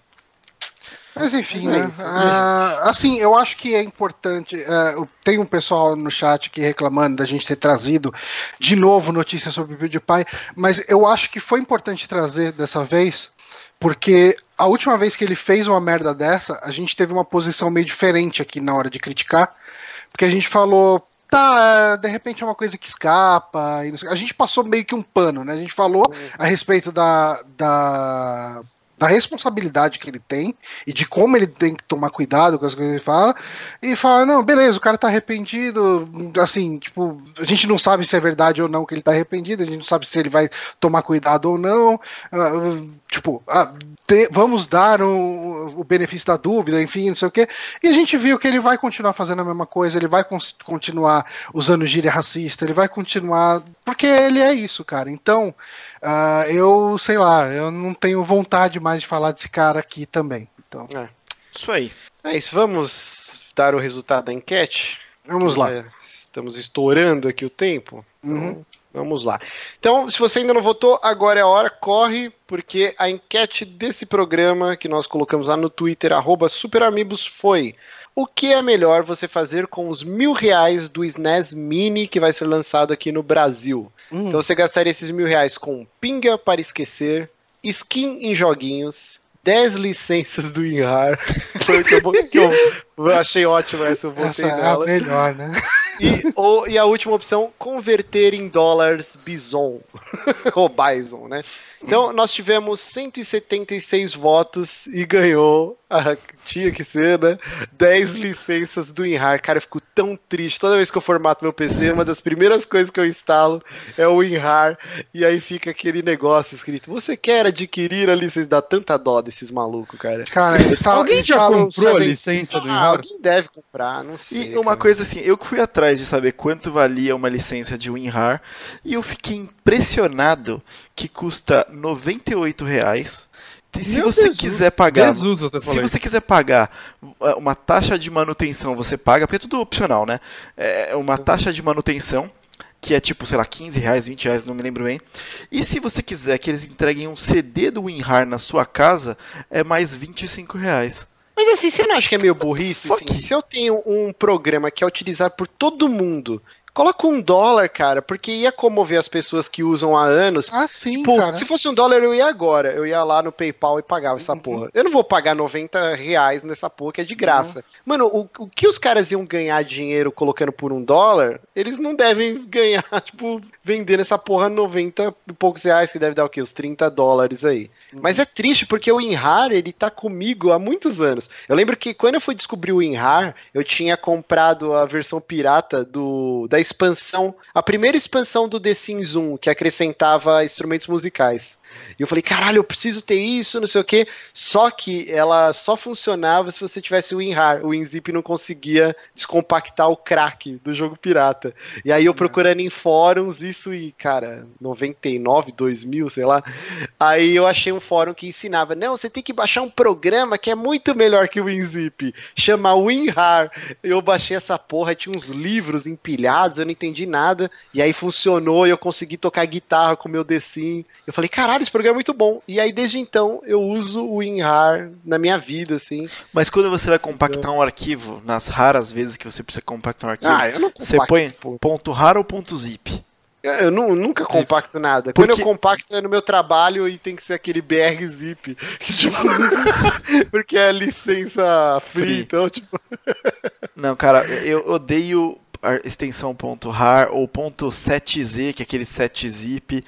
Mas enfim, é né? isso, Ah, assim, eu acho que é importante. ah, eu- tem um pessoal no chat aqui reclamando da gente ter trazido de novo notícias sobre o PewDiePie, mas eu acho que foi importante trazer dessa vez, porque a última vez que ele fez uma merda dessa, a gente teve uma posição meio diferente aqui na hora de criticar, porque a gente falou. Tá, de repente é uma coisa que escapa. A gente passou meio que um pano, né? A gente falou a respeito da, da, da responsabilidade que ele tem e de como ele tem que tomar cuidado com as coisas que ele fala, e fala, não, beleza, o cara tá arrependido, assim, tipo, a gente não sabe se é verdade ou não que ele tá arrependido, a gente não sabe se ele vai tomar cuidado ou não, ah, tipo, ah, te, vamos dar o, o, benefício da dúvida, enfim, não sei o quê. E a gente viu que ele vai continuar fazendo a mesma coisa, ele vai continuar usando gíria racista, ele vai continuar. Porque ele é isso, cara. Então, uh, eu sei lá, eu não tenho vontade mais de falar desse cara aqui também. Então. É. Isso aí. É isso, vamos dar o resultado da enquete? Vamos lá. É, estamos estourando aqui o tempo. Então, uhum. Vamos lá. Então, se você ainda não votou, agora é a hora, corre, porque a enquete desse programa que nós colocamos lá no Twitter, SuperAmigos, foi o que é melhor você fazer com os mil reais do SNES Mini que vai ser lançado aqui no Brasil? Hum. Então você gastaria esses mil reais com pinga para esquecer, skin em joguinhos, 10 licenças do INRAR. Foi o que eu, que eu, eu achei ótimo essa, eu votei essa nela. É a melhor, né? E, ou, e a última opção, converter em dólares Bison. ou Bison, né? Então, nós tivemos 176 votos e ganhou, ah, tinha que ser, né? 10 licenças do WinRAR. Cara, eu fico tão triste. Toda vez que eu formato meu PC, uma das primeiras coisas que eu instalo é o WinRAR. E aí fica aquele negócio escrito: Você quer adquirir a licença? Dá tanta dó desses malucos, cara. Cara, instala, alguém já comprou a licença do WinRAR? Ah, alguém deve comprar, não sei. E uma cara. coisa assim, eu fui atrás de saber quanto valia uma licença de WinRAR e eu fiquei impressionado que custa 98 reais. E se Meu você Jesus. quiser pagar, Jesus, se você quiser pagar é, uma taxa de manutenção, você paga, porque é tudo opcional, né? É uma taxa de manutenção que é tipo, sei lá, 15 reais, 20 reais, não me lembro bem. E se você quiser que eles entreguem um CD do WinRAR na sua casa, é mais 25 reais. Mas assim, você não acha que é meio burrice? Assim? Se eu tenho um programa que é utilizado por todo mundo Coloca um dólar, cara, porque ia comover as pessoas que usam há anos. Ah, sim, tipo, cara. Se fosse um dólar, eu ia agora. Eu ia lá no PayPal e pagava essa uhum. porra. Eu não vou pagar 90 reais nessa porra que é de graça. Uhum. Mano, o, o que os caras iam ganhar dinheiro colocando por um dólar, eles não devem ganhar, tipo, vendendo essa porra 90 e poucos reais, que deve dar o quê? Os 30 dólares aí. Mas é triste porque o Inhar, ele tá comigo há muitos anos. Eu lembro que quando eu fui descobrir o Inhar, eu tinha comprado a versão pirata do da expansão, a primeira expansão do The Sims 1, que acrescentava instrumentos musicais. E eu falei, caralho, eu preciso ter isso, não sei o quê. Só que ela só funcionava se você tivesse o WinRAR. O WinZip não conseguia descompactar o crack do jogo pirata. E aí eu procurando em fóruns, isso e, cara, 99, 2000, sei lá. Aí eu achei um fórum que ensinava, não, você tem que baixar um programa que é muito melhor que o WinZip. Chama WinRAR. Eu baixei essa porra, tinha uns livros empilhados, eu não entendi nada. E aí funcionou e eu consegui tocar guitarra com o meu The Sim. Eu falei, caralho, esse programa é muito bom. E aí, desde então, eu uso o WinRAR na minha vida, assim. Mas quando você vai compactar um arquivo, nas raras vezes que você precisa compactar um arquivo, ah, você põe ponto .rar ou ponto .zip? Eu não, nunca compacto nada. Porque... Quando eu compacto é no meu trabalho e tem que ser aquele BR zip. Tipo, porque é licença free, free. então, tipo. não, cara, eu odeio extensão .rar ou .7z, que é aquele 7zip.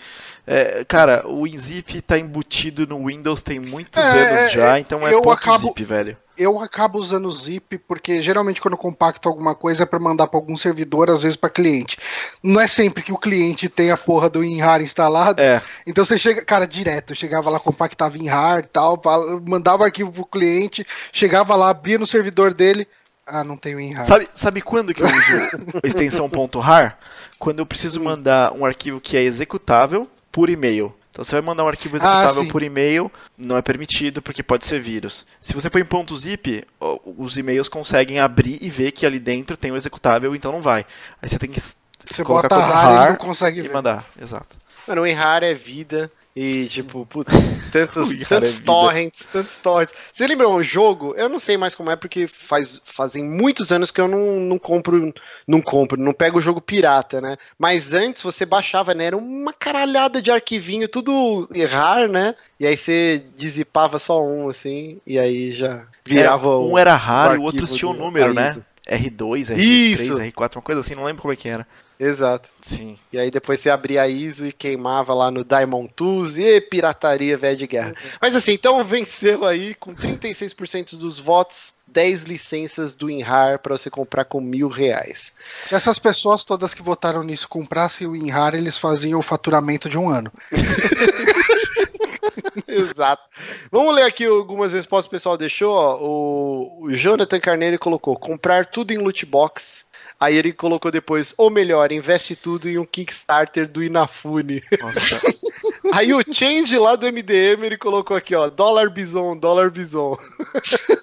É, cara, o WinZip está embutido no Windows tem muitos é, anos já, então é eu acabo, .zip, velho. Eu acabo usando o zip porque geralmente quando eu compacto alguma coisa é para mandar para algum servidor, às vezes para cliente. Não é sempre que o cliente tem a porra do WinRAR instalado. É. Então você chega, cara, direto, eu chegava lá, compactava WinRAR e tal, mandava o arquivo pro cliente, chegava lá, abria no servidor dele, ah, não tem o WinRAR. Sabe, sabe quando que eu uso a extensão .rar? Quando eu preciso mandar um arquivo que é executável por e-mail. Então você vai mandar um arquivo executável ah, por e-mail, não é permitido porque pode ser vírus. Se você põe ponto .zip, os e-mails conseguem abrir e ver que ali dentro tem o executável, então não vai. Aí você tem que você colocar bota como rar e não consegue e ver. mandar. Exato. Mano, o WinRAR é vida. E, tipo, putz, tantos, tantos é torrents, tantos torrents. Você lembra um jogo? Eu não sei mais como é, porque faz, fazem muitos anos que eu não, não compro, não compro, não pego o jogo pirata, né? Mas antes você baixava, né? Era uma caralhada de arquivinho, tudo errar, né? E aí você dizipava só um, assim, e aí já virava é, Um era raro e o outro tinha um número, né? R2, R3, Isso. R4, uma coisa assim, não lembro como é que era. Exato. Sim. E aí depois você abria a ISO e queimava lá no Diamond Tools e pirataria velha de guerra. Uhum. Mas assim, então venceu aí com 36% dos votos 10 licenças do InHar para você comprar com mil reais. Se essas pessoas todas que votaram nisso comprassem o InHar, eles faziam o faturamento de um ano. Exato. Vamos ler aqui algumas respostas que o pessoal deixou. ó. O, o Jonathan Carneiro colocou: comprar tudo em loot box. Aí ele colocou depois, ou melhor, investe tudo em um Kickstarter do Inafune. Nossa. Aí o Change lá do MDM, ele colocou aqui, ó, dólar bison, dólar bison.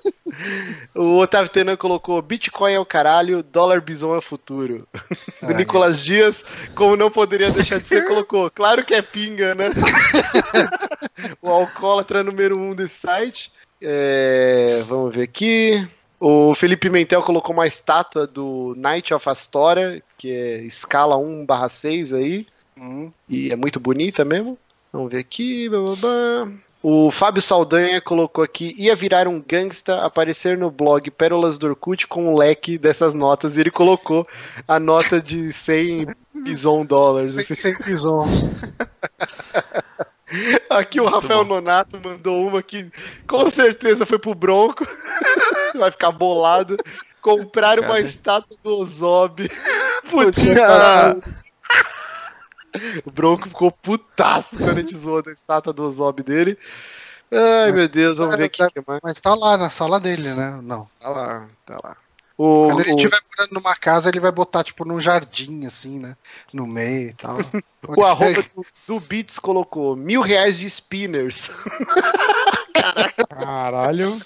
o Otávio Tenan colocou, Bitcoin é o caralho, dólar bison é o futuro. o Ai. Nicolas Dias, como não poderia deixar de ser, colocou, claro que é pinga, né? o alcoólatra número um desse site. É, vamos ver aqui. O Felipe Mentel colocou uma estátua do Knight of Astoria, que é escala 1/6 aí. Hum. E é muito bonita mesmo. Vamos ver aqui. blá, blá, blá. O Fábio Saldanha colocou aqui: ia virar um gangsta, aparecer no blog Pérolas do Orkut com o leque dessas notas. E ele colocou a nota de 100 bison dólares. Sem, assim. sem bisons. Aqui o Rafael Nonato mandou uma que com certeza foi pro Bronco. Vai ficar bolado. Comprar uma estátua do Ozob. Podia, O Bronco ficou putaço quando a gente zoou da estátua do Ozob dele. Ai, meu Deus, vamos ver aqui o que mais. Mas tá lá na sala dele, né? Não. Tá lá, tá lá. O, Quando ele o- estiver morando numa casa, ele vai botar, tipo, num jardim, assim, né? No meio e tal. o arroba do, do Beats colocou mil reais de spinners. Caralho.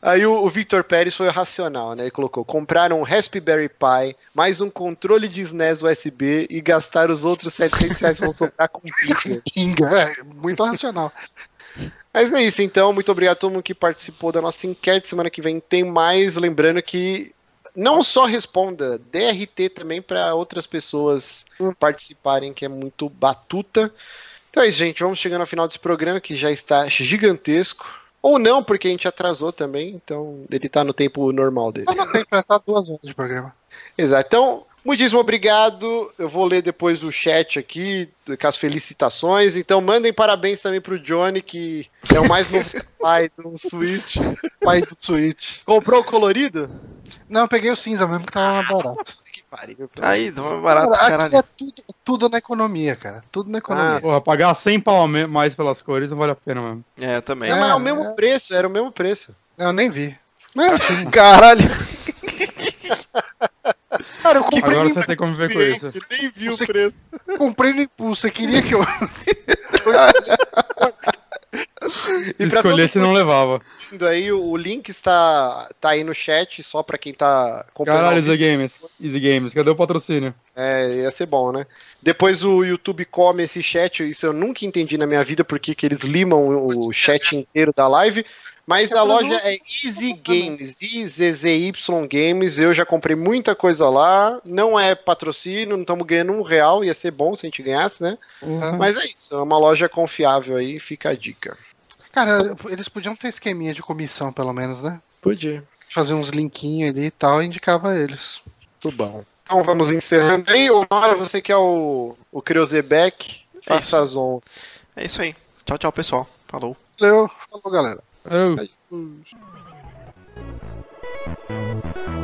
Aí o, o Victor Pérez foi racional, né? Ele colocou: comprar um Raspberry Pi, mais um controle de SNES USB e gastar os outros 700 reais vão sobrar com pinga. Pinga, é muito racional. Mas é isso, então. Muito obrigado a todo mundo que participou da nossa enquete. Semana que vem tem mais. Lembrando que não só responda, DRT também para outras pessoas participarem, que é muito batuta. Então é isso, gente. Vamos chegando ao final desse programa que já está gigantesco. Ou não, porque a gente atrasou também, então ele tá no tempo normal dele. Só não tem pra estar duas horas de programa. Exato. Então, muitíssimo obrigado. Eu vou ler depois o chat aqui com as felicitações. Então, mandem parabéns também pro Johnny, que é o mais novo pai do Switch. Pai do Switch. Comprou o colorido? Não, eu peguei o cinza mesmo, que tava mais barato. Que pariu. Aí, é barato, Cara, aqui caralho. é tudo, tudo na economia, cara. Tudo na economia. Ah, Porra, pagar 100 pau mais pelas cores não vale a pena mesmo. É, eu também. É, mas é o É, mesmo é. preço, era o mesmo preço. Eu nem vi. Mas enfim, Caralho. cara, eu comprei, Agora você tem como ver com isso. Nem viu Você- o preço. comprei no impulso. Você queria que eu. E pra Escolher todo se não levava. aí, o link está tá aí no chat, só pra quem tá acompanhando. Caralho. Easy Games. Easy Games, cadê o patrocínio? É, ia ser bom, né? Depois o YouTube come esse chat, isso eu nunca entendi na minha vida porque que eles limam o chat inteiro da live. Mas a loja é Easy Games, IZZY Games. Eu já comprei muita coisa lá. Não é patrocínio, não estamos ganhando um real. Ia ser bom se a gente ganhasse, né? Porra. Mas é isso, é uma loja confiável aí, fica a dica. Cara, eles podiam ter esqueminha de comissão, pelo menos, né? Podia. Fazer uns linkinhos ali e tal, indicava eles. Tudo bom. Então vamos encerrando aí. Honora, você que é o, o Creuzebeck, faça é as on. É isso aí. Tchau, tchau, pessoal. Falou. Valeu. Falou, galera. Valeu. Valeu.